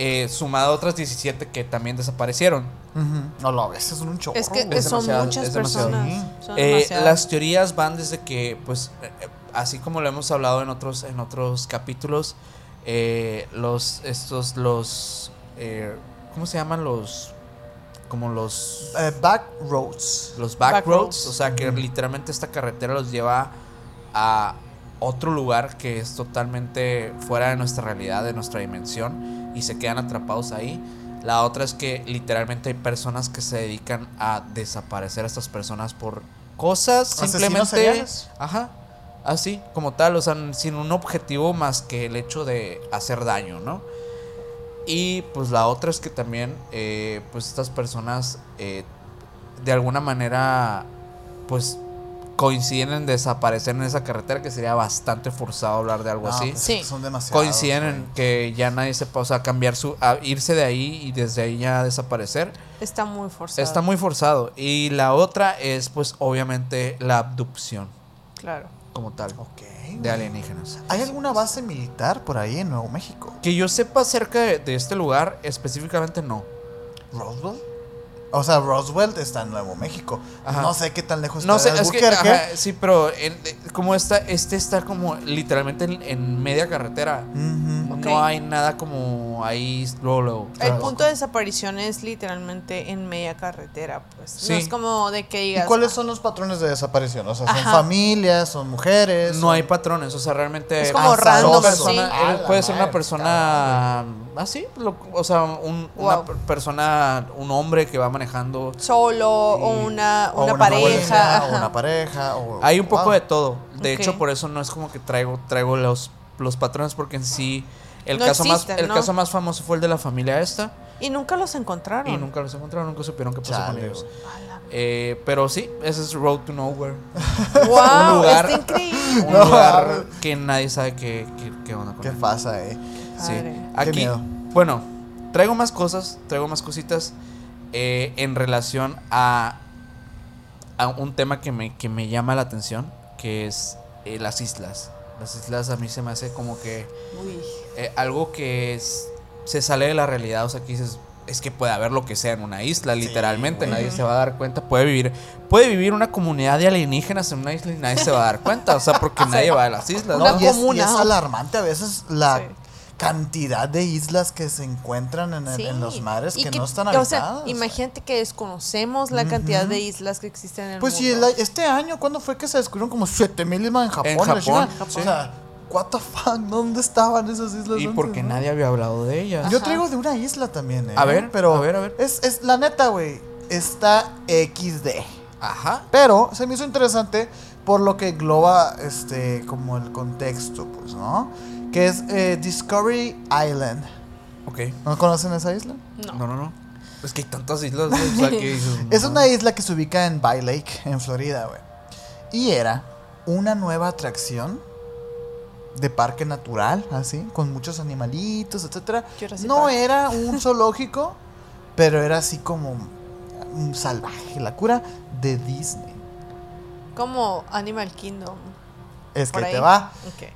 B: Eh, sumado a otras 17 que también desaparecieron.
A: No, lo a veces es un chorro.
C: Es que
B: es
C: son
B: demasiado,
C: muchas
B: es
C: personas. Son
B: Eh, las teorías van desde que, pues, eh, así como lo hemos hablado en otros, en otros capítulos, eh, los, estos, los, eh, ¿cómo se llaman los, como los,
A: back roads.
B: los back,
C: Back
B: roads?
C: roads.
B: O sea, que literalmente esta carretera los lleva a otro lugar que es totalmente fuera de nuestra realidad, de nuestra dimensión, y se quedan atrapados ahí. La otra es que literalmente hay personas que se dedican a desaparecer a estas personas por cosas
A: ¿Asesinos
B: simplemente. Ajá. Así, como tal, o sea, sin un objetivo más que el hecho de hacer daño, ¿no? Y pues la otra es que también, eh, pues estas personas, eh, de alguna manera, pues coinciden en desaparecer en esa carretera, que sería bastante forzado hablar de algo
A: No,
B: así.
A: pues,
C: Sí.
A: Son demasiados.
B: Coinciden en que ya nadie sepa, o sea, cambiar su, a irse de ahí y desde ahí ya desaparecer.
C: Está muy forzado.
B: Está muy forzado. Y la otra es, pues, obviamente, la abducción,
C: Claro.
B: como tal,
A: Ok.
B: de alienígenas.
A: ¿Hay alguna base militar por ahí en Nuevo México?
B: Que yo sepa acerca de, de este lugar, específicamente no.
A: ¿Roswell? O sea, Roswell está en Nuevo México.
B: Ajá.
A: No sé qué tan lejos
B: No
A: está
B: sé,
A: de
B: es que,
A: Albuquerque.
B: ajá, sí, pero en- eh, como está, este está como literalmente en, en media carretera. No hay nada como ahí luego, luego.
C: El
A: Claro.
C: punto de desaparición es literalmente en media carretera, pues.
B: Sí.
C: No es como de que
A: ¿Y
C: digas.
A: cuáles son los patrones de desaparición? O sea, ¿son
C: Ajá.
A: familias? ¿Son mujeres?
B: No
A: son-
B: hay patrones, o sea, realmente
C: Es como
B: una
C: random,
B: persona,
C: sí.
A: A la
B: puede ser una persona así, lo- o sea, un- una
C: Wow.
B: persona, un hombre que va manejando.
C: Solo o
B: Sí.
C: una,
A: o
C: una, pareja.
A: o una pareja. o-
B: Hay un poco
A: wow.
B: de todo. De hecho, por eso no es como que traigo traigo los los patrones porque en sí el
C: No
B: caso
C: existen,
B: más el
C: ¿no?
B: caso más famoso fue el de la familia esta
C: Y nunca los encontraron.
B: y nunca los encontraron, nunca supieron qué pasó con
A: Chale,
B: ellos.
C: A la-
B: Eh, pero sí, ese es Road to Nowhere. [laughs]
C: ¡Wow!
B: lugar-
C: Está increíble.
B: Un lugar que nadie sabe qué, qué, qué onda con
A: ¿Qué
B: él.
A: pasa, eh?
B: Sí.
C: Padre.
A: Qué
B: Aquí,
A: miedo.
B: bueno, traigo más cosas, traigo más cositas eh, en relación a, a un tema que me, que me llama la atención, que es eh, las islas. Las islas a mí se me hace como que
C: Uy.
B: Eh, algo que es- se sale de la realidad, o sea, que dices, es que puede haber lo que sea en una isla,
A: Sí,
B: literalmente, nadie se va a dar cuenta, puede vivir, puede vivir una comunidad de alienígenas en una isla y nadie se va a dar cuenta, o sea, porque [laughs] nadie va a las islas. ¿no?
A: y, es, y es alarmante a veces la
C: Sí.
A: cantidad de islas que se encuentran en, el-
C: Sí.
A: en los mares
C: Y
A: que, no están
C: o
A: habitadas.
C: sea, imagínate que desconocemos la cantidad de islas que existen en el
A: Pues sí,
C: mundo.
A: el- este año, ¿cuándo fue que se descubrieron como 7000 islas en Japón?
B: En Japón,
A: chingada?
B: sí.
A: O sea, what the fuck, ¿dónde estaban esas islas?
B: Y
A: antes,
B: porque
A: no?
B: nadie había hablado de ellas.
A: Yo traigo de una isla también, ¿eh?
B: A ver,
A: pero
B: a ver, a ver.
A: Es, es la neta, güey. está XD.
B: Ajá.
A: Pero se me hizo interesante por lo que engloba este como el contexto, pues, ¿no? Que es eh, Discovery Island.
B: Ok.
A: ¿No conocen esa isla?
C: No.
B: No, no, no. Es que hay tantas islas, güey, o sea, que dices, [laughs]
A: Es
B: no.
A: una isla que se ubica en Bay Lake, en Florida, güey. Y era una nueva atracción de parque natural, así, con muchos animalitos, etcétera. No era [laughs] un zoológico, pero era así como un salvaje, la cura de Disney.
C: Como Animal Kingdom.
A: Es que ahí te va.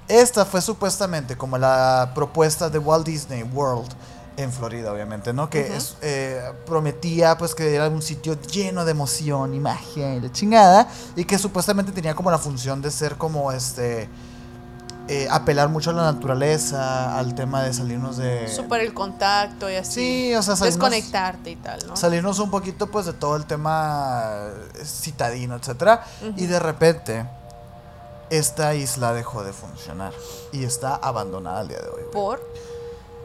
A: Esta fue supuestamente como la propuesta de Walt Disney World en Florida, obviamente, ¿no? Que es, eh, prometía pues que era un sitio lleno de emoción y magia y la chingada y que supuestamente tenía como la función de ser como este eh, apelar mucho a la naturaleza, al tema de salirnos de
C: Super el contacto y así.
A: Sí, o sea, salirnos-
C: Desconectarte y tal, ¿no?
A: salirnos un poquito pues de todo el tema eh, citadino, etcétera, y de repente esta isla dejó de funcionar y está abandonada al día de hoy. güey.
C: Por.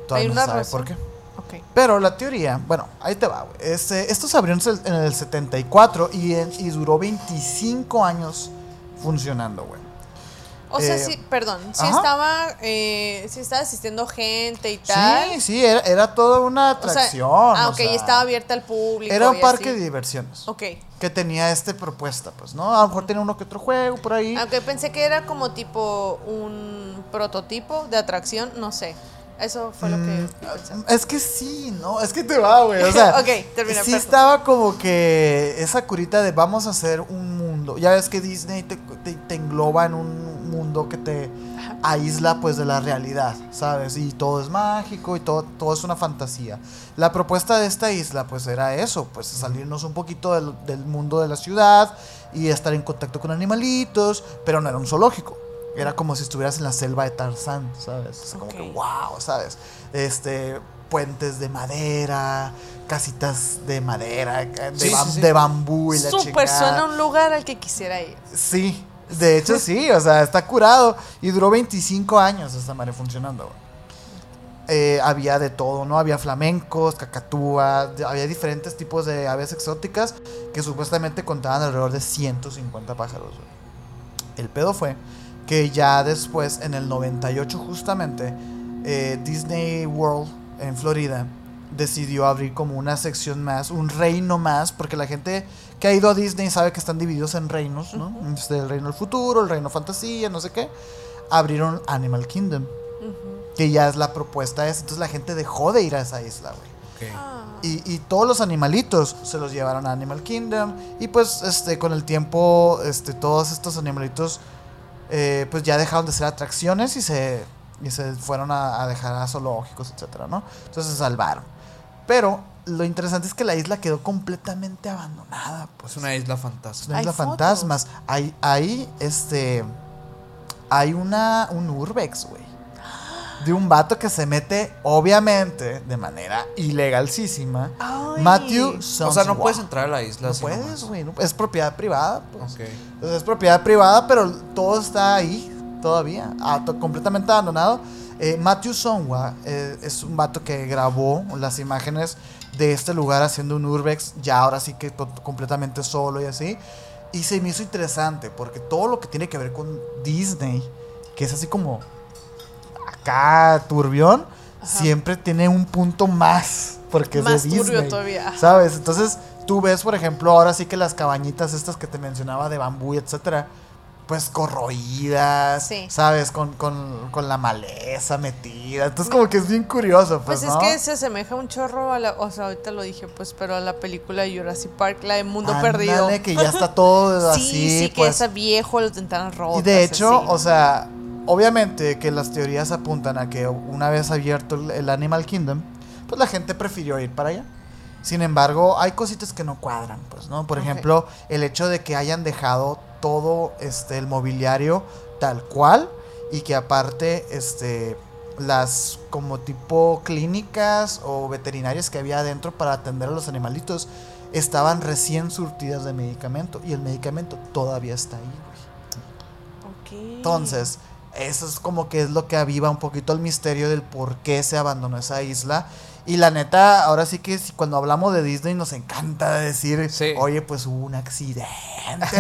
A: Todavía
C: ¿Hay
A: no sabe
C: razón?
A: por qué.
C: Ok.
A: Pero la teoría, bueno, ahí te va, güey. Este, esto se abrió en el- en el 74 y, en- y duró 25 años funcionando, güey.
C: O sea,
A: Eh,
C: sí, perdón, sí
A: ajá.
C: estaba, eh, sí estaba asistiendo gente y tal.
A: Sí, sí, era, era toda una
C: O sea,
A: atracción.
C: ah, ok,
A: sea,
C: y estaba abierta al público.
A: Era un parque de diversiones.
C: Ok.
A: Que tenía esta propuesta, pues, ¿no? A lo mejor tenía uno que otro juego por ahí.
C: Aunque pensé que era como tipo un prototipo de atracción, no sé. Eso fue lo que
A: Mm. Es que sí, ¿no? Es que te va, güey. O sea, [laughs]
C: Ok, termina,
A: sí
C: perdón.
A: estaba como que esa curita de vamos a hacer un mundo. Ya ves que Disney te, te- te engloba en un mundo que te aísla pues de la realidad, ¿sabes? Y todo es mágico y todo, todo es una fantasía. La propuesta de esta isla pues era eso, pues salirnos un poquito del, del mundo de la ciudad y estar en contacto con animalitos, pero no era un zoológico. Era como si estuvieras en la selva de Tarzán, ¿sabes? Es como que wow, ¿sabes? Este, puentes de madera, casitas de madera, de,
B: Sí,
A: bam-
B: sí, sí.
A: de bambú y la
C: Súper suena un lugar al que quisiera ir.
A: Sí, de hecho sí, o sea, está curado. Y duró 25 años esta madre funcionando. Eh, había de todo, ¿no? Había flamencos, cacatúas, de- había diferentes tipos de aves exóticas que supuestamente contaban alrededor de 150 pájaros. El pedo fue que ya después, en el 98 justamente, eh, Disney World en Florida decidió abrir como una sección más, un reino más, porque la gente que ha ido a Disney sabe que están divididos en reinos, ¿no? Este, el reino del futuro, el reino fantasía, no sé qué. Abrieron Animal Kingdom, que ya es la propuesta esa. Entonces la gente dejó de ir a esa isla, güey.
C: Ah.
A: Y, y todos los animalitos se los llevaron a Animal Kingdom. Y pues este, con el tiempo, este, todos estos animalitos eh, pues ya dejaron de ser atracciones y se, y se fueron a, a dejar a zoológicos, etcétera, ¿no? Entonces se salvaron. Pero lo interesante es que la isla quedó completamente abandonada. Pues
B: Es una isla
A: es
B: fantástica.
A: una
C: Hay
A: isla
C: fotos.
A: fantasmas. Hay, hay, este, hay una, un urbex, güey. De un vato que se mete, obviamente, de manera ilegalísima.
C: Ay.
A: Matthew
B: O sea, no puedes entrar a la isla
A: No puedes, güey. no- es propiedad privada. Pues.
B: Ok.
A: O sea, es propiedad privada, pero todo está ahí todavía. ah, to- completamente abandonado. Eh, Matthew Sonwa eh, es un vato que grabó las imágenes de este lugar haciendo un urbex, ya ahora sí que completamente solo y así. Y se me hizo interesante porque todo lo que tiene que ver con Disney, que es así como acá turbión,
C: Ajá.
A: siempre tiene un punto más porque
C: Más
A: es de
C: turbio
A: Disney.
C: todavía. ajá.
A: ¿Sabes? Entonces, tú ves, por ejemplo, ahora sí que las cabañitas estas que te mencionaba de bambú y etcétera, pues corroídas,
C: Sí.
A: ¿sabes? Con, con, con la maleza metida. Entonces, como que es bien curioso, pues,
C: Pues
A: ¿no?
C: es que se asemeja un chorro a la, o sea, ahorita lo dije, pues, pero a la película de Jurassic Park, la de Mundo
A: Ándale,
C: Perdido.
A: que ya está todo [laughs]
C: sí,
A: así,
C: sí, que
A: pues.
C: es viejo, los ventanas rotas.
A: Y de hecho,
C: así.
A: o sea, obviamente que las teorías apuntan a que una vez abierto el, Animal Kingdom, pues la gente prefirió ir para allá. Sin embargo, hay cositas que no cuadran, pues, ¿no? Por ejemplo, el hecho de que hayan dejado todo este el mobiliario tal cual y que aparte este las como tipo clínicas o veterinarias que había adentro para atender a los animalitos estaban recién surtidas de medicamento y el medicamento todavía está ahí. Entonces, eso es como que es lo que aviva un poquito el misterio del por qué se abandonó esa isla Y la neta, ahora sí que si- cuando hablamos de Disney nos encanta decir,
B: Sí.
A: oye, pues hubo un accidente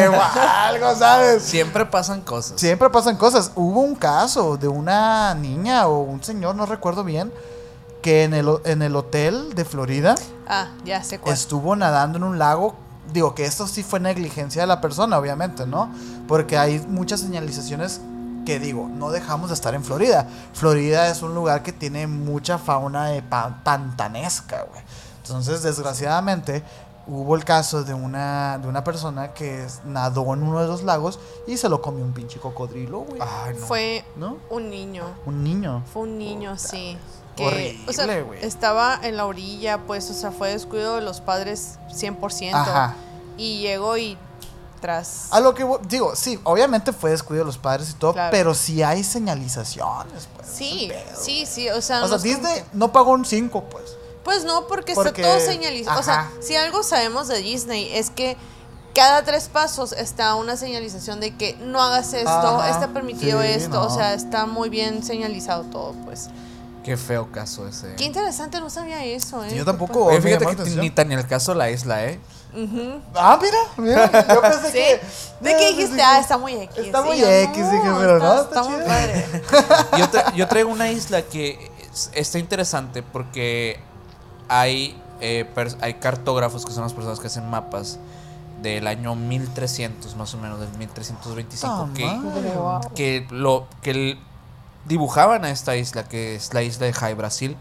A: o algo, ¿sabes?
B: Siempre pasan cosas.
A: Siempre pasan cosas. Hubo un caso de una niña o un señor, no recuerdo bien, que en el, en el hotel de Florida
C: Ah, ya sé cuál.
A: estuvo nadando en un lago. Digo que esto sí fue negligencia de la persona, obviamente, ¿no? Porque hay muchas señalizaciones que digo, no dejamos de estar en Florida. Florida es un lugar que tiene mucha fauna de pa- pantanesca, güey. Entonces, desgraciadamente, hubo el caso de una, de una persona que nadó en uno de los lagos y se lo comió un pinche cocodrilo, güey.
B: Ay, no.
C: Fue
A: ¿No?
C: un niño.
A: Un niño.
C: Fue un niño, sí.
A: Horrible,
C: o sea,
A: güey.
C: estaba en la orilla, pues, o sea, fue descuido de los padres 100%.
A: Ajá.
C: Y llegó y tras...
A: A lo que digo, sí, obviamente fue descuido de los padres y todo,
C: Claro.
A: pero sí hay señalizaciones, pues.
C: Sí,
A: pedo.
C: sí, sí, o sea...
A: O sea, Disney
C: que-
A: no pagó un 5, pues.
C: Pues no, porque,
A: Porque-
C: está todo señalizado. O sea, si algo sabemos de Disney es que cada tres pasos está una señalización de que no hagas esto,
A: Ajá,
C: está permitido
A: sí,
C: esto. O sea, está muy bien señalizado todo, pues.
B: Qué feo caso ese.
C: Qué interesante, no sabía eso, ¿eh?
A: Yo tampoco.
B: Oye, fíjate que
A: atención.
B: ni tan ni el caso la isla, ¿eh?
A: Ah, mira, mira. Yo pensé
C: ¿Sí?
A: que.
C: ¿De qué
A: pensé
C: dijiste? Ah, está muy X.
A: Está muy
C: yo,
A: X, dije, pero no, está
C: muy
A: chido.
C: padre.
B: Yo, tra- yo traigo una isla que es- está interesante porque hay, eh, hay cartógrafos que son las personas que hacen mapas del año 1300, más o menos, del 1325,
A: Ah,
B: que, que, lo, que el- dibujaban a esta isla, que es la isla de Jai Brasil,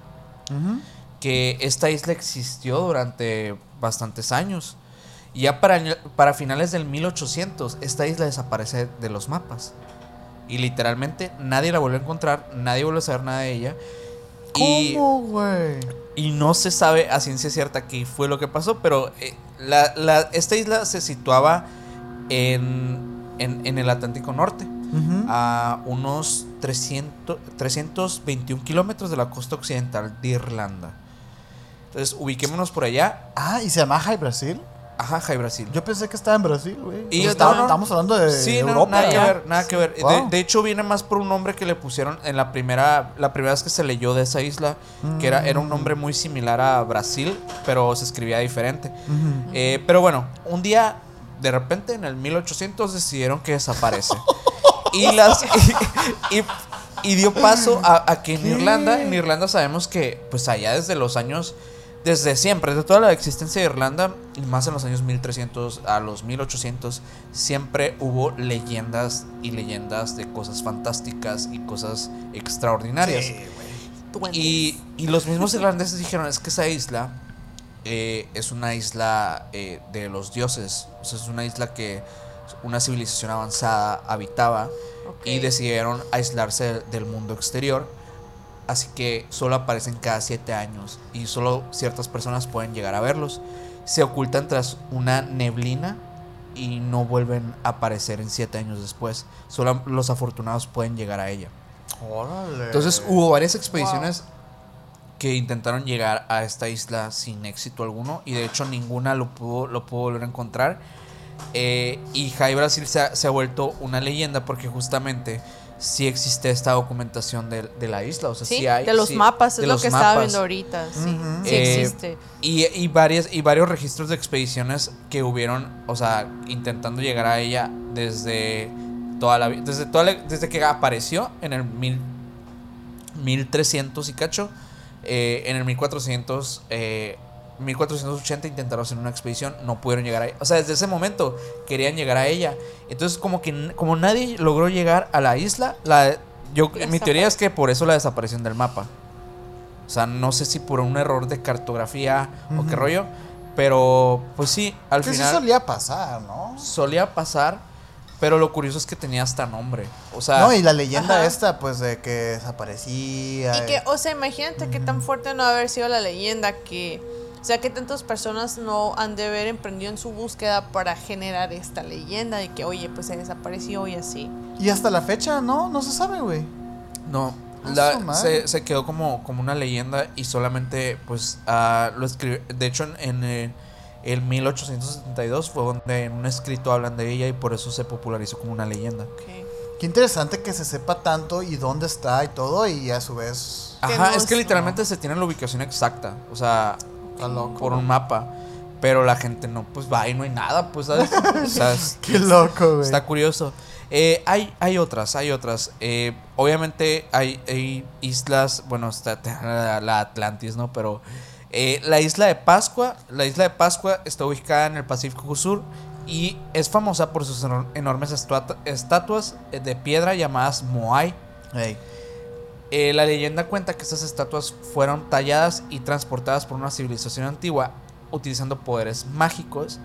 B: que esta isla existió durante bastantes años. Y ya para, para finales del 1800, esta isla desaparece de los mapas. Y literalmente nadie la volvió a encontrar, nadie volvió a saber nada de ella.
A: ¿Cómo, güey?
B: y no se sabe a ciencia cierta qué fue lo que pasó, pero eh, la, la- esta isla se situaba en, en, en el Atlántico Norte, A unos 300, 321 kilómetros de la costa occidental de Irlanda. Entonces, ubiquémonos por allá.
A: Ah, ¿y se llama High Brasil?
B: Ajá, Jai Brasil.
A: Yo pensé que estaba en Brasil, güey.
B: Y no, no.
A: Estamos hablando de
B: Sí, no,
A: Europa.
B: nada que ver, nada que ver. De-
A: Wow.
B: De, hecho, viene más por un nombre que le pusieron en la primera, la primera vez que se leyó de esa isla, que era, era un nombre muy similar a Brasil, pero se escribía diferente. Eh, pero bueno, un día, de repente, en el 1800 decidieron que desaparece. [laughs] y las [laughs] y, y- y dio paso a, a que en
A: ¿Qué?
B: Irlanda, en Irlanda sabemos que, pues allá desde los años, desde siempre, desde toda la existencia de Irlanda, y más en los años 1300 a los 1800, siempre hubo leyendas y leyendas de cosas fantásticas y cosas extraordinarias.
A: Sí.
B: Y, y los mismos irlandeses dijeron, es que esa isla eh, es una isla eh, de los dioses, o sea, es una isla que una civilización avanzada habitaba y decidieron aislarse del, mundo exterior, así que solo aparecen cada siete años y solo ciertas personas pueden llegar a verlos. Se ocultan tras una neblina y no vuelven a aparecer en siete años después. Solo los afortunados pueden llegar a ella.
A: Órale.
B: Entonces hubo varias expediciones que intentaron llegar a esta isla sin éxito alguno y de hecho ninguna lo pudo, lo pudo volver a encontrar. Eh, y Jai Brasil se ha, se ha vuelto una leyenda porque justamente sí existe esta documentación de, de la isla. O sea, sí,
C: Sí,
B: hay,
C: de los
B: sí,
C: mapas, es lo que estaba
B: mapas.
C: viendo ahorita. Sí, sí
B: Eh,
C: existe.
B: Y, y, varias, y varios registros de expediciones que hubieron, o sea, intentando llegar a ella desde toda la desde toda la- desde que apareció en el mil, 1300 y cacho, eh, en el 1400, eh, 1480 intentaron hacer una expedición, no pudieron llegar a ella. O sea, desde ese momento querían llegar a ella. Entonces, como que como nadie logró llegar a la isla, la, yo, mi teoría es que por eso la desaparición del mapa. O sea, no sé si por un error de cartografía o qué rollo. Pero, pues sí, al
A: Que sí
B: final
A: solía pasar, ¿no?
B: solía pasar. Pero lo curioso es que tenía hasta nombre. O sea,
A: No, y la leyenda
C: Ajá.
A: esta, pues, de que desaparecía.
C: Y que, o sea, imagínate qué tan fuerte no haber sido la leyenda que, sea, que tantas personas no han de haber emprendido en su búsqueda para generar esta leyenda de que, oye, pues se desapareció y así.
A: Y hasta la fecha, no, no se sabe, güey.
B: No,
A: Ah,
B: la- se, se quedó como, como una leyenda y solamente, pues, ah, lo escribió. De hecho, en, en, el 1872 fue donde en un escrito hablan de ella y por eso se popularizó como una leyenda.
C: Ok.
A: Qué interesante que se sepa tanto y dónde está y todo y a su vez...
B: Ajá,
C: no
B: es que literalmente se tiene la ubicación exacta. O sea,
A: loco.
B: por un mapa. Pero la gente no, pues va y no hay nada, pues, ¿sabes? O sea, es- [laughs]
A: Qué loco, güey.
B: Está curioso. Eh, hay, hay otras, hay otras. Eh, obviamente hay, hay islas, bueno, está la, [laughs] la Atlantis, ¿no? Pero eh, la isla de Pascua, la isla de Pascua está ubicada en el Pacífico Sur y es famosa por sus enor- enormes estatua- estatuas de piedra llamadas Moai. Eh, la leyenda cuenta que estas estatuas fueron talladas y transportadas por una civilización antigua utilizando poderes mágicos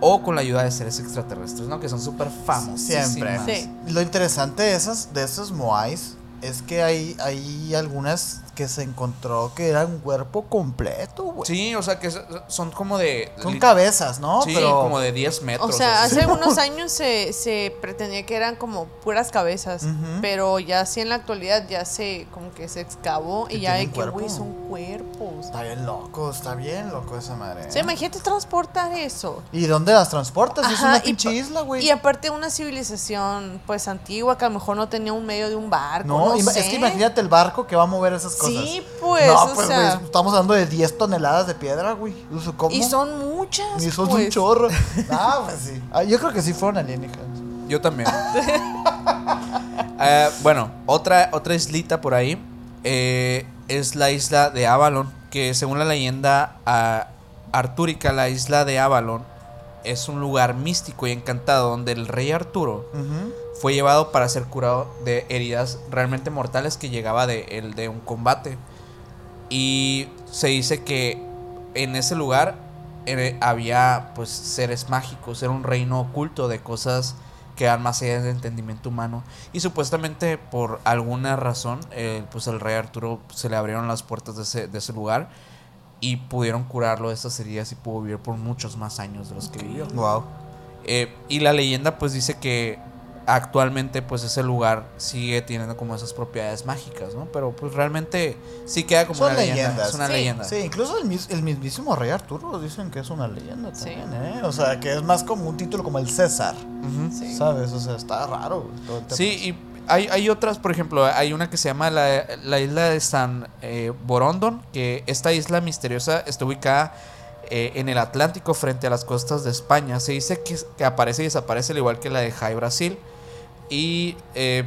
B: o con la ayuda de seres extraterrestres, ¿no? Que son súper famosos.
A: Siempre.
C: Sí.
A: Lo interesante de esas, de esos moais es que hay, hay algunas que se encontró que eran un cuerpo completo, güey.
B: Sí, o sea que so- son como de. Li-
A: cabezas, ¿no?
B: Sí,
A: Pero
B: como de 10 metros.
C: O sea,
B: así.
C: hace [laughs] algunos años se, se pretendía que eran como puras cabezas, pero ya así en la actualidad ya se como que se excavó y ya hay que, güey, son cuerpos.
A: está bien loco, está bien loco esa madre.
C: O sea, imagínate transportar eso.
A: ¿Y dónde las transportas? es una pinche isla, güey.
C: Y aparte una civilización pues antigua que a lo mejor no tenía un medio de un barco.
A: No,
C: No,
A: ima-
C: sé.
A: es que imagínate el barco que va a mover esas cosas.
C: Sí, pues,
A: no,
C: o
A: pues,
C: sea.
A: güey, estamos hablando de 10 toneladas de piedra, güey. ¿Cómo?
C: Y son muchas.
A: Y son un
C: pues.
A: chorro. [laughs] Ah, pues sí. Ah, yo creo que sí fueron alienígenas.
B: Yo también. [laughs] Eh, bueno, otra, otra islita por ahí eh, es la isla de Avalon, que según la leyenda ah, artúrica, la isla de Avalon es un lugar místico y encantado donde el rey Arturo
A: Ujú.
B: Fue llevado para ser curado de heridas realmente mortales que llegaba de, el, de un combate. Y se dice que en ese lugar eh, había pues seres mágicos, era un reino oculto de cosas que van más allá del entendimiento humano. Y supuestamente por alguna razón, eh, pues al rey Arturo se le abrieron las puertas de ese, de ese lugar y pudieron curarlo de esas heridas y pudo vivir por muchos más años de los que vivió.
A: Wow.
B: Eh, y la leyenda pues dice que actualmente pues ese lugar sigue teniendo como esas propiedades mágicas, ¿no? Pero pues realmente sí queda como
A: Son
B: una leyenda. Es una
C: Sí.
B: leyenda.
A: Sí, incluso el, mis- el mismísimo rey Arturo dicen que es una leyenda
C: Sí.
A: también, ¿eh? O sea, que es más como un título como el César.
C: Sí.
A: ¿sabes? O sea, está raro. güey, todo el tema.
B: Sí, y hay, hay otras, por ejemplo, hay una que se llama la, la isla de San eh, Borondon, que esta isla misteriosa está ubicada eh, en el Atlántico frente a las costas de España. Se dice que, que aparece y desaparece al igual que la de Jai Brasil. Y eh,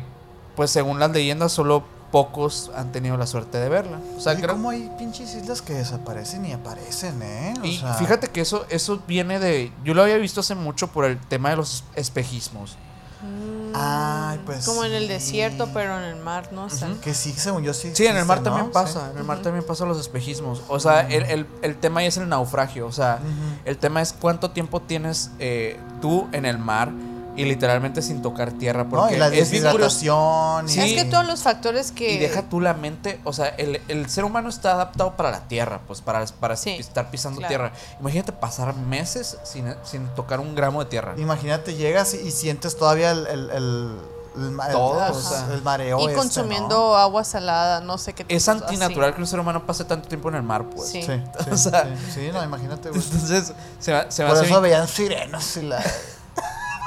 B: pues según las leyendas, solo pocos han tenido la suerte de verla. O sea, creo-
A: ¿Cómo hay pinches islas que desaparecen y aparecen, eh? O
B: y
A: sea,
B: fíjate que eso, eso viene de. Yo lo había visto hace mucho por el tema de los espejismos.
C: Mm,
A: Ay, pues
C: Como en el
A: sí.
C: desierto, pero en el mar, no sé.
B: Ujú.
A: Que sí, según yo sí.
B: Sí, en el mar también pasa,
A: Sí.
B: en el mar también pasa los espejismos. O sea, el, el, el tema ahí es el naufragio, o sea, el tema es cuánto tiempo tienes eh, tú en el mar y literalmente sin tocar tierra,
A: No,
B: porque
A: y la
B: es
A: deshidratación.
B: Sí.
C: Es que todos los factores que...
B: Y deja tú la mente, o sea, el, el ser humano está adaptado para la tierra, pues para, para
C: Sí,
B: estar pisando
C: claro.
B: tierra. Imagínate pasar meses sin, sin tocar un gramo de tierra.
A: Imagínate, llegas y, y sientes todavía el, el, el, el
B: Todo,
A: el-
B: o sea.
A: el mareo.
C: y
A: este,
C: consumiendo agua salada, no sé qué.
B: Es antinatural
C: así.
B: que un ser humano pase tanto tiempo en el mar, pues.
C: Sí.
A: ¿no? Sí, sí, [laughs]
B: O sea-
A: sí, sí, no, imagínate, güey. [laughs]
B: Entonces, se, va- se
A: Por
B: hace
A: eso veían sirenas y la.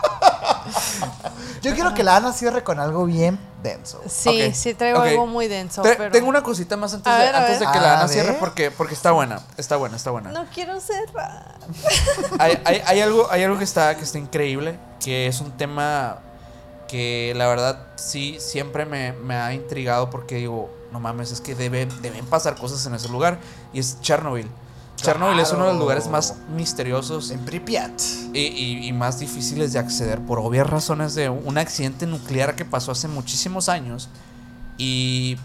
A: [laughs] Yo quiero que la Ana cierre con algo bien denso.
C: Sí, sí traigo algo muy denso,
B: Te-
C: pero...
B: Tengo una cosita más antes, de, antes que la Ana cierre porque, porque está buena, está buena, está buena.
C: No quiero cerrar.
B: Hay, hay- hay algo, hay algo que está, que está increíble, que es un tema que la verdad sí siempre me, me ha intrigado porque digo, no mames, es que deben, deben pasar cosas en ese lugar y es Chernobyl. Chernobyl es uno de los lugares más misteriosos
A: En Pripyat.
B: y, y- y más difíciles de acceder por obvias razones de un accidente nuclear que pasó hace muchísimos años y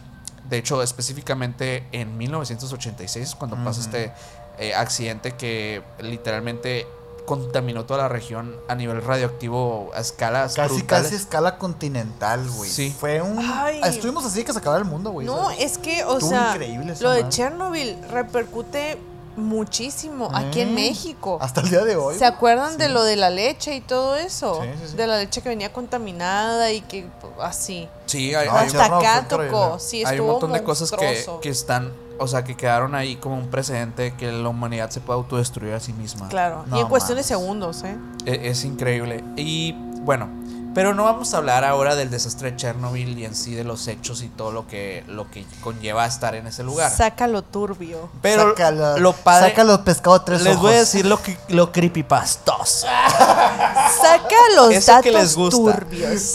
B: de hecho específicamente en 1986 cuando pasa
A: Ujú.
B: este eh, accidente que literalmente contaminó toda la región a nivel radioactivo a escalas
A: Casi,
B: brutales.
A: casi escala continental, güey.
B: Sí.
A: Fue un.
C: Ay.
A: Estuvimos así que se acababa el mundo, güey.
C: No,
A: ¿sabes?
C: es que, o
A: Estuvo
C: sea,
A: increíble
C: lo de. Chernobyl repercute muchísimo aquí en
A: Mm.
C: México.
A: Hasta el día de hoy.
C: ¿Se acuerdan de lo de la leche y todo eso?
A: Sí, sí, sí.
C: De la leche que venía contaminada y que así.
B: Sí, hay,
A: No,
B: hay-
C: Hasta
A: Chernobyl
C: acá tocó. Sí,
B: hay un montón de cosas que, que están, o sea, que quedaron ahí como un precedente que la humanidad se puede autodestruir a sí misma.
C: Claro.
A: No
C: y en cuestión de segundos, ¿eh?
B: E- Es, increíble. Y bueno, Pero no vamos a hablar ahora del desastre de Chernobyl y en sí de los hechos y todo lo que, lo que conlleva estar en ese lugar.
C: Sácalo turbio.
B: Pero
A: Sácalo-
B: lo padre.
A: Sácalo pescado tres
B: les voy a decir lo, que, lo creepypastoso. [laughs]
C: Saca los
B: Eso
C: datos
B: que les gusta.
C: turbios.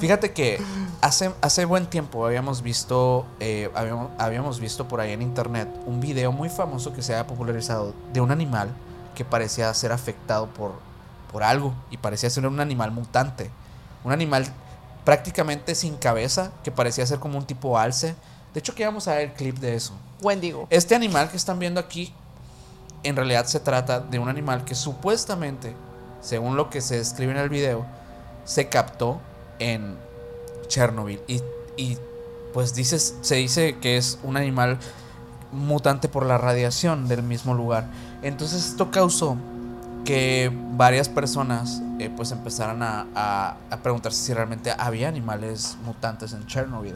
B: Fíjate que hace, hace buen tiempo habíamos visto, eh, habíamos, habíamos visto por ahí en internet un video muy famoso que se ha popularizado de un animal que parecía ser afectado por, por algo y parecía ser un animal mutante. Un animal prácticamente sin cabeza que parecía ser como un tipo alce. De hecho, que vamos a ver el clip de eso.
C: Wendigo.
B: Este animal que están viendo aquí, en realidad se trata de un animal que supuestamente, según lo que se describe en el video, se captó en Chernobyl. Y, y, pues dices, se dice que es un animal mutante por la radiación del mismo lugar. Entonces esto causó que varias personas eh, pues empezaran a, a- a preguntarse si realmente había animales mutantes en Chernobyl.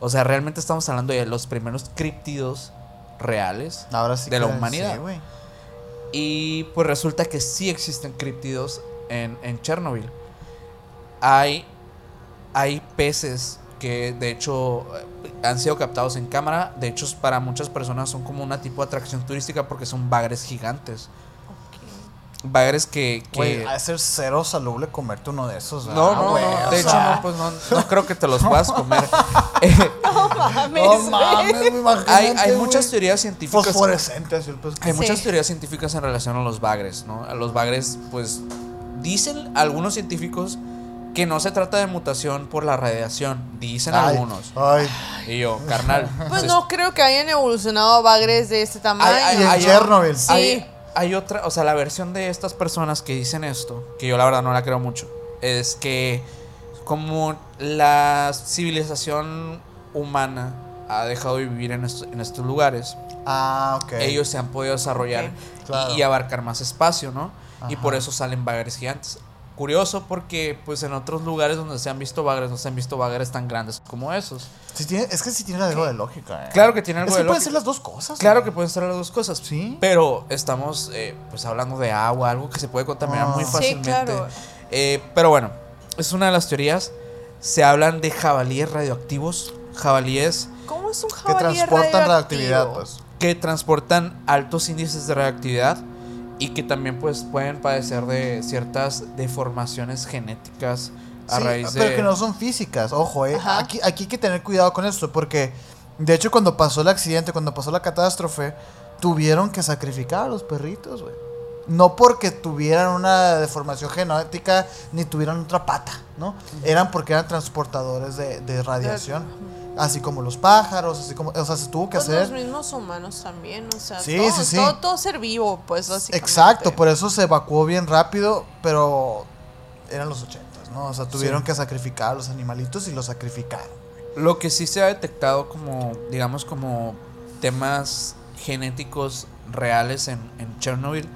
B: O sea, realmente estamos hablando de los primeros críptidos reales.
A: Ahora sí
B: De la humanidad.
A: sí.
B: Y pues resulta que sí existen críptidos en, en Chernobyl. Hay, hay peces que de hecho eh, han sido captados en cámara. De hecho, para muchas personas son como una tipo de atracción turística porque son bagres gigantes. Bagres que... que-
A: Güey, ha de ser cero salubre comerte uno de esos.
B: no,
A: ¿verdad,
B: no,
A: güey?
B: no. De hecho,
A: sea,
B: no, pues no, no creo que te los [laughs] puedas comer. Eh,
C: Mames, [laughs]
A: No mames, imagínate,
B: hay, hay muchas teorías científicas.
A: Fosforescentes. el pescado.
B: Hay
C: Sí.
B: muchas teorías científicas en relación a los bagres, ¿no? A los bagres, pues, dicen algunos científicos que no se trata de mutación por la radiación, dicen
A: Ay,
B: algunos.
A: Ay,
B: Y yo, carnal.
C: Pues no creo que hayan evolucionado a bagres de este tamaño.
B: Hay-
A: y en
B: hay-
A: Chernobyl.
C: Sí.
B: Hay, otra, o sea, la versión de estas personas que dicen esto, que yo la verdad no la creo mucho, es que como la civilización humana ha dejado de vivir en, estos- en estos lugares,
A: Ah,
B: ellos se han podido desarrollar y-
A: Claro.
B: y, abarcar más espacio, ¿no? Y por eso salen bagres gigantes. Curioso porque pues en otros lugares donde se han visto bagres no se han visto bagres tan grandes como esos.
A: Sí tiene- es que sí tiene algo de lógica. eh.
B: Claro que tiene algo
A: es que
B: de
A: pueden
B: lógica.
A: ser las dos cosas.
B: Claro
A: güey.
B: que pueden ser las dos cosas.
A: Sí.
B: Pero estamos eh, pues hablando de agua, algo que se puede contaminar
A: Ah.
B: muy
A: Sí,
B: fácilmente.
C: claro.
B: Eh, pero bueno, es una de las teorías. Se hablan de jabalíes radioactivos. Jabalíes
C: ¿Cómo es un
A: Que
C: jabalí
A: transportan
C: radioactivo?
A: radioactividad, pues.
B: que transportan altos índices de radioactividad y que también pues pueden padecer de ciertas deformaciones genéticas a
A: Sí,
B: raíz de
A: pero que no son físicas, ojo, eh.
C: Ajá.
A: Aquí, aquí hay que tener cuidado con esto, porque de hecho cuando pasó el accidente, cuando pasó la catástrofe, tuvieron que sacrificar a los perritos, güey. No porque tuvieran una deformación genética ni tuvieran otra pata, ¿no? Eran porque eran transportadores de, de radiación. Así como los pájaros, así como. O sea, se tuvo que
C: Pues
A: hacer.
C: los mismos humanos también, o sea,
A: Sí,
C: todo,
A: sí, sí.
C: Todo, todo ser vivo, pues básicamente.
A: Exacto, por eso se evacuó bien rápido, pero eran los ochentas, ¿no? O sea, tuvieron
B: Sí.
A: que sacrificar a los animalitos y los sacrificaron.
B: Lo que sí se ha detectado como, digamos, como temas genéticos reales en, en Chernobyl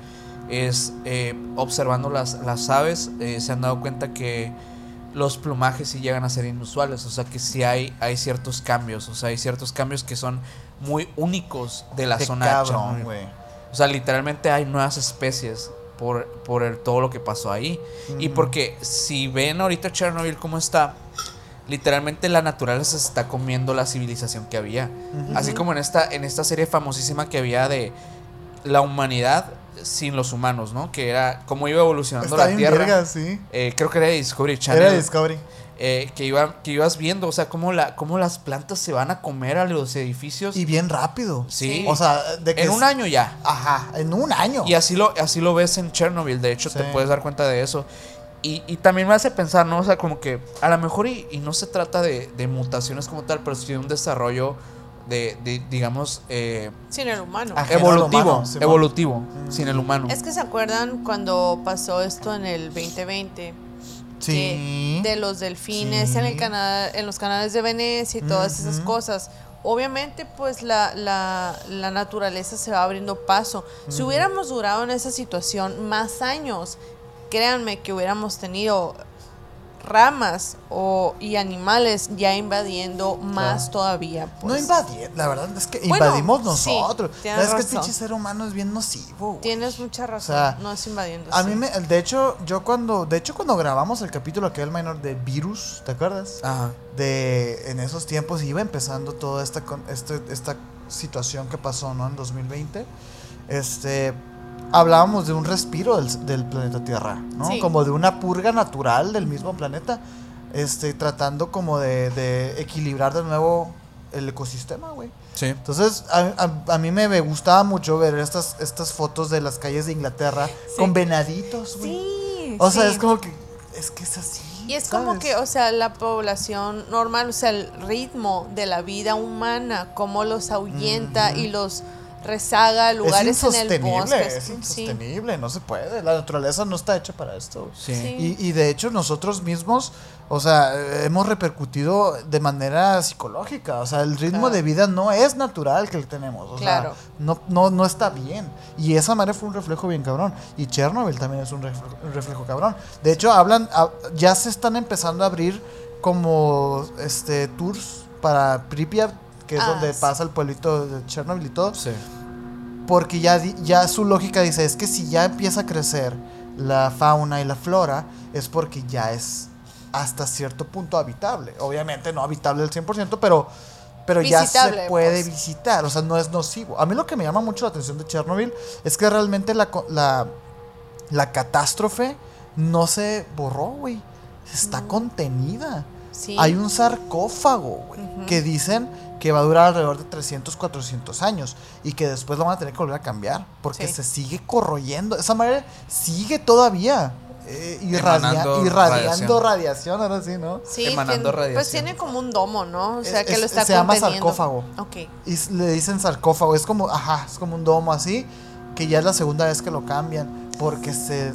B: es eh, observando las, las aves, eh, se han dado cuenta que los plumajes sí llegan a ser inusuales, o sea que sí hay, hay ciertos cambios, o sea, hay ciertos cambios que son muy únicos de la zona
A: cabrón, güey.
B: O sea, literalmente hay nuevas especies por, por el- todo lo que pasó ahí. Y porque si ven ahorita Chernobyl cómo está, literalmente la naturaleza se está comiendo la civilización que había. Así como en esta, en esta serie famosísima que había de la humanidad sin los humanos, ¿no? Que era cómo iba evolucionando
A: Está
B: la Tierra.
A: verga, sí.
B: Eh, creo que era Discovery Channel.
A: Era Discovery.
B: eh, que, iba, que ibas viendo, o sea, cómo, la, cómo las plantas se van a comer a los edificios.
A: Y bien rápido.
B: sí.
A: O sea, de que
B: en
A: es-
B: un año ya.
A: Ajá, en un año.
B: Y así lo, así lo ves en Chernobyl, de hecho
A: Sí.
B: te puedes dar cuenta de eso. Y, y también me hace pensar, ¿no? O sea, como que a lo mejor y, y no se trata de, de mutaciones como tal, pero sí de un desarrollo de, de, digamos, eh,
C: Sin el humano.
B: Evolutivo,
A: humano,
B: evolutivo,
A: Mm.
B: sin el humano.
C: Es que se acuerdan cuando pasó esto en el 2020.
A: sí.
C: de los delfines
A: Sí.
C: en el canal, en los canales de Venecia y todas esas cosas. Obviamente, pues la, la, la naturaleza se va abriendo paso. Si hubiéramos durado en esa situación más años, créanme que hubiéramos tenido ramas o, y animales ya invadiendo más
A: Claro.
C: todavía.
A: No
C: pues.
A: invadir, la verdad es que
C: Bueno,
A: invadimos
C: sí,
A: nosotros.
C: tienes
A: es que el
C: razón.
A: pinche ser humano es bien nocivo.
C: Tienes mucha razón.
A: sea,
C: no es invadiendo.
A: A
C: sí.
A: mí me, de hecho, yo cuando, de hecho cuando grabamos el capítulo aquel minor de Virus, ¿te acuerdas?
B: Ajá.
A: De en esos tiempos iba empezando toda esta con- este- esta situación que pasó, ¿no? En 2020. Este hablábamos de un respiro del, del planeta Tierra, ¿no?
C: Sí.
A: Como de una purga natural del mismo planeta. Este, tratando como de, de equilibrar de nuevo el ecosistema, güey.
B: Sí.
A: Entonces, a, a- a mí me, me gustaba mucho ver estas, estas fotos de las calles de Inglaterra
C: Sí.
A: con venaditos, güey.
C: Sí.
A: O sea,
C: sí.
A: es como que. Es que es así.
C: Y es como que, o sea, la población normal, o sea, el ritmo de la vida humana, cómo los ahuyenta y los rezaga lugares
A: es
C: en el
A: insostenible,
C: bosque.
A: es
C: Sí.
A: insostenible, no se puede. La naturaleza no está hecha para esto. güey.
B: Sí.
C: Sí.
A: Y, y de hecho nosotros mismos, o sea, hemos repercutido de manera psicológica. O sea, el ritmo
C: Claro.
A: de vida no es natural que tenemos. O
C: Claro.
A: sea, no, no, no está bien. Y esa madre fue un reflejo bien cabrón. Y Chernobyl también es un reflejo, un reflejo cabrón. De hecho, hablan, ya se están empezando a abrir como este tours para Pripyat, que es
C: Ah,
A: donde
C: sí.
A: pasa el pueblito de Chernobyl y todo.
B: Sí.
A: Porque ya, ya su lógica dice, es que si ya empieza a crecer la fauna y la flora, es porque ya es hasta cierto punto habitable. Obviamente no habitable al 100%, pero, pero ya se
C: Visitable,
A: puede
C: pues.
A: visitar, o sea, no es nocivo. A mí lo que me llama mucho la atención de Chernobyl es que realmente la, la, la catástrofe no se borró, güey. Está contenida.
C: Sí.
A: Hay un sarcófago, güey, que dicen que va a durar alrededor de 300, 400 años y que después lo van a tener que volver a cambiar porque
C: Sí.
A: se sigue corroyendo. Esa madre sigue todavía eh, irradia-
B: Emanando
A: irradiando
B: radiación.
A: radiación. ahora sí, ¿no?
C: Sí,
B: emanando
C: tiene- pues tiene como un domo, ¿no? O sea,
A: Es-
C: que lo está
A: se llama sarcófago.
C: Ok.
A: Y le dicen sarcófago, es como, ajá, es como un domo así, que ya es la segunda vez que lo cambian porque se,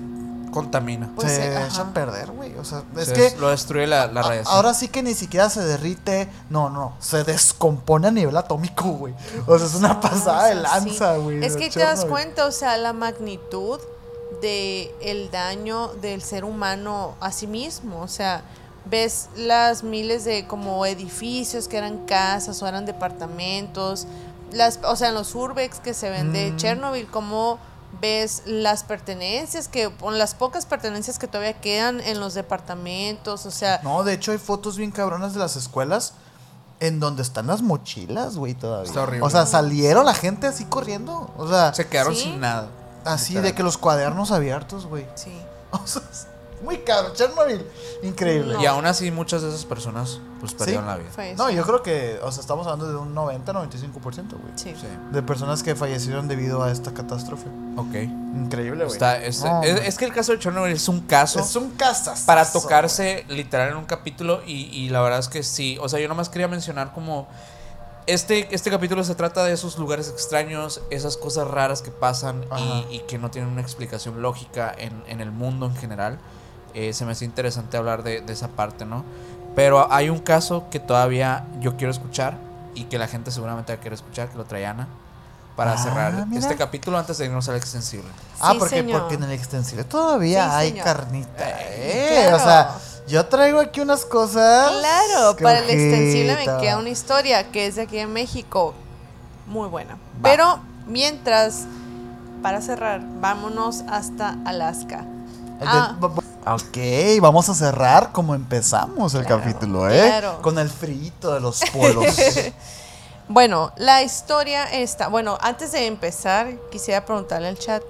B: Contamina.
C: Pues,
A: se
C: ajá.
A: echa a perder, güey. O sea, es
B: Se
A: que...
B: lo destruye la, la radiación.
A: Ahora sí que ni siquiera se derrite. No, no. Se descompone a nivel atómico, güey. O sea, es una [laughs] pasada de lanza, güey.
C: Es que te das cuenta, o sea, la magnitud de el daño del ser humano a sí mismo, o sea, ves las miles de como edificios que eran casas o eran departamentos, las, o sea, en los urbex que se ven de
A: Mm.
C: Chernobyl, como ves las pertenencias que, con las pocas pertenencias que todavía quedan en los departamentos, o sea,
A: No, de hecho hay fotos bien cabronas de las escuelas en donde están las mochilas, güey, todavía.
B: Está horrible.
A: O sea, salieron la gente así corriendo. O sea,
B: Se quedaron
C: Sí.
B: sin nada.
A: así de que los cuadernos abiertos, güey.
C: sí. [laughs]
A: O sea, muy cabrón. Chernobyl, increíble.
C: No.
B: Y aún así muchas de esas personas pues perdieron
A: Sí.
B: la vida.
A: No, yo creo que, o sea, estamos hablando de un 90-95%, güey.
C: Sí.
B: Sí.
A: De personas que fallecieron debido a esta catástrofe.
B: Ok.
A: Increíble, güey.
B: Está, es,
A: No,
B: es- que el caso de Chernobyl es un caso
A: Es un casazo.
B: para tocarse literal en un capítulo y, y la verdad es que sí. O sea, yo nomás quería mencionar como... Este, este capítulo se trata de esos lugares extraños, esas cosas raras que pasan y, y que no tienen una explicación lógica en, en el mundo en general. Eh, se me hace interesante hablar de, de esa parte, ¿no? Pero hay un caso que todavía yo quiero escuchar y que la gente seguramente va a querer escuchar, que lo trae Ana, para
A: Ah,
B: cerrar
A: mira.
B: este capítulo antes de irnos al extensible.
A: Ah,
C: Sí,
A: porque,
C: señor.
A: porque en el extensible todavía
C: Sí,
A: hay
C: señor.
A: carnita.
C: Eh,
A: eh. O
C: claro.
A: sea, yo traigo aquí unas cosas.
C: Claro,
A: que
C: para el extensible me queda una historia que es de aquí en México. Muy buena.
A: Va.
C: Pero mientras, para cerrar, vámonos hasta Alaska. Ah.
A: Ok, vamos a cerrar como empezamos el
C: Claro,
A: capítulo, ¿eh?
C: claro.
A: Con el frito de los polos. [laughs]
C: Bueno, la historia está. Bueno, antes de empezar, quisiera preguntarle al chat: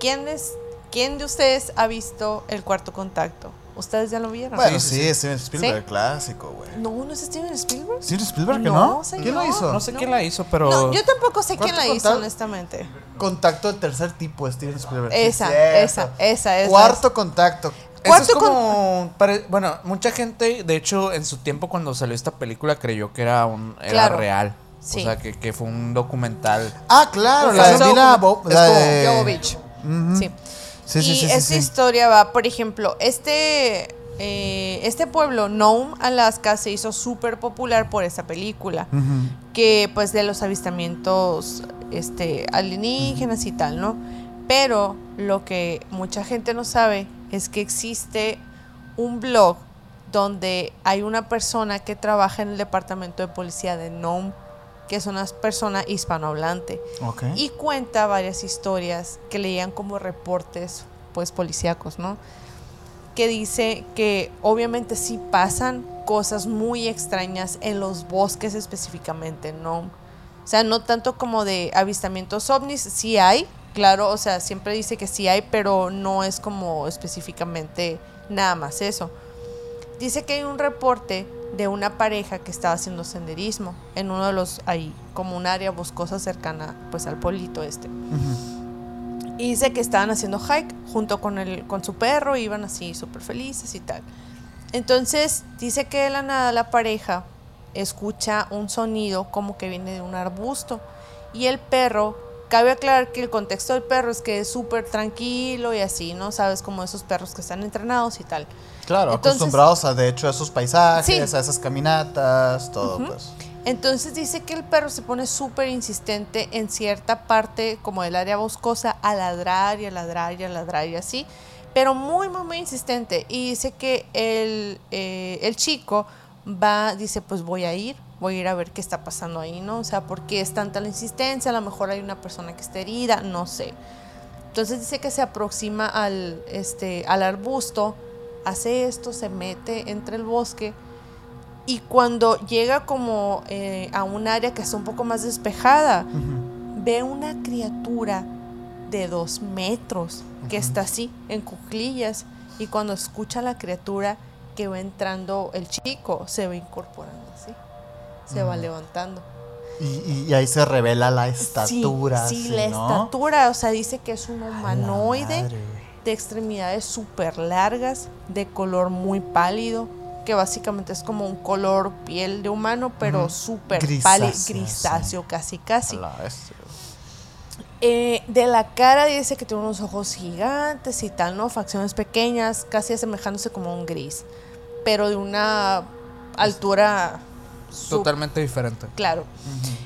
C: ¿quién, es, ¿quién de ustedes ha visto el cuarto contacto? ¿Ustedes ya lo vieron?
A: bueno,
B: Sí,
A: sí,
B: sí, sí.
A: Steven Spielberg,
C: ¿Sí?
A: clásico, güey.
C: No, no es Steven Spielberg.
A: ¿Steven Spielberg que
C: No,
A: no?
C: señor.
A: ¿Quién lo hizo?
B: No sé
C: No.
B: quién la hizo, pero...
C: No, yo tampoco sé quién
A: ¿Cuarto
C: la hizo, honestamente.
A: Contacto de tercer tipo, Steven Spielberg.
C: Esa, esa, esa es.
A: Cuarto contacto.
B: Eso es como, pare- bueno, mucha gente, de hecho, en su tiempo cuando salió esta película creyó que era un era
C: Claro.
B: real.
C: Sí.
B: O sea, que, que fue un documental.
A: Ah, claro, la de Mila Bo-
B: es
A: la
B: como
A: de-
C: Jovovich. Sí.
A: Sí, sí,
C: y
A: sí, sí,
C: esta historia va, por ejemplo, este, eh, este pueblo, Nome, Alaska, se hizo súper popular por esta película. Que pues de los avistamientos este, alienígenas y tal, ¿no? Pero lo que mucha gente no sabe es que existe un blog donde hay una persona que trabaja en el departamento de policía de Nome, que es una persona hispanohablante,
A: Ok.
C: y cuenta varias historias que leían como reportes, pues policíacos, ¿no? Que dice que obviamente sí pasan cosas muy extrañas en los bosques específicamente, ¿no? O sea, no tanto como de avistamientos ovnis, sí hay, claro, o sea, siempre dice que sí hay, pero no es como específicamente nada más eso. Dice que hay un reporte de una pareja que estaba haciendo senderismo. En uno de los ahí como un área boscosa cercana pues al pueblito este. Y dice que estaban haciendo hike junto con el con su perro iban así súper felices y tal. Entonces dice que de la nada la pareja escucha un sonido como que viene de un arbusto y el perro cabe aclarar que el contexto del perro es que es súper tranquilo y así no sabes como esos perros que están entrenados y tal
A: Claro,
C: Entonces-
A: acostumbrados a, de hecho, a esos paisajes,
C: Sí.
A: a esas caminatas, todo, pues.
C: Entonces dice que el perro se pone súper insistente en cierta parte como del área boscosa a ladrar y a ladrar y a ladrar y así, pero muy, muy, muy insistente. Y dice que el, eh, el chico va, dice, pues voy a ir, voy a ir a ver qué está pasando ahí, ¿no? O sea, ¿por qué es tanta la insistencia? A lo mejor hay una persona que está herida, no sé. Entonces dice que se aproxima al, este, al arbusto, hace esto, se mete entre el bosque y cuando llega como eh, a un área que está un poco más despejada, ve una criatura de dos metros que está así, en cuclillas. Y cuando escucha a la criatura que va entrando el chico, se va incorporando así. Se va
A: Mm.
C: levantando.
A: Y, ahí se revela la estatura.
C: Sí, sí, la
A: ¿no?
C: estatura. O sea, dice que es un humanoide de extremidades súper largas, de color muy pálido, que básicamente es como un color piel de humano, pero
A: Ujú.
C: súper pálido, grisáceo, casi casi.
A: Bestia.
C: Eh, de la cara dice que tiene unos ojos gigantes y tal, ¿no? Facciones pequeñas, casi asemejándose como a un gris, pero de una altura sup-
B: Totalmente diferente.
C: claro.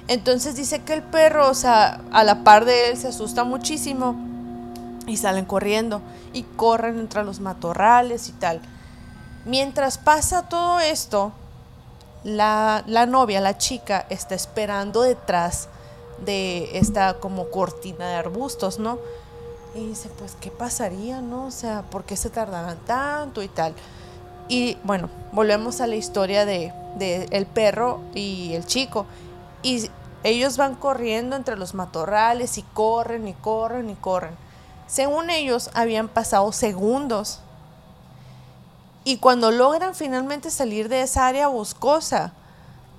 C: Entonces dice que el perro, o sea, a la par de él se asusta muchísimo y salen corriendo y corren entre los matorrales y tal. Mientras pasa todo esto, la, la novia, la chica, está esperando detrás de esta como cortina de arbustos, ¿no? Y dice, pues, ¿qué pasaría, no? O sea, ¿por qué se tardarán tanto y tal? Y bueno, volvemos a la historia de, el perro y el chico. Y ellos van corriendo entre los matorrales y corren y corren y corren. Según ellos, habían pasado segundos. Y cuando logran finalmente salir de esa área boscosa,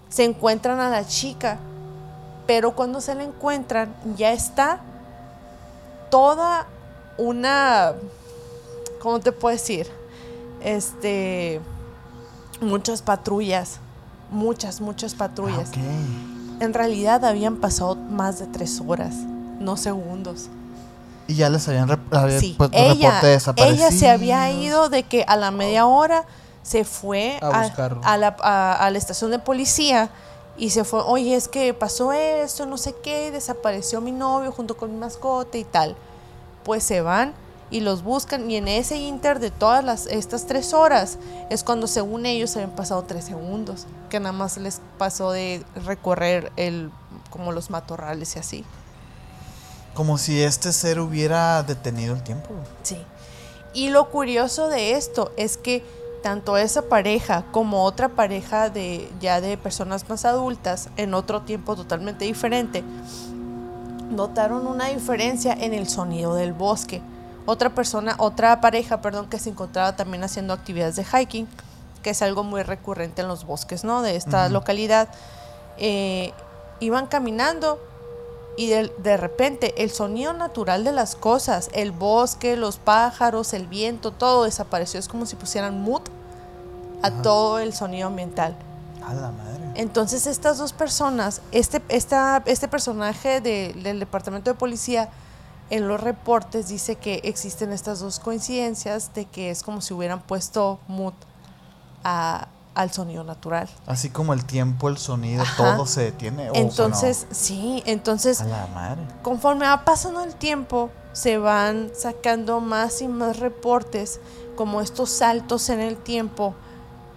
C: se encuentran a la chica. Pero cuando se la encuentran, ya está toda una. ¿Cómo te puedo decir? Este. Muchas patrullas. Muchas, muchas patrullas.
A: Ah.
C: En realidad habían pasado más de tres horas, no segundos.
A: Y ya les habían rep- había
C: Sí,
A: puesto
C: ella,
A: reporte
C: ella se había ido de que a la media hora se fue
B: A
C: a, la, a- a la estación de policía y se fue, oye, es que pasó esto, no sé qué, desapareció mi novio junto con mi mascota y tal. Pues se van y los buscan y en ese inter de todas las, estas tres horas es cuando según ellos se habían pasado tres segundos, que nada más les pasó de recorrer el, como los matorrales y así.
A: Como si este ser hubiera detenido el tiempo.
C: Sí. Y lo curioso de esto es que tanto esa pareja como otra pareja de ya de personas más adultas en otro tiempo totalmente diferente notaron una diferencia en el sonido del bosque. Otra persona, otra pareja, perdón, que se encontraba también haciendo actividades de hiking, que es algo muy recurrente en los bosques, ¿no? De esta localidad. eh, iban caminando y de, de repente el sonido natural de las cosas, el bosque, los pájaros, el viento, todo desapareció. Es como si pusieran mute a
A: Ajá.
C: todo el sonido ambiental.
A: A la madre.
C: Entonces estas dos personas, este, esta, este personaje de- del departamento de policía en los reportes dice que existen estas dos coincidencias de que es como si hubieran puesto mute a- al sonido natural.
A: Así como el tiempo, el sonido,
C: Ajá.
A: todo se detiene.
C: Entonces, sí, entonces
A: sonó. A la madre.
C: conforme va pasando el tiempo, se van sacando más y más reportes como estos saltos en el tiempo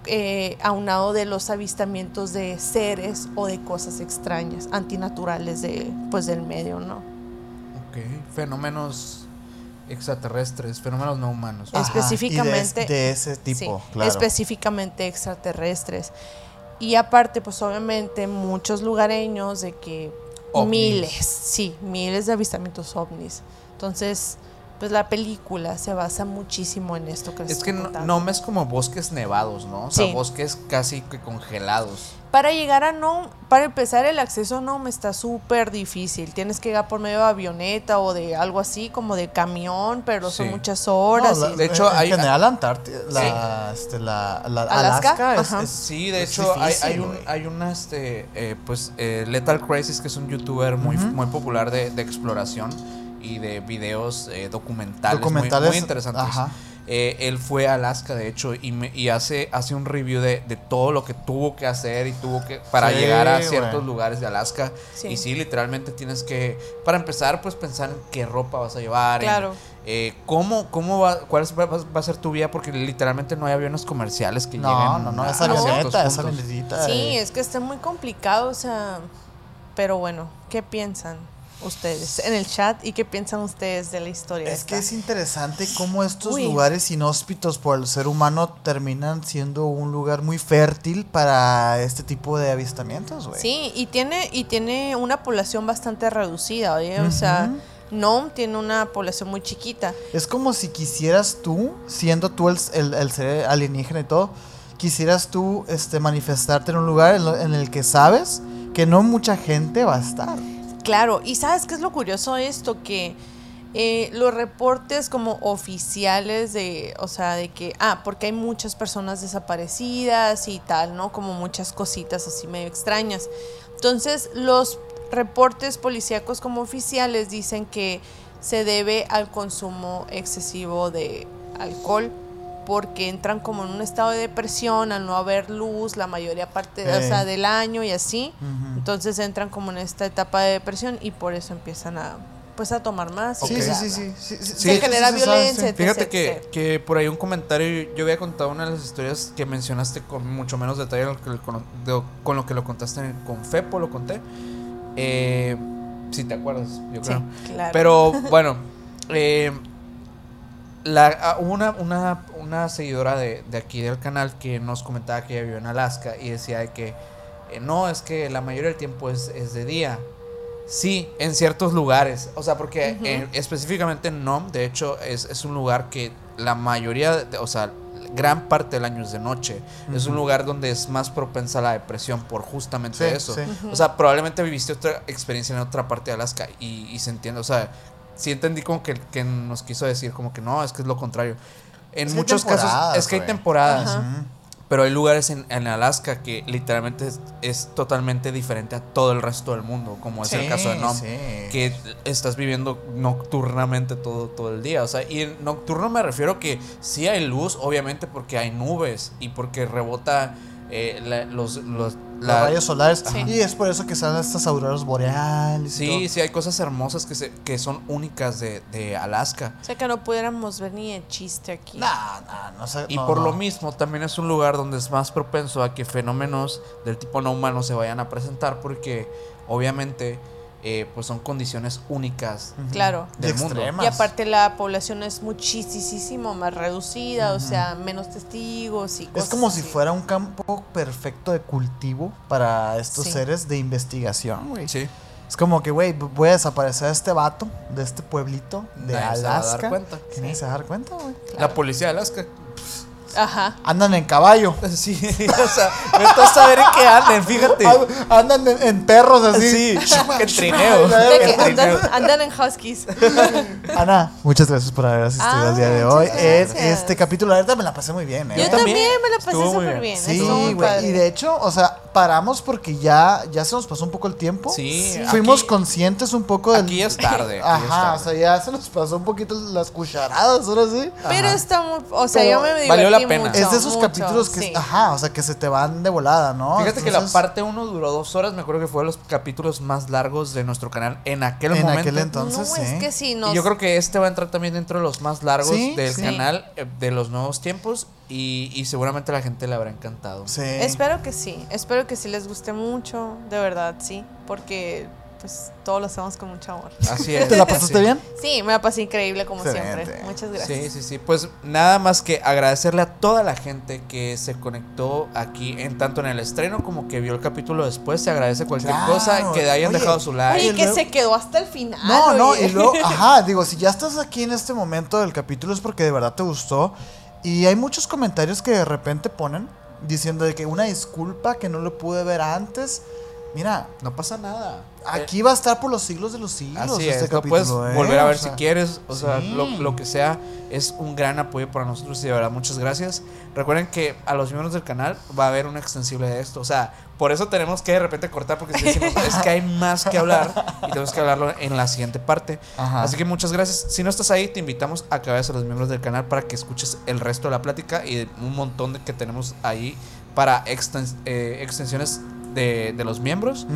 C: eh, aunado de los avistamientos de seres o de cosas extrañas, antinaturales de, pues, del medio, ¿no?
B: Fenómenos extraterrestres, fenómenos no humanos.
A: Ajá, de-
C: específicamente-
A: de, ese tipo,
C: Sí,
A: claro.
C: específicamente extraterrestres. Y aparte, pues obviamente muchos lugareños de que
B: Ovnis.
C: miles, sí, miles de avistamientos ovnis. Entonces, pues la película se basa muchísimo en esto que les
B: Es que no,
C: contando.
B: Nome es como bosques nevados, ¿no? O sea,
C: Sí.
B: bosques casi que congelados.
C: Para llegar a Nome, para empezar el acceso a Nome está súper difícil. Tienes que llegar por medio de avioneta o de algo así, como de camión, pero son
B: Sí.
C: muchas horas.
A: No,
C: y-
A: la-
B: De hecho,
A: en
B: hay-
A: general Antártida, la, este, la, la-
C: ¿Alaska?
A: Alaska, es-
C: Ajá.
A: es-
B: Sí, de
A: es
B: hecho, hay,
A: difícil,
B: hay un,
A: güey.
B: hay una, este, eh, pues, eh, Lethal Crisis, que es un youtuber muy, muy popular de, de exploración y de videos eh, documentales, muy-
A: Documentales,
B: muy, interesantes.
A: ajá.
B: Eh, él fue a Alaska, de hecho, y, me- y hace, hace un review de, de todo lo que tuvo que hacer y tuvo que para
A: Sí,
B: llegar a ciertos lugares de Alaska.
C: Sí.
B: Y sí, literalmente tienes que, para empezar, pues pensar en qué ropa vas a llevar, en,
C: Claro.
B: eh, cómo, cómo va, cuál es- va, va a ser tu vía, porque literalmente no hay aviones comerciales que
A: No,
B: lleguen.
A: no, no, esa
B: ciertos
A: avioneta, esa
B: puntos.
A: avionetita.
C: Sí,
A: eh,
C: es que está muy complicado, o sea, pero bueno, ¿qué piensan ustedes en el chat y qué piensan ustedes de la historia?
A: Es que es interesante cómo estos
C: Uy.
A: lugares inhóspitos por el ser humano terminan siendo un lugar muy fértil para este tipo de avistamientos, güey.
C: Sí, y tiene y tiene una población bastante reducida, oye, o sea. Nome tiene una población muy chiquita.
A: Es como si quisieras tú, siendo tú el, el- el ser alienígena y todo, quisieras tú este, manifestarte en un lugar en, lo- en el que sabes que no mucha gente va a estar.
C: Claro, y sabes qué es lo curioso esto que eh, los reportes como oficiales de, o sea, de que, ah, porque hay muchas personas desaparecidas y tal, ¿no? Como muchas cositas así medio extrañas. Entonces, los reportes policíacos como oficiales dicen que se debe al consumo excesivo de alcohol porque entran como en un estado de depresión al no haber luz la mayoría parte o sea, del año y así. Entonces entran como en esta etapa de depresión y por eso empiezan a pues a tomar más.
A: Sí, sí, sí, sí, sí, sí,
C: Se
A: sí,
C: genera
A: sí,
C: violencia,
A: sí.
B: Fíjate
C: etc,
B: que,
C: etc.
B: que por ahí un comentario, yo había contado una de las historias que mencionaste con mucho menos detalle lo que lo- con, lo que lo contaste con Fepo, lo conté. Eh, si te acuerdas, yo
C: Sí,
B: creo.
C: claro.
B: Pero bueno, eh, la, ah, hubo una, una, una seguidora de, de aquí del canal que nos comentaba que ella vivió en Alaska y decía de que eh, no, es que la mayoría del tiempo es, es de día. Sí, en ciertos lugares. O sea, porque eh, específicamente en Nome, de hecho, es, es un lugar que la mayoría, de- o sea, gran parte del año es de noche. Es un lugar donde es más propensa a la depresión por justamente
A: Sí,
B: eso.
A: sí.
B: O sea, probablemente viviste otra experiencia en otra parte de Alaska y, y se entiende, o sea, sí entendí como que, que nos quiso decir como que no, es que es lo contrario. En
A: Es
B: muchos casos es que hay temporadas,
C: Ajá.
B: Pero hay lugares en, en Alaska que literalmente es, es totalmente diferente a todo el resto del mundo, como es el caso de Nom,
A: sí.
B: que estás viviendo nocturnamente todo, todo el día. O sea, y en nocturno me refiero que sí hay luz, obviamente porque hay nubes y porque rebota eh, la- los, los,
A: Los
B: la-
A: rayos solares.
C: Sí.
A: Y es por eso que salen estas auroras boreales. y
B: Sí,
A: todo.
B: sí, hay cosas hermosas que, se, que son únicas de, de Alaska.
C: O sea que no pudiéramos ver ni el chiste aquí.
A: Nah, nah, no sé.
B: Y
A: no,
B: por
A: no.
B: lo mismo, también es un lugar donde es más propenso a que fenómenos del tipo no humano se vayan a presentar porque obviamente eh, pues son condiciones únicas.
A: Ujú.
C: Claro.
A: De
B: del mundo.
A: extremas.
C: Y aparte la población es muchísimo más reducida, o sea, menos testigos y cosas
A: Es como si fuera un campo perfecto de cultivo para estos
C: Sí.
A: seres de investigación, güey.
B: Sí.
A: Es como que, güey, voy a desaparecer a este vato de este pueblito de
B: Nadie se va a dar
A: Alaska.
B: cuenta.
A: Nadie se va a dar cuenta, güey.
B: La policía de Alaska.
C: Ajá.
A: Andan en caballo. [laughs]
B: Sí, [laughs] o sea, a saber en qué anden, fíjate.
A: An- Andan en, en perros así.
B: Sí, [laughs]
C: que
B: trineo.
C: andan, andan en huskies.
A: Ana, muchas gracias por haber asistido
C: Ah,
A: al día de hoy. Este capítulo, la verdad me la pasé muy bien, ¿eh?
C: Yo
B: también.
C: me la pasé súper
B: bien.
C: bien.
A: Sí, güey. Y de hecho, o sea, paramos porque ya, ya se nos pasó un poco el tiempo.
B: Sí,
A: Fuimos
B: aquí-
A: conscientes un poco del.
B: Aquí es tarde. aquí ya es
A: Ajá, o sea, ya se nos pasó un poquito las cucharadas, ahora sí.
C: Pero
B: Ajá.
C: está muy. O sea,
A: Pero
C: yo me divertí
B: valió la la pena.
C: mucho,
A: es de esos
C: mucho,
A: capítulos que,
C: sí.
A: ajá, o sea, que se te van de volada, ¿no?
B: Fíjate que la parte 1 duró dos horas, me acuerdo que fue de los capítulos más largos de nuestro canal en aquel
A: En
B: momento.
A: aquel entonces,
C: no,
A: sí.
C: es que sí, nos...
B: Y yo creo que este va a entrar también dentro de los más largos
A: Sí,
B: del
A: sí.
B: canal, eh, de los nuevos tiempos, y, y seguramente a la gente le habrá encantado.
A: Sí.
C: Espero que sí, espero que sí les guste mucho, de verdad, sí, porque pues todos lo hacemos con mucho amor.
B: Así [laughs] es.
A: ¿Te la pasaste
B: Sí.
A: bien?
C: Sí, me la pasé increíble como
A: Excelente.
C: siempre. Muchas gracias.
B: Sí, sí, sí. Pues nada más que agradecerle a toda la gente que se conectó aquí, en tanto en el estreno como que vio el capítulo después. Se agradece cualquier
A: Claro.
B: cosa, que hayan
A: Oye,
B: dejado su like.
C: Oye,
A: y
C: que
A: luego-
C: se quedó hasta el final.
A: No, no, y luego, [laughs] ajá, digo, si ya estás aquí en este momento del capítulo es porque de verdad te gustó. Y hay muchos comentarios que de repente ponen diciendo de que una disculpa que no lo pude ver antes. Mira,
B: No pasa nada.
A: aquí va a estar por los siglos de los siglos.
B: Así
A: este
B: es, lo
A: capítulo,
B: puedes
A: ¿eh?
B: volver a ver
A: O sea,
B: si quieres, o sea,
A: sí.
B: lo, lo que sea, es un gran apoyo para nosotros y de verdad muchas gracias. Recuerden que a los miembros del canal va a haber un extensible de esto, o sea, por eso tenemos que de repente cortar porque si decimos, es que hay más que hablar y tenemos que hablarlo en la siguiente parte.
A: Ajá.
B: Así que muchas gracias. Si no estás ahí, te invitamos a que vayas a los miembros del canal para que escuches el resto de la plática y un montón de que tenemos ahí para extens- eh, extensiones de, de los miembros.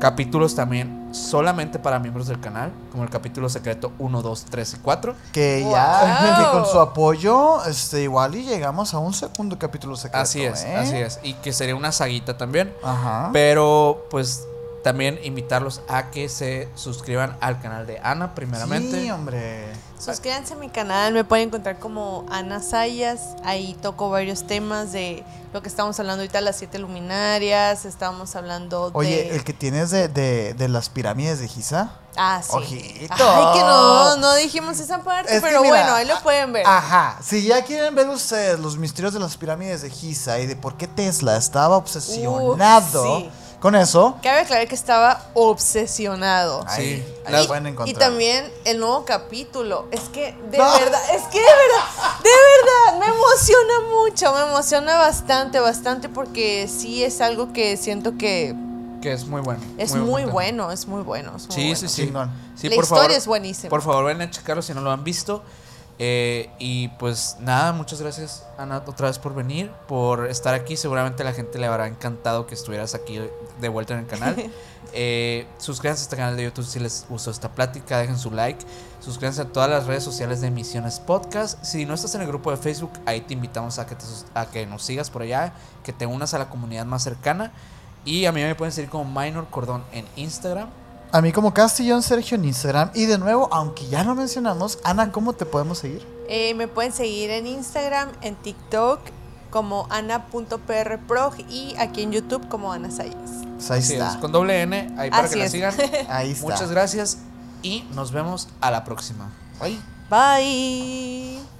B: Capítulos también solamente para miembros del canal, como el capítulo secreto 1, 2, 3 y 4.
A: Que ya, que con su apoyo, este, igual y llegamos a un segundo capítulo secreto.
B: Así es,
A: ¿eh?
B: así es. Y que sería una saguita también.
A: Ajá.
B: Pero pues también invitarlos a que se suscriban al canal de Ana primeramente.
A: Sí, hombre.
C: Suscríbanse a mi canal, me pueden encontrar como Ana Sayas. Ahí toco varios temas de lo que estamos hablando ahorita, las siete luminarias. Estamos hablando de.
A: Oye, el que tienes de, de, de las pirámides de Giza.
C: Ah, sí.
A: Ojito.
C: Ay, que no, no dijimos esa parte,
A: Es
C: pero
A: mira,
C: bueno, ahí lo pueden ver.
A: Ajá. Si ya quieren ver ustedes los misterios de las pirámides de Giza y de por qué Tesla estaba obsesionado
C: sí.
A: Con eso.
C: Cabe aclarar que estaba obsesionado.
B: Sí,
A: lo pueden
C: Y
A: encontrar.
C: también el nuevo capítulo. Es que de
A: No.
C: verdad, es que de verdad, de verdad, me emociona mucho, me emociona bastante, bastante porque sí es algo que siento que
B: Que es muy bueno.
C: es muy bueno, es muy bueno. es muy
B: Sí,
C: bueno.
B: sí, sí. Sí,
C: La
B: por
C: historia
B: favor,
C: es buenísima.
B: Por favor, ven a checarlo si no lo han visto. Eh, y pues nada, muchas gracias Ana otra vez por venir, por estar aquí. Seguramente a la gente le habrá encantado que estuvieras aquí de vuelta en el canal. [laughs] Eh, suscríbanse a este canal de YouTube si les gustó esta plática, dejen su like. Suscríbanse a todas las redes sociales de Emisiones Podcast. Si no estás en el grupo de Facebook, ahí te invitamos a que, te a que nos sigas por allá, que te unas a la comunidad más cercana. Y a mí me pueden seguir como Minor Cordón en Instagram.
A: A mí como Castillón Sergio en Instagram. Y de nuevo, aunque ya lo mencionamos, Ana, ¿cómo te podemos seguir?
C: Eh, me pueden seguir en Instagram, en TikTok como ana.prprog y aquí en YouTube como Ana Sayas.
A: Pues ahí
B: Así
A: está.
B: es, con doble N, ahí para
C: Así
B: que la sigan. [laughs]
A: Ahí está.
B: Muchas gracias y nos vemos a la próxima.
A: Bye.
C: Bye.